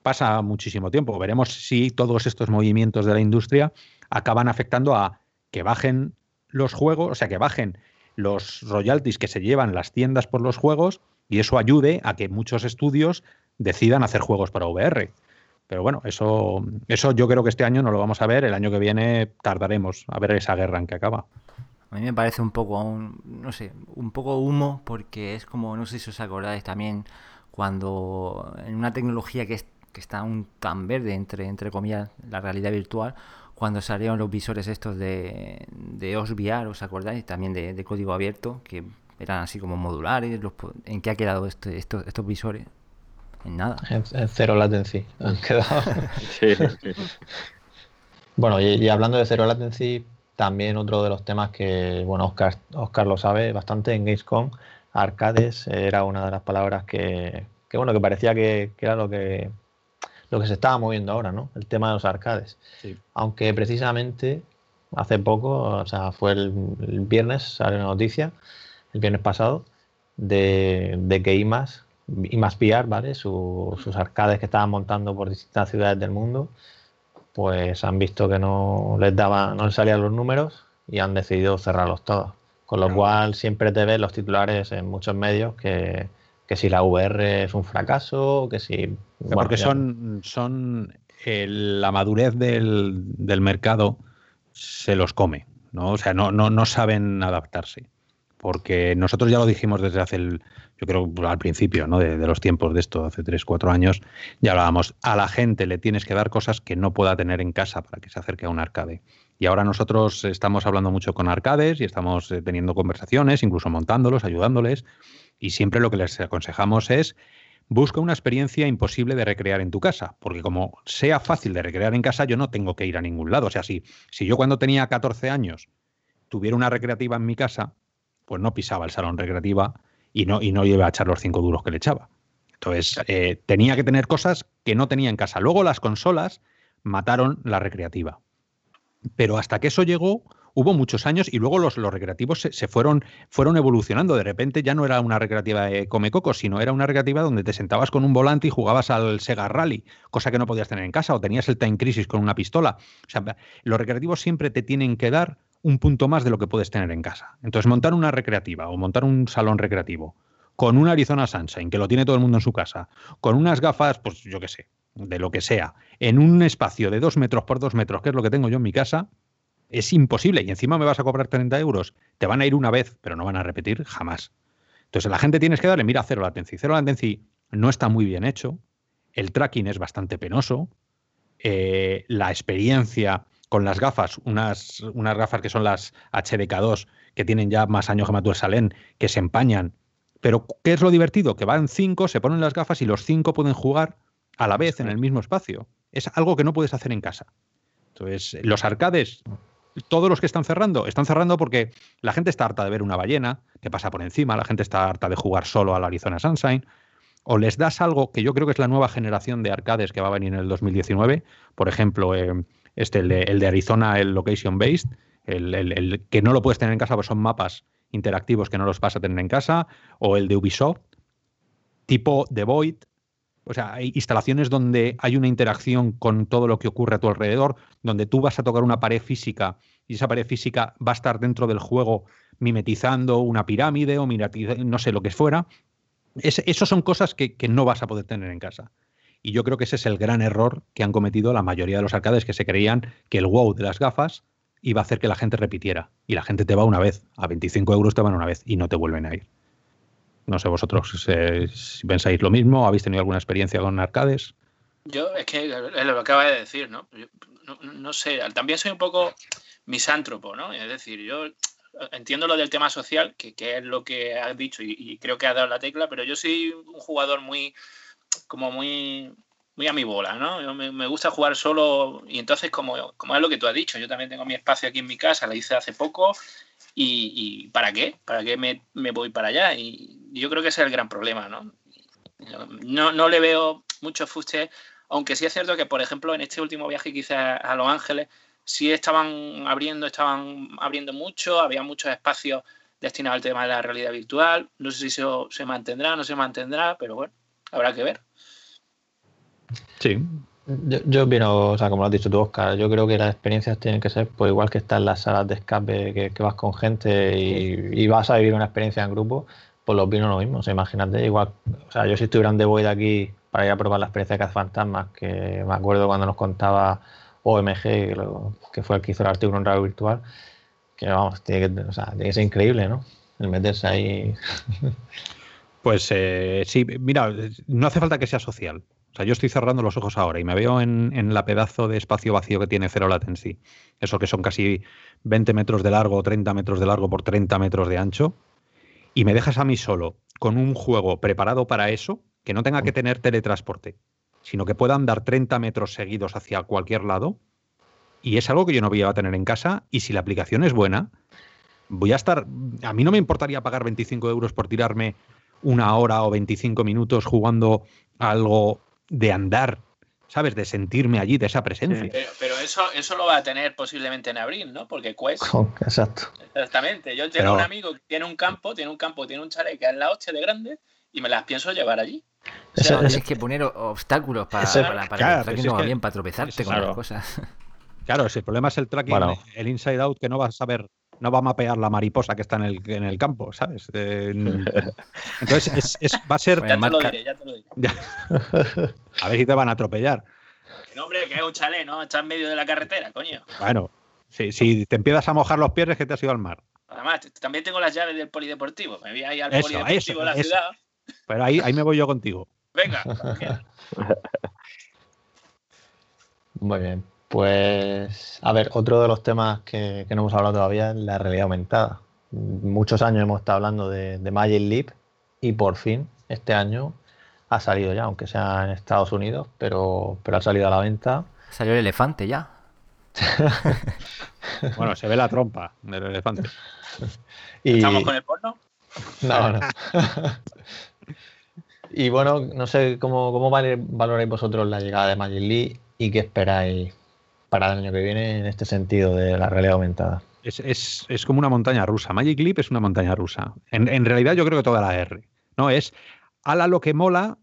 pasa muchísimo tiempo. Veremos si todos estos movimientos de la industria acaban afectando a que bajen los juegos, o sea, que bajen los royalties que se llevan las tiendas por los juegos y eso ayude a que muchos estudios decidan hacer juegos para VR. Pero bueno, eso, eso yo creo que este año no lo vamos a ver, el año que viene tardaremos a ver esa guerra en que acaba. A mí me parece un poco, un, no sé, un poco humo porque es como, no sé si os acordáis también, cuando en una tecnología que, es, que está un tan verde, entre, entre comillas, la realidad virtual, cuando salieron los visores estos de, de OSVR, ¿os acordáis? También de, código abierto, que eran así como modulares. ¿En qué ha quedado este, estos, estos visores? En nada. En, cero latency [LAUGHS] han quedado. sí, Bueno, y, hablando de cero latency, también otro de los temas que, bueno, Oscar, Oscar lo sabe bastante en Gamescom, arcades era una de las palabras que, que bueno, que parecía que, que era lo que lo que se estaba moviendo ahora, ¿no? El tema de los arcades. Aunque precisamente hace poco, o sea, fue el, viernes, sale una noticia, el viernes pasado, de, que IMAS, IMAS VR, ¿vale? sus arcades que estaban montando por distintas ciudades del mundo, pues han visto que no les daba, no les salían los números y han decidido cerrarlos todos. Con lo cual siempre te ves los titulares en muchos medios que, que si la VR es un fracaso, que si... Porque son, son la madurez del, mercado se los come, ¿no? O sea, no, no, no saben adaptarse. Porque nosotros ya lo dijimos desde hace el, yo creo al principio ¿no? de, los tiempos de esto, hace 3, 4 años, ya hablábamos, a la gente le tienes que dar cosas que no pueda tener en casa para que se acerque a un arcade. Y ahora nosotros estamos hablando mucho con arcades y estamos eh, teniendo conversaciones, incluso montándolos, ayudándoles, y siempre lo que les aconsejamos es busca una experiencia imposible de recrear en tu casa, porque como sea fácil de recrear en casa, yo no tengo que ir a ningún lado. O sea, si, si yo cuando tenía 14 años tuviera una recreativa en mi casa, pues no pisaba el salón recreativa y no, y no iba a echar los cinco duros que le echaba. Entonces, eh, tenía que tener cosas que no tenía en casa. Luego las consolas mataron la recreativa. Pero hasta que eso llegó, hubo muchos años y luego los, los recreativos se, fueron, fueron evolucionando. De repente ya no era una recreativa de come coco, sino era una recreativa donde te sentabas con un volante y jugabas al Sega Rally, cosa que no podías tener en casa, o tenías el Time Crisis con una pistola. O sea, los recreativos siempre te tienen que dar un punto más de lo que puedes tener en casa. Entonces, montar una recreativa o montar un salón recreativo con un Arizona Sunshine, que lo tiene todo el mundo en su casa, con unas gafas, pues yo qué sé, de lo que sea, en un espacio de dos metros por dos metros, que es lo que tengo yo en mi casa, es imposible. Y encima me vas a cobrar 30 euros. Te van a ir una vez, pero no van a repetir jamás. Entonces la gente tienes que darle, mira, cero latency. Cero latency no está muy bien hecho. El tracking es bastante penoso. Eh, la experiencia con las gafas, unas, unas gafas que son las HDK2, que tienen ya más años que Matusalén, que se empañan. Pero, ¿qué es lo divertido? Que van cinco, se ponen las gafas y los cinco pueden jugar a la vez en el mismo espacio. Es algo que no puedes hacer en casa. Entonces, los arcades, todos los que están cerrando, están cerrando porque la gente está harta de ver una ballena que pasa por encima, la gente está harta de jugar solo al Arizona Sunshine, o les das algo que yo creo que es la nueva generación de arcades que va a venir en el 2019, por ejemplo, eh, este, el de, Arizona, el Location Based, el, que no lo puedes tener en casa, pues son mapas interactivos que no los vas a tener en casa, o el de Ubisoft, tipo The Void, o sea, hay instalaciones donde hay una interacción con todo lo que ocurre a tu alrededor, donde tú vas a tocar una pared física y esa pared física va a estar dentro del juego mimetizando una pirámide o no sé lo que fuera. Esas son cosas que, no vas a poder tener en casa. Y yo creo que ese es el gran error que han cometido la mayoría de los arcades que se creían que el wow de las gafas iba a hacer que la gente repitiera. Y la gente te va una vez, a 25 euros te van una vez y no te vuelven a ir. No sé vosotros si pensáis lo mismo, habéis tenido alguna experiencia con arcades. Yo es que lo que acaba de decir, ¿no? no, sé, también soy un poco misántropo, ¿no? Es decir, yo entiendo lo del tema social, que, es lo que has dicho y, creo que has dado la tecla, pero yo soy un jugador muy, como muy, muy a mi bola, ¿no? me, gusta jugar solo y entonces como, como es lo que tú has dicho, yo también tengo mi espacio aquí en mi casa, la hice hace poco y, ¿para qué? ¿Para qué me, voy para allá? Y yo creo que ese es el gran problema, ¿no? No, no le veo mucho fuste, aunque sí es cierto que, por ejemplo, en este último viaje que hice a, Los Ángeles, sí estaban abriendo, estaban abriendo mucho, había muchos espacios destinados al tema de la realidad virtual. No sé si eso se mantendrá, no se mantendrá, pero bueno, habrá que ver. Sí. Yo, yo opino, o sea, como lo has dicho tú, Oscar, yo creo que las experiencias tienen que ser pues igual que están las salas de escape, que, vas con gente y, vas a vivir una experiencia en grupo, pues lo opino lo mismo. Imagínate, igual, o sea, yo si estuviera en The Void aquí para ir a probar la experiencia de Fantasmas, que me acuerdo cuando nos contaba OMG, que fue el que hizo el artículo en radio virtual, que vamos, tiene que, o sea, tiene ser increíble, ¿no? El meterse ahí. [LAUGHS] Pues eh, sí, mira, no hace falta que sea social. O sea, yo estoy cerrando los ojos ahora y me veo en, en la pedazo de espacio vacío que tiene Zero Latency. Eso que son casi 20 metros de largo, 30 metros de largo por 30 metros de ancho. Y me dejas a mí solo con un juego preparado para eso, que no tenga que tener teletransporte, sino que pueda andar 30 metros seguidos hacia cualquier lado. Y es algo que yo no voy a tener en casa. Y si la aplicación es buena, voy a estar. A mí no me importaría pagar 25 euros por tirarme una hora o 25 minutos jugando algo de andar, ¿sabes? De sentirme allí, de esa presencia. Pero, eso, eso lo va a tener posiblemente en abril, ¿no? Porque Quest. exacto. Exactamente. Yo tengo un amigo que tiene un campo, tiene un campo, tiene un chalet que es la hostia de grande y me las pienso llevar allí. O sea, tienes que poner obstáculos para, para, para que el no va bien, para tropezarte con las cosas. [LAUGHS] Claro, si el problema es el tracking, el inside out, que no vas a saber no va a mapear la mariposa que está en el, en el campo, ¿sabes? [LAUGHS] entonces es, va a ser. Ya te lo diré, ya te lo diré. a ver si te van a atropellar. No, hombre, que es un chalet, ¿no? Está en medio de la carretera, coño. Bueno, si, te empiezas a mojar los pies es que te has ido al mar. Además, también tengo las llaves del polideportivo. Me voy ahí al polideportivo de la ciudad. Pero ahí, ahí me voy yo contigo. Venga. [LAUGHS] Muy bien. Pues, a ver, otro de los temas que, no hemos hablado todavía es la realidad aumentada. Muchos años hemos estado hablando de, Magic Leap y por fin, este año, ha salido ya, aunque sea en Estados Unidos, pero, pero ha salido a la venta. Salió el elefante ya. [LAUGHS] bueno, se ve la trompa del elefante. ¿Estamos con el porno? No, no. [LAUGHS] y bueno, no sé cómo, cómo valoráis vosotros la llegada de Magic Leap y qué esperáis para el año que viene en este sentido de la realidad aumentada. Es, como una montaña rusa. Magic Leap es una montaña rusa. En, realidad yo creo que toda la R. No es ala lo que mola,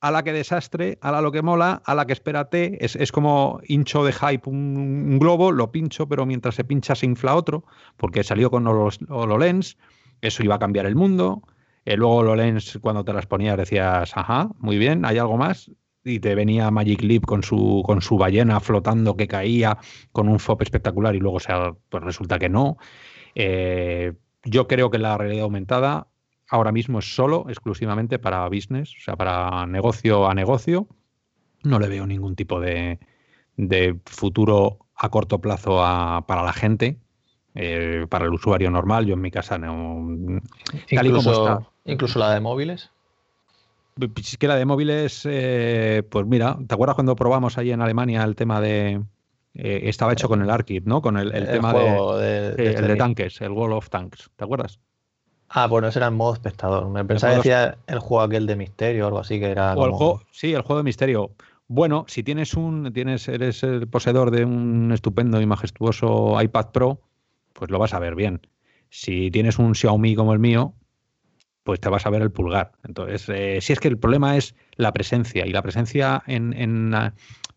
a la que desastre, a la lo que mola, a la que espérate. Es, es como hincho de hype un, globo, lo pincho, pero mientras se pincha se infla otro, porque salió con HoloLens, eso iba a cambiar el mundo. Eh, luego HoloLens, cuando te las ponías, decías, ajá, muy bien, hay algo más y te venía Magic Leap con su, con su ballena flotando que caía con un FOP espectacular y luego sea, pues resulta que no. Eh, yo creo que la realidad aumentada ahora mismo es solo, exclusivamente para business, o sea, para negocio a negocio. No le veo ningún tipo de, de futuro a corto plazo para la gente, eh, para el usuario normal. Yo en mi casa no. Incluso, incluso la de móviles. Si que la de móviles, eh, pues mira, ¿te acuerdas cuando probamos ahí en Alemania el tema de. Eh, estaba hecho con el Arkit, ¿no? Con el, tema de, el de tanques, el Wall of Tanks, ¿te acuerdas? Ah, bueno, ese era en modo espectador. Me pensaba que decía el juego aquel de misterio o algo así que era. O el juego, sí, el juego de misterio. Bueno, si tienes un, tienes, eres el poseedor de un estupendo y majestuoso iPad Pro, pues lo vas a ver bien. Si tienes un Xiaomi como el mío, pues te vas a ver el pulgar. Entonces, eh, si es que el problema es la presencia, y la presencia en, en,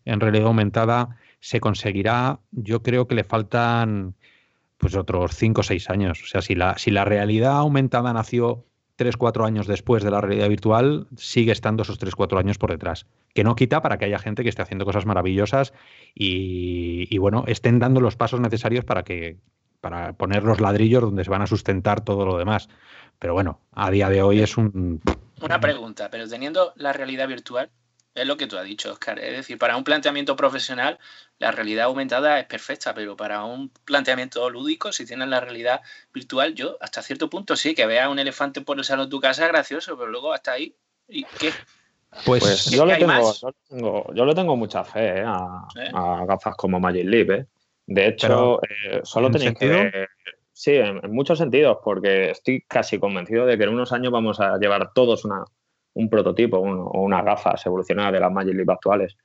en, realidad aumentada se conseguirá, yo creo que le faltan pues otros 5 o 6 años. O sea, si la, si la realidad aumentada nació 3 4 años después de la realidad virtual, sigue estando esos 3 4 años por detrás. Que no quita para que haya gente que esté haciendo cosas maravillosas y, y bueno, estén dando los pasos necesarios para que para poner los ladrillos donde se van a sustentar todo lo demás. Pero bueno, a día de hoy es un... Una pregunta, pero teniendo la realidad virtual, es lo que tú has dicho, Oscar. Es decir, para un planteamiento profesional, la realidad aumentada es perfecta, pero para un planteamiento lúdico, si tienes la realidad virtual, yo hasta cierto punto sí, que veas un elefante por el salón de tu casa es gracioso, pero luego hasta ahí, ¿y qué? Pues, pues yo, le tengo, yo, le tengo, mucha fe a, gafas como Magic Leap. De hecho, solo tenéis que ver Sí, en, muchos sentidos, porque estoy casi convencido de que en unos años vamos a llevar todos una, un prototipo o unas gafas evolucionadas de las Magic Leap actuales.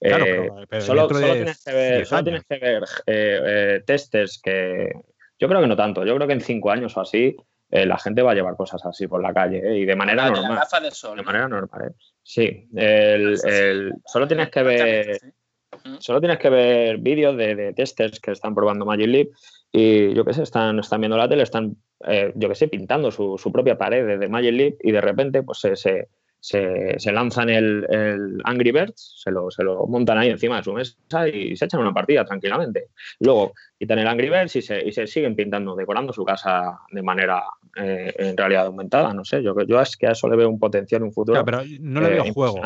Claro, eh, pero, solo, tienes que ver, solo tienes que ver eh, eh, testers que. Yo creo que no tanto. Yo creo que en cinco años o así la gente va a llevar cosas así por la calle y de manera normal. De, sol, de manera normal. Sí. El, solo tienes que ver. Solo tienes que ver vídeos de, de, testers que están probando Magic Leap y yo qué sé, están, están viendo la tele, están, eh, yo qué sé, pintando su, su, propia pared de Magic Leap y de repente pues se, se, se, lanzan el, el, Angry Birds, se lo, se lo montan ahí encima de su mesa y se echan una partida tranquilamente. Luego quitan el Angry Birds y se, y se siguen pintando, decorando su casa de manera eh, en realidad aumentada. No sé, yo, yo es que a eso le veo un potencial en un futuro. pero no le veo eh, juego.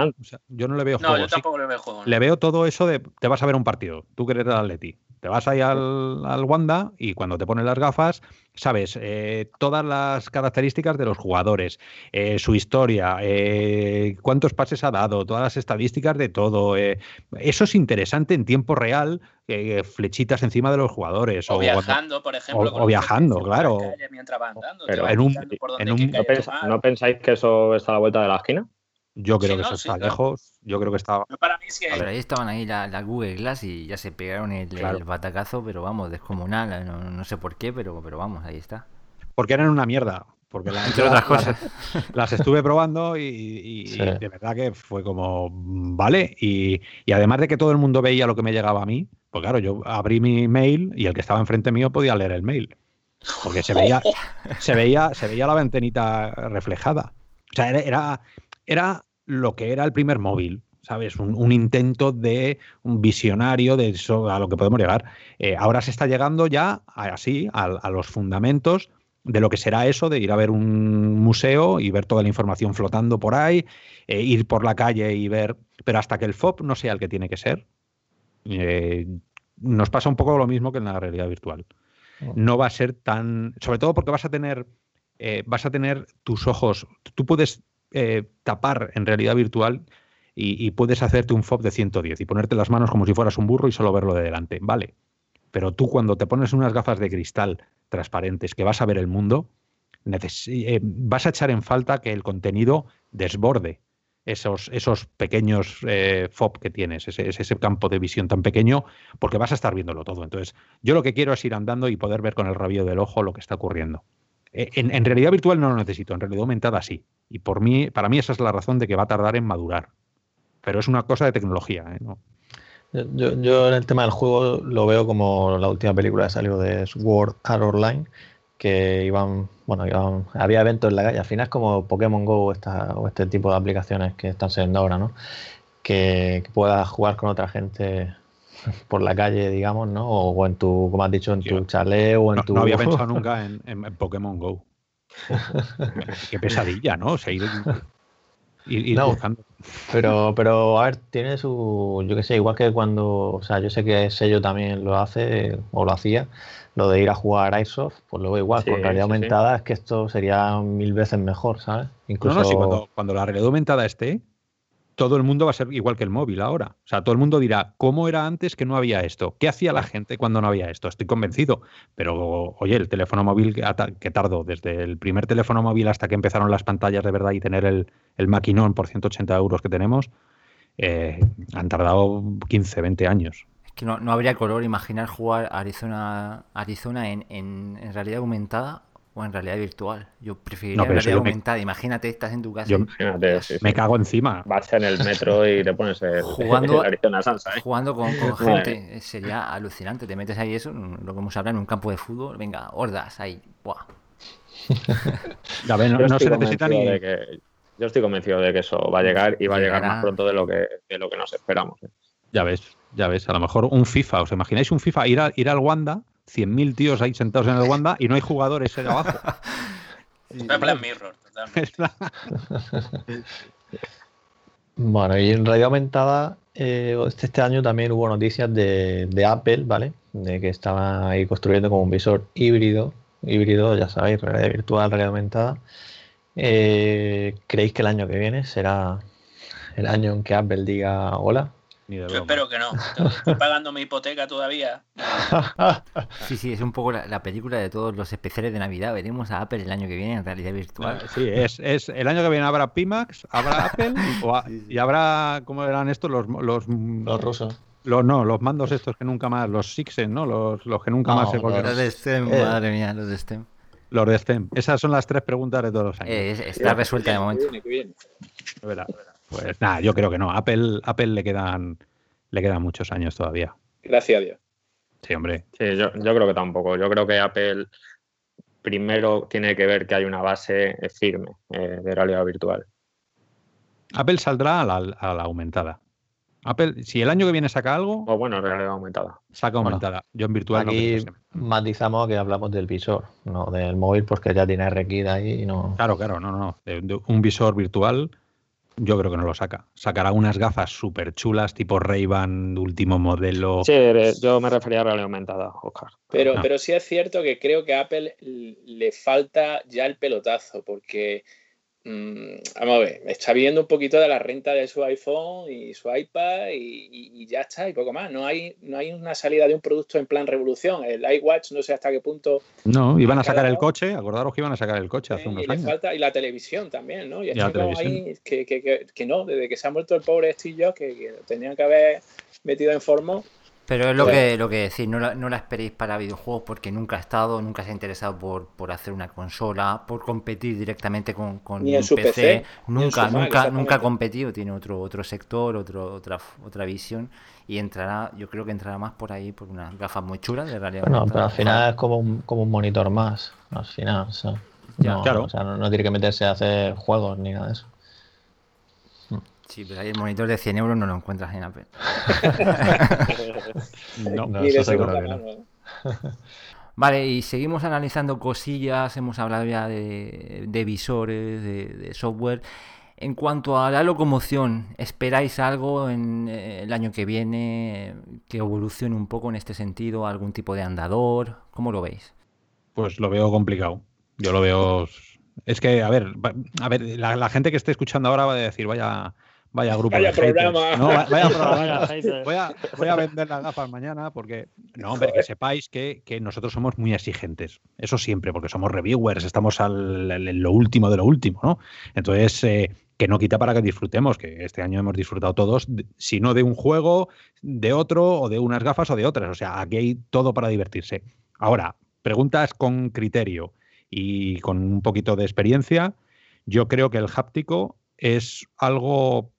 yo no le veo juego. Yo tampoco le veo juego. Le veo todo eso de te vas a ver un partido, tú que eres el Atleti. Te vas ahí al, al Wanda y cuando te pones las gafas, sabes eh, todas las características de los jugadores, eh, su historia, eh, cuántos pases ha dado, todas las estadísticas de todo. eso es interesante en tiempo real, flechitas encima de los jugadores. O, viajando, por ejemplo. O, viajando, claro. Pero en un, en un ¿no pensáis que eso está a la vuelta de la esquina? Yo creo que eso está lejos. Yo creo que estaba. para mí Pero ahí estaban ahí la, Google Glass y ya se pegaron el, batacazo, pero vamos, descomunal. No, sé por qué, pero, pero vamos, ahí está. Porque eran una mierda. Porque [LAUGHS] Entre otras cosas. Las, estuve probando y, de verdad que fue como, vale. Y, además de que todo el mundo veía lo que me llegaba a mí, pues claro, yo abrí mi mail y el que estaba enfrente mío podía leer el mail. Porque se veía, se veía, se veía la ventanita reflejada. O sea, era era lo que era el primer móvil, ¿sabes? Un, intento de un visionario de eso a lo que podemos llegar. Eh, ahora se está llegando ya así a, los fundamentos de lo que será eso de ir a ver un museo y ver toda la información flotando por ahí, eh, ir por la calle y ver, pero hasta que el FOB no sea el que tiene que ser, eh, nos pasa un poco lo mismo que en la realidad virtual. Oh. No va a ser tan, sobre todo porque vas a tener, vas a tener tus ojos, tú puedes eh, tapar en realidad virtual y, puedes hacerte un FOB de 110 y ponerte las manos como si fueras un burro y solo verlo de delante. Vale. Pero tú cuando te pones unas gafas de cristal transparentes que vas a ver el mundo, eh, vas a echar en falta que el contenido desborde esos, esos pequeños eh, que tienes, ese, ese, campo de visión tan pequeño, porque vas a estar viéndolo todo. Entonces, yo lo que quiero es ir andando y poder ver con el rabillo del ojo lo que está ocurriendo. Eh, en, realidad virtual no lo necesito, en realidad aumentada sí. Y por mí, para mí esa es la razón de que va a tardar en madurar. Pero es una cosa de tecnología. ¿eh? Yo, en el tema del juego lo veo como la última película que salió de Sword Art Online, que iban, bueno, había eventos en la calle. Al final es como Pokémon Go o este tipo de aplicaciones que están saliendo ahora, ¿no? Que, que puedas jugar con otra gente por la calle, digamos, ¿no? O, en tu, como has dicho, en tu chalet o en tu. No había pensado nunca [LAUGHS] en, Pokémon Go. [LAUGHS] Qué pesadilla, ¿no? O sea, ir, Pero, pero, a ver, tiene su. Yo qué sé, igual que cuando. O sea, yo sé que Sello también lo hace, o lo hacía, lo de ir a jugar Airsoft, pues luego igual, con realidad aumentada es que esto sería mil veces mejor, ¿sabes? Incluso... No, no, sí, cuando, cuando la realidad aumentada esté, todo el mundo va a ser igual que el móvil ahora. O sea, todo el mundo dirá, ¿cómo era antes que no había esto? ¿Qué hacía la gente cuando no había esto? Estoy convencido. Pero, oye, el teléfono móvil que tardó desde el primer teléfono móvil hasta que empezaron las pantallas de verdad y tener el, maquinón por 180 euros que tenemos, eh, han tardado 15, 20 años. Que no, habría color imaginar jugar Arizona, Arizona en, en realidad aumentada o en realidad virtual. Yo preferiría realidad aumentada. Imagínate, estás en tu casa. me cago encima. Vas en el metro y te pones el, [LAUGHS] jugando, salsa, ¿eh? jugando con, gente. Sería alucinante. Te metes ahí eso, lo que hemos hablado en un campo de fútbol. Venga, hordas ahí. Buah. [LAUGHS] ya ves, no, se necesita ni... yo estoy convencido de que eso va a llegar y va a llegar más pronto de lo que, de lo que nos esperamos. ¿eh? Ya ves, ya ves. A lo mejor un FIFA. ¿Os imagináis un FIFA? Ir, a, ir al Wanda 100.000 tíos ahí sentados en el Wanda y no hay jugadores ahí abajo. [LAUGHS] Mirror, [LAUGHS] bueno, y en realidad aumentada, eh, este, este, año también hubo noticias de, Apple, ¿vale? De que estaba ahí construyendo como un visor híbrido, híbrido, ya sabéis, realidad virtual, realidad aumentada. Eh, ¿Creéis que el año que viene será el año en que Apple diga hola. Yo espero que no. Estoy pagando mi hipoteca todavía. [LAUGHS] Sí, sí, es un poco la, película de todos los especiales de Navidad. Veremos a Apple el año que viene en realidad virtual. Sí, es, es el año que viene habrá Pimax, habrá Apple [LAUGHS] y habrá, ¿cómo eran estos? Los, los, los rusos. Los, no, los mandos estos que nunca más, los Sixen, ¿no? Los, los que nunca más se volvieron. Los de STEM, eh. madre mía, los de STEM. Los de STEM. Esas son las tres preguntas de todos los años. Eh, está resuelta de momento. Pues nada, yo creo que no. Apple, Apple le quedan le quedan muchos años todavía. Gracias a Dios. Sí, hombre. Sí, yo, yo creo que tampoco. Yo creo que Apple primero tiene que ver que hay una base firme eh, de realidad virtual. Apple saldrá a la, aumentada. Apple, si el año que viene saca algo. O bueno, realidad aumentada. Saca aumentada. Yo en virtual aquí matizamos que hablamos del visor, no del móvil, porque ya tiene RX ahí y no. Claro, claro, no, no. un visor virtual yo creo que no lo saca. Sacará unas gafas súper chulas, tipo Ray-Ban, último modelo. Sí, yo me refería a realidad aumentada, Oscar. Pero, pero sí es cierto que creo que a Apple le falta ya el pelotazo, porque Mm, vamos a ver, está viendo un poquito de la renta de su iPhone y su iPad y, ya está, y poco más. No hay, no hay una salida de un producto en plan revolución. El iWatch no sé hasta qué punto. No, iban a sacar el coche, acordaros que iban a sacar el coche hace unos y años. Falta, y la televisión también, ¿no? Y, y que, que, que, no, desde que se ha muerto el pobre Steve que, que tendrían que haber metido en forma pero es lo que, lo que decís, no la, no la esperéis para videojuegos porque nunca ha estado, nunca se ha interesado por, por hacer una consola, por competir directamente con, con un PC. Nunca, nunca, nunca ha competido, tiene otro, otro sector, otro, otra, otra visión y entrará, yo creo que entrará más por ahí por unas gafas muy chulas de realidad. Bueno, pero al final es como un, como un monitor más, al final, o sea, claro. o sea, no tiene que meterse a hacer juegos ni nada de eso. Sí, pero ahí el monitor de 100 euros no lo encuentras en Apple. [LAUGHS] no, no, [LAUGHS] Vale, y seguimos analizando cosillas, hemos hablado ya de, visores, de, software. En cuanto a la locomoción, ¿esperáis algo en eh, el año que viene que evolucione un poco en este sentido? ¿Algún tipo de andador? ¿Cómo lo veis? Pues lo veo complicado. Yo lo veo. Es que, a ver, a ver, la, la gente que esté escuchando ahora va a decir, vaya, Vaya grupo vaya programa. No, vaya programa. voy, a, voy, a, vender las gafas mañana porque, no, hombre, que sepáis que, que, nosotros somos muy exigentes. Eso siempre, porque somos reviewers, estamos al, en lo último de lo último, ¿no? Entonces, eh, que no quita para que disfrutemos, que este año hemos disfrutado todos, si no de un juego, de otro, o de unas gafas o de otras. O sea, aquí hay todo para divertirse. Ahora, preguntas con criterio y con un poquito de experiencia. Yo creo que el háptico es algo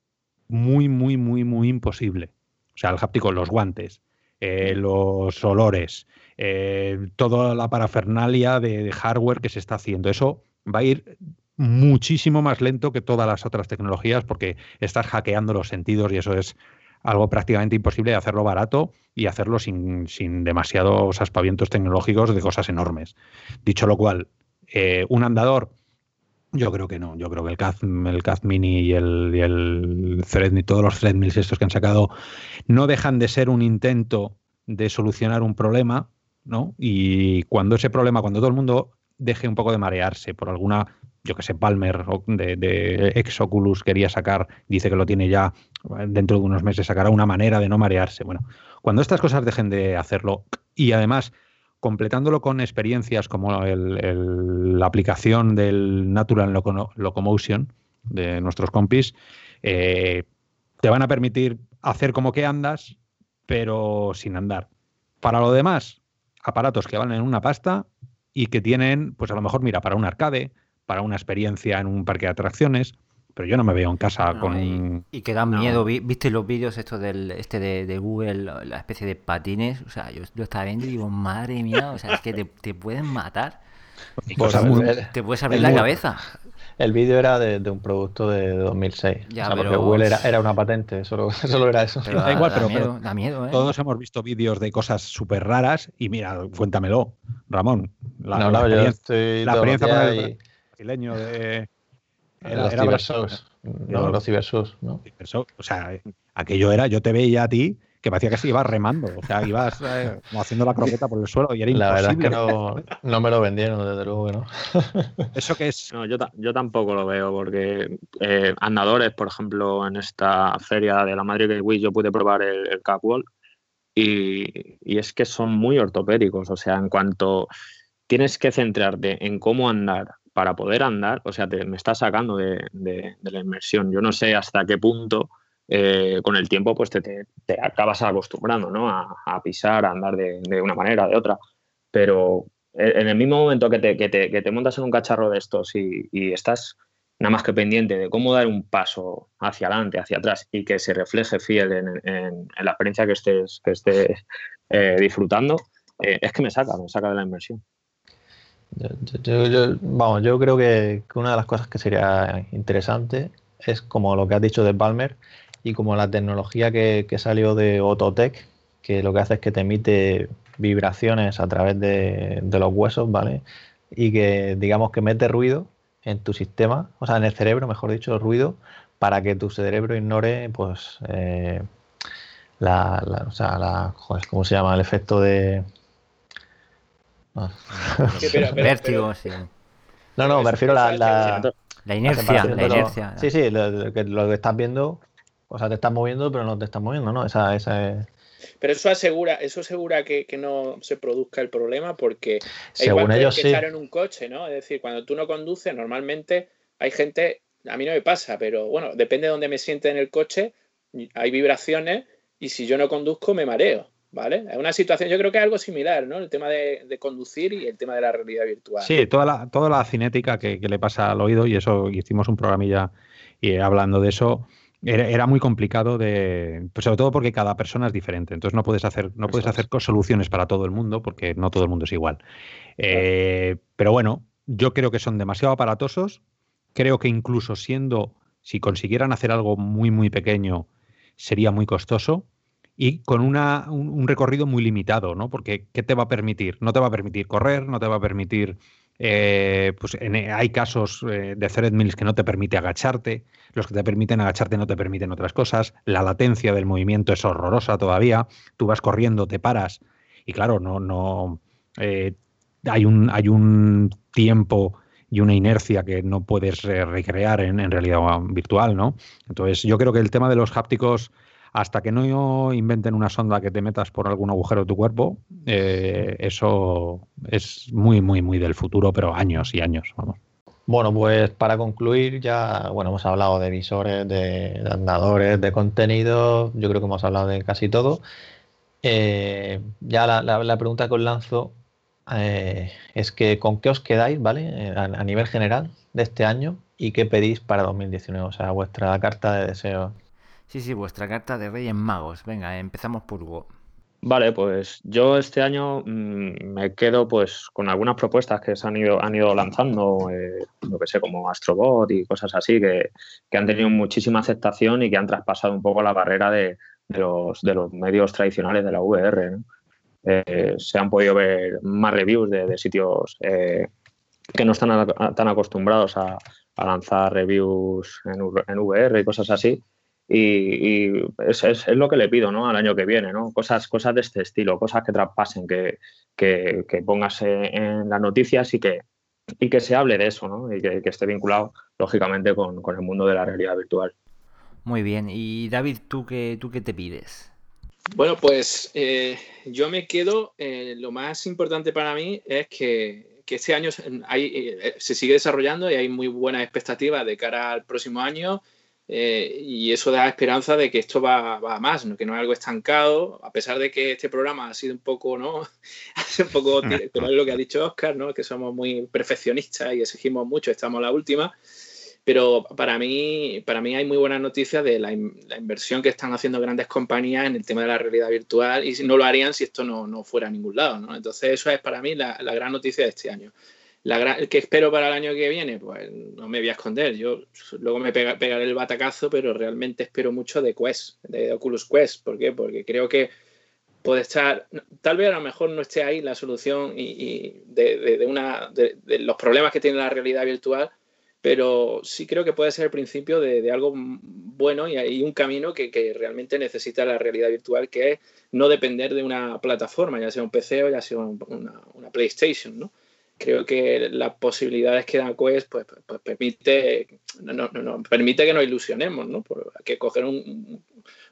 muy, muy, muy, muy imposible. O sea, el háptico, los guantes, eh, los olores, eh, toda la parafernalia de, hardware que se está haciendo. Eso va a ir muchísimo más lento que todas las otras tecnologías porque estás hackeando los sentidos y eso es algo prácticamente imposible de hacerlo barato y hacerlo sin, sin demasiados aspavientos tecnológicos de cosas enormes. Dicho lo cual, eh, un andador yo creo que no. Yo creo que el Caz, el Caz Mini y el, y el Thread, todos los Threadmills estos que han sacado, no dejan de ser un intento de solucionar un problema, ¿no? Y cuando ese problema, cuando todo el mundo deje un poco de marearse por alguna, yo que sé, Palmer de, de ex Oculus quería sacar, dice que lo tiene ya dentro de unos meses, sacará una manera de no marearse. Bueno, cuando estas cosas dejen de hacerlo y además completándolo con experiencias como la aplicación del Natural Locomotion de nuestros compis, eh, te van a permitir hacer como que andas, pero sin andar. Para lo demás, aparatos que valen una pasta y que tienen, pues a lo mejor, mira, para un arcade, para una experiencia en un parque de atracciones, pero yo no me veo en casa con. Y, que dan miedo. ¿Viste los vídeos estos del este de, Google, la especie de patines? O sea, yo lo estaba viendo y digo, madre mía, o sea, es que te, pueden matar. [LAUGHS] Pues, te puedes abrir la cabeza. El vídeo era de, un producto de 2006. Ya, o sea, porque Google era, una patente, solo, [LAUGHS] solo era eso. da, igual, pero, da miedo, ¿eh? todos hemos visto vídeos de cosas súper raras y mira, cuéntamelo, Ramón. La, no, no, yo estoy la experiencia con el brasileño de era, los no, los cibersos, ¿no? O sea, aquello era, yo te veía a ti que parecía que se iba remando, o sea, ibas eh, como haciendo la croqueta por el suelo y era la imposible. La verdad es que no, me lo vendieron, desde luego que no. [LAUGHS] ¿Eso qué es? No, yo, yo tampoco lo veo, porque eh, andadores, por ejemplo, en esta feria de la Madrid Gateway yo pude probar el, el y, y es que son muy ortopédicos, o sea, en cuanto tienes que centrarte en cómo andar para poder andar, o sea, te, me está sacando de, la inmersión. Yo no sé hasta qué punto eh, con el tiempo pues te, acabas acostumbrando ¿no? a, pisar, a andar de, una manera, de otra. Pero en el mismo momento que te, que te montas en un cacharro de estos y, estás nada más que pendiente de cómo dar un paso hacia adelante, hacia atrás y que se refleje fiel en, la experiencia que estés, que estés eh, disfrutando, eh, es que me saca, me saca de la inmersión. Yo, vamos, yo creo que, una de las cosas que sería interesante es como lo que has dicho de Palmer y como la tecnología que, salió de Ototec, que lo que hace es que te emite vibraciones a través de, los huesos, ¿vale? Y que digamos que mete ruido en tu sistema, o sea, en el cerebro, mejor dicho, ruido, para que tu cerebro ignore, pues, eh, la, o sea, ¿cómo se llama? El efecto de, Ah. Vértigo, sí. No, no, me refiero a la, la, inercia. La inercia. Sí, sí, lo, que, lo que estás viendo, o sea, te estás moviendo, pero no te estás moviendo, ¿no? Esa, esa es... Pero eso asegura, eso asegura que, que, no se produzca el problema porque Según hay ellos, que sí. estar en un coche, ¿no? Es decir, cuando tú no conduces, normalmente hay gente, a mí no me pasa, pero bueno, depende de dónde me siente en el coche, hay vibraciones y si yo no conduzco me mareo. ¿Vale? Es una situación, yo creo que es algo similar, ¿no? El tema de, conducir y el tema de la realidad virtual. Sí, toda la, toda la cinética que, le pasa al oído, y eso hicimos un programilla y hablando de eso, era, muy complicado de. Pues sobre todo porque cada persona es diferente. Entonces no puedes hacer, no puedes hacer soluciones para todo el mundo, porque no todo el mundo es igual. Eh, pero bueno, yo creo que son demasiado aparatosos. Creo que incluso siendo, si consiguieran hacer algo muy, muy pequeño, sería muy costoso y con una, un, recorrido muy limitado, ¿no? Porque ¿qué te va a permitir? No te va a permitir correr, no te va a permitir... Eh, pues hay casos eh, de threadmills que no te permite agacharte, los que te permiten agacharte no te permiten otras cosas, la latencia del movimiento es horrorosa todavía, tú vas corriendo, te paras y claro, no, no eh, hay, un, hay un tiempo y una inercia que no puedes recrear en, en realidad virtual, ¿no? Entonces yo creo que el tema de los hápticos hasta que no inventen una sonda que te metas por algún agujero de tu cuerpo, eh, eso es muy, muy, muy del futuro, pero años y años, vamos. Bueno, pues para concluir ya, bueno, hemos hablado de visores, de, andadores, de contenido, yo creo que hemos hablado de casi todo. Eh, ya la, pregunta que os lanzo eh, es que con qué os quedáis, ¿vale? A, a, nivel general de este año y qué pedís para 2019, o sea, vuestra carta de deseos. Sí, sí, vuestra carta de Reyes Magos. Venga, empezamos por Hugo. Vale, pues yo este año mm, me quedo pues con algunas propuestas que se han ido, han ido lanzando, eh, lo que sé, como Astrobot y cosas así, que, han tenido muchísima aceptación y que han traspasado un poco la barrera de, los, de los medios tradicionales de la VR. Eh, se han podido ver más reviews de, sitios eh, que no están tan acostumbrados a, lanzar reviews en, en VR y cosas así y, es, es, lo que le pido ¿no? al año que viene, ¿no? cosas, cosas de este estilo, cosas que traspasen, que, que, que pongas en las noticias y que, y que se hable de eso ¿no? y que, esté vinculado, lógicamente, con, con, el mundo de la realidad virtual. Muy bien, y David, ¿tú qué, tú qué te pides? Bueno, pues eh, yo me quedo, eh, lo más importante para mí es que, que este año hay, eh, se sigue desarrollando y hay muy buenas expectativas de cara al próximo año eh, y eso da esperanza de que esto va, va a más, ¿no? que no es algo estancado, a pesar de que este programa ha sido un poco, ¿no? [LAUGHS] un poco, como es lo que ha dicho Oscar, ¿no? que somos muy perfeccionistas y exigimos mucho, estamos la última. Pero para mí, para mí hay muy buenas noticias de la, inversión que están haciendo grandes compañías en el tema de la realidad virtual y no lo harían si esto no, no fuera a ningún lado. ¿no? Entonces eso es para mí la, la gran noticia de este año. La ¿Qué espero para el año que viene? Pues no me voy a esconder. Yo luego me pegaré el batacazo, pero realmente espero mucho de Quest, de Oculus Quest. ¿Por qué? Porque creo que puede estar, tal vez a lo mejor no esté ahí la solución y, de, una, de, los problemas que tiene la realidad virtual, pero sí creo que puede ser el principio de, algo bueno y hay un camino que, realmente necesita la realidad virtual, que es no depender de una plataforma, ya sea un PC o ya sea una, una PlayStation, ¿no? Creo que las posibilidades que da Quest pues, pues, permite, no, no, permite que nos ilusionemos, ¿no? que coger un,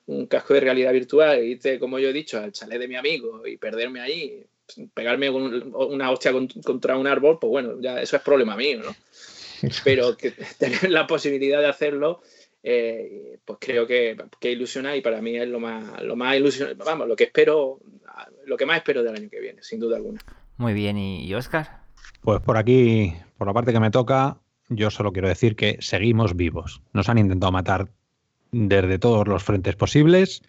un, casco de realidad virtual e irte, como yo he dicho, al chalet de mi amigo y perderme ahí, pegarme una hostia contra un árbol, pues bueno, ya eso es problema mío, ¿no? [LAUGHS] Pero que tener la posibilidad de hacerlo, eh, pues creo que, que, ilusiona y para mí es lo más, lo más ilusionante, vamos, lo que espero, lo que más espero del año que viene, sin duda alguna. Muy bien, ¿y Oscar? Pues por aquí, por la parte que me toca, yo solo quiero decir que seguimos vivos. Nos han intentado matar desde todos los frentes posibles.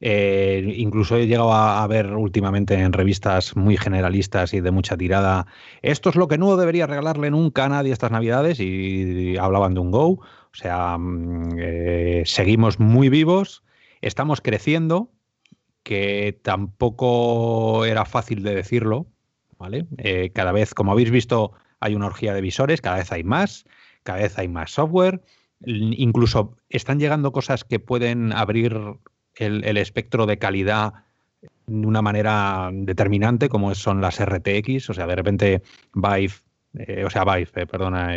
Eh, incluso he llegado a, ver últimamente en revistas muy generalistas y de mucha tirada, esto es lo que no debería regalarle nunca a nadie estas navidades y, hablaban de un Go. O sea, mm, eh, seguimos muy vivos, estamos creciendo, que tampoco era fácil de decirlo, ¿vale? Eh, cada vez, como habéis visto, hay una orgía de visores, cada vez hay más, cada vez hay más software, incluso están llegando cosas que pueden abrir el, espectro de calidad de una manera determinante, como son las RTX, o sea, de repente Vive, eh, o sea, Vive, eh, perdona,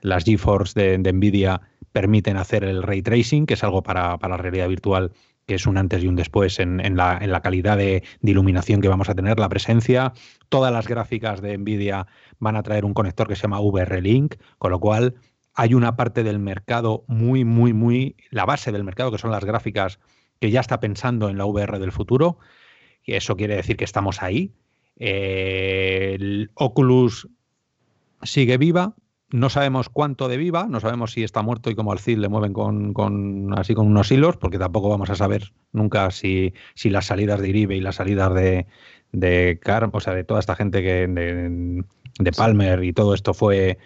las GeForce de, NVIDIA permiten hacer el ray tracing, que es algo para, para la realidad virtual que es un antes y un después en, la, calidad de, iluminación que vamos a tener, la presencia. Todas las gráficas de NVIDIA van a traer un conector que se llama VR-Link, con lo cual hay una parte del mercado muy, muy, muy, la base del mercado, que son las gráficas, que ya está pensando en la VR del futuro. Y eso quiere decir que estamos ahí. Eh, el Oculus sigue viva, no sabemos cuánto de viva, no sabemos si está muerto y como al CID le mueven con, así con unos hilos, porque tampoco vamos a saber nunca si, si las salidas de Iribe y las salidas de, de Car, o sea, de toda esta gente que de, Palmer y todo esto fue,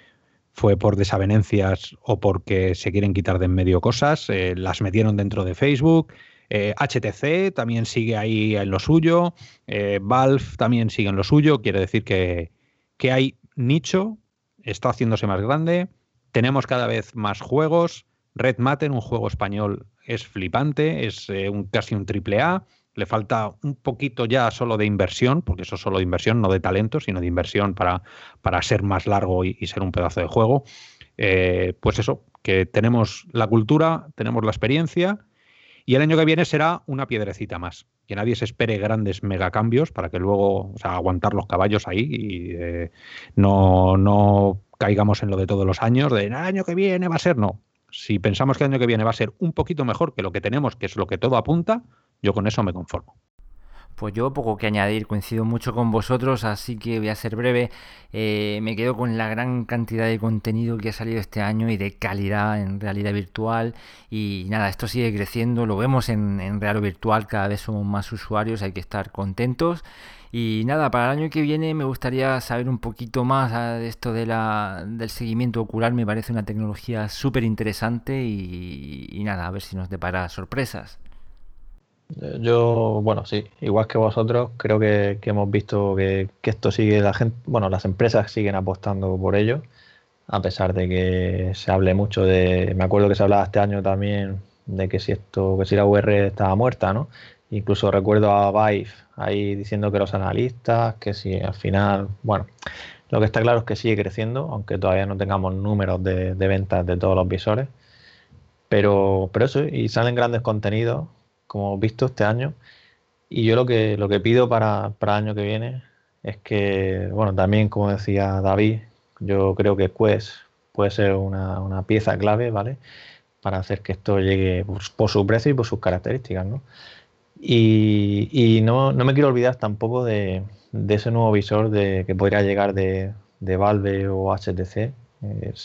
fue por desavenencias o porque se quieren quitar de en medio cosas, eh, las metieron dentro de Facebook. HTC eh, también sigue ahí en lo suyo, eh, Valve también sigue en lo suyo, quiere decir que, que hay nicho está haciéndose más grande, tenemos cada vez más juegos, Red Matter, un juego español, es flipante, es eh, un, casi un triple A, le falta un poquito ya solo de inversión, porque eso es solo de inversión, no de talento, sino de inversión para, para ser más largo y, ser un pedazo de juego. Eh, pues eso, que tenemos la cultura, tenemos la experiencia y el año que viene será una piedrecita más. Que nadie se espere grandes megacambios para que luego, o sea, aguantar los caballos ahí y eh, no, no caigamos en lo de todos los años, de el año que viene va a ser, no. Si pensamos que el año que viene va a ser un poquito mejor que lo que tenemos, que es lo que todo apunta, yo con eso me conformo. Pues yo poco que añadir, coincido mucho con vosotros, así que voy a ser breve. Eh, me quedo con la gran cantidad de contenido que ha salido este año y de calidad en realidad virtual. Y nada, esto sigue creciendo, lo vemos en, en real virtual, cada vez somos más usuarios, hay que estar contentos. Y nada, para el año que viene me gustaría saber un poquito más ah, de esto de la, del seguimiento ocular, me parece una tecnología súper interesante y, y nada, a ver si nos depara sorpresas. Yo, bueno, sí, igual que vosotros, creo que, hemos visto que, esto sigue, la gente, bueno, las empresas siguen apostando por ello, a pesar de que se hable mucho de, me acuerdo que se hablaba este año también de que si esto, que si la VR estaba muerta, ¿no? Incluso recuerdo a Vive ahí diciendo que los analistas, que si al final, bueno, lo que está claro es que sigue creciendo, aunque todavía no tengamos números de, de ventas de todos los visores. Pero, pero eso, y salen grandes contenidos como visto este año. Y yo lo que, lo que pido para, para el año que viene es que, bueno, también como decía David, yo creo que Quest puede ser una, pieza clave, ¿vale? Para hacer que esto llegue por, su precio y por sus características, ¿no? Y, no, me quiero olvidar tampoco de, ese nuevo visor de, que podría llegar de, de Valve o HTC,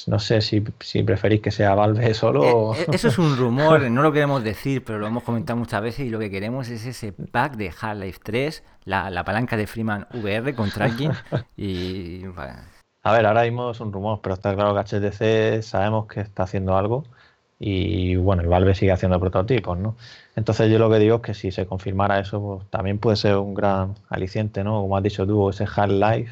no sé si, preferís que sea Valve solo. Eh, eh, [LAUGHS] eso es un rumor, no lo queremos decir, pero lo hemos comentado muchas veces y lo que queremos es ese pack de Half-Life 3, la, palanca de Freeman VR con tracking [LAUGHS] y... A ver, ahora mismo es un rumor, pero está claro que HTC sabemos que está haciendo algo y bueno, el Valve sigue haciendo prototipos, ¿no? Entonces yo lo que digo es que si se confirmara eso, pues, también puede ser un gran aliciente, ¿no? Como has dicho tú, ese Half-Life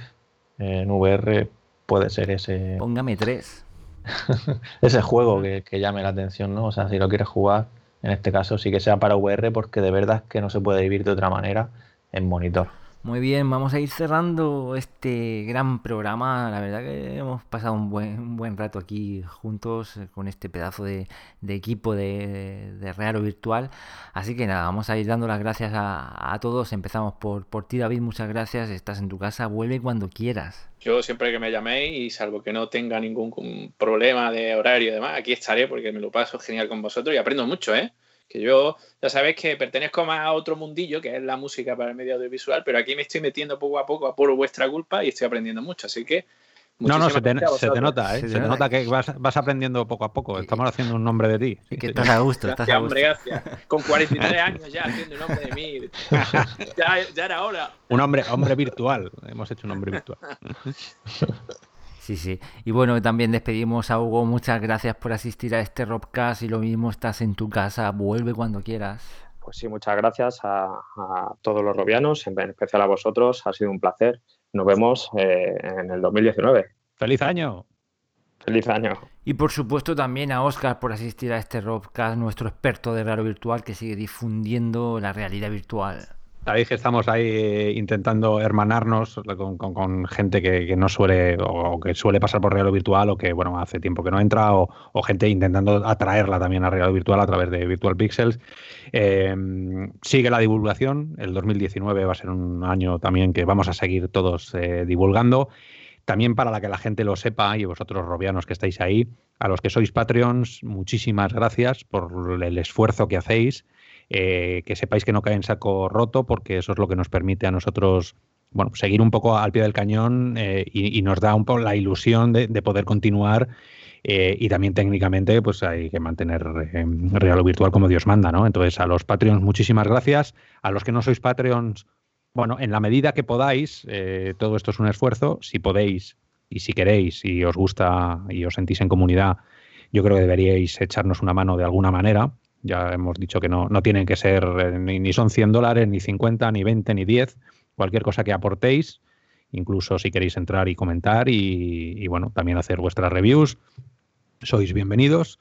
en VR puede ser ese. Póngame tres. [LAUGHS] ese juego que, que, llame la atención, ¿no? O sea, si lo quieres jugar, en este caso sí que sea para VR, porque de verdad es que no se puede vivir de otra manera en monitor. Muy bien, vamos a ir cerrando este gran programa. La verdad que hemos pasado un buen, buen rato aquí juntos eh, con este pedazo de, equipo de, de, Real o Virtual. Así que nada, vamos a ir dando las gracias a, todos. Empezamos por, por ti, David. Muchas gracias. Estás en tu casa. Vuelve cuando quieras. Yo siempre que me llaméis y salvo que no tenga ningún problema de horario y demás, aquí estaré porque me lo paso genial con vosotros y aprendo mucho, ¿eh? Que yo ya sabéis que pertenezco más a otro mundillo, que es la música para el medio audiovisual, pero aquí me estoy metiendo poco a poco por vuestra culpa y estoy aprendiendo mucho, así que... No, no, se te, nota, ¿eh? se, te nota que vas, aprendiendo poco a poco. Estamos haciendo un nombre de ti. Y que estás a gusto, estás a gusto. Hombre, gracias. Con 43 [LAUGHS] años ya haciendo un nombre de mí. [LAUGHS] Ya, ya era hora. Un hombre, hombre virtual. Hemos hecho un hombre virtual. [LAUGHS] Sí, sí. Y bueno, también despedimos a Hugo. Muchas gracias por asistir a este Robcast y lo mismo estás en tu casa. Vuelve cuando quieras. Pues sí, muchas gracias a, todos los robianos, en especial a vosotros. Ha sido un placer. Nos vemos eh, en el 2019. ¡Feliz año! ¡Feliz año! Y por supuesto también a Oscar por asistir a este Robcast, nuestro experto de raro virtual que sigue difundiendo la realidad virtual. Sabéis que estamos ahí eh, intentando hermanarnos con, gente que, no suele o que suele pasar por Real Virtual o que bueno hace tiempo que no entra o, gente intentando atraerla también a Real Virtual a través de Virtual Pixels. Em, sigue la divulgación. El 2019 va a ser un año también que vamos a seguir todos eh, divulgando. También para que la gente lo sepa y vosotros robianos que estáis ahí, a los que sois Patreons, muchísimas gracias por el esfuerzo que hacéis. Eh, que sepáis que no cae en saco roto, porque eso es lo que nos permite a nosotros bueno, seguir un poco al pie del cañón eh, y, nos da un poco la ilusión de, poder continuar. Eh, y también técnicamente, pues hay que mantener real o virtual como Dios manda, ¿no? Entonces, a los Patreons, muchísimas gracias. A los que no sois Patreons, bueno, en la medida que podáis, todo esto es un esfuerzo. Si podéis y si queréis y os gusta y os sentís en comunidad, yo creo que deberíais echarnos una mano de alguna manera. Ya hemos dicho que no, no tienen que ser eh, ni, son 100 dólares, ni 50, ni 20, ni 10. Cualquier cosa que aportéis, incluso si queréis entrar y comentar y, bueno, también hacer vuestras reviews, sois bienvenidos.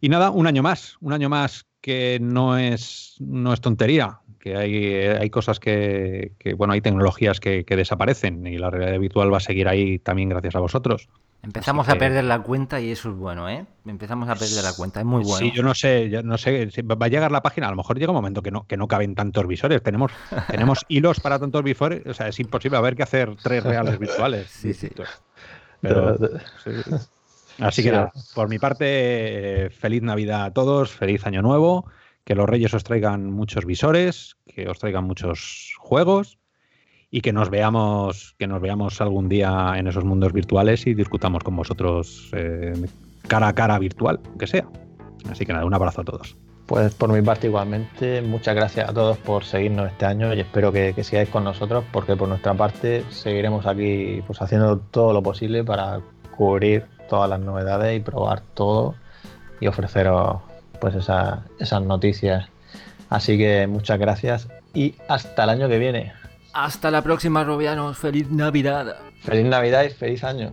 Y nada, un año más, un año más que no es, no es tontería, que hay, hay cosas que, bueno, hay tecnologías que, que, desaparecen y la realidad virtual va a seguir ahí también gracias a vosotros. Empezamos a perder la cuenta y eso es bueno, ¿eh? Empezamos a perder la cuenta, es muy bueno. Sí, yo no sé, yo no sé, va a llegar la página, a lo mejor llega un momento que no, que no caben tantos visores, tenemos, [LAUGHS] tenemos hilos para tantos visores, o sea, es imposible haber que hacer tres [LAUGHS] reales virtuales. Sí, sí. Pero, Así que nada, por mi parte, feliz Navidad a todos, feliz Año Nuevo, que los Reyes os traigan muchos visores, que os traigan muchos juegos y que nos veamos, que nos veamos algún día en esos mundos virtuales y discutamos con vosotros eh, cara a cara virtual, que sea. Así que nada, un abrazo a todos. Pues por mi parte igualmente, muchas gracias a todos por seguirnos este año y espero que, sigáis con nosotros porque por nuestra parte seguiremos aquí pues haciendo todo lo posible para cubrir todas las novedades y probar todo y ofreceros pues esas noticias. Así que muchas gracias y hasta el año que viene. Hasta la próxima, Robianos. Feliz Navidad. Feliz Navidad y feliz año.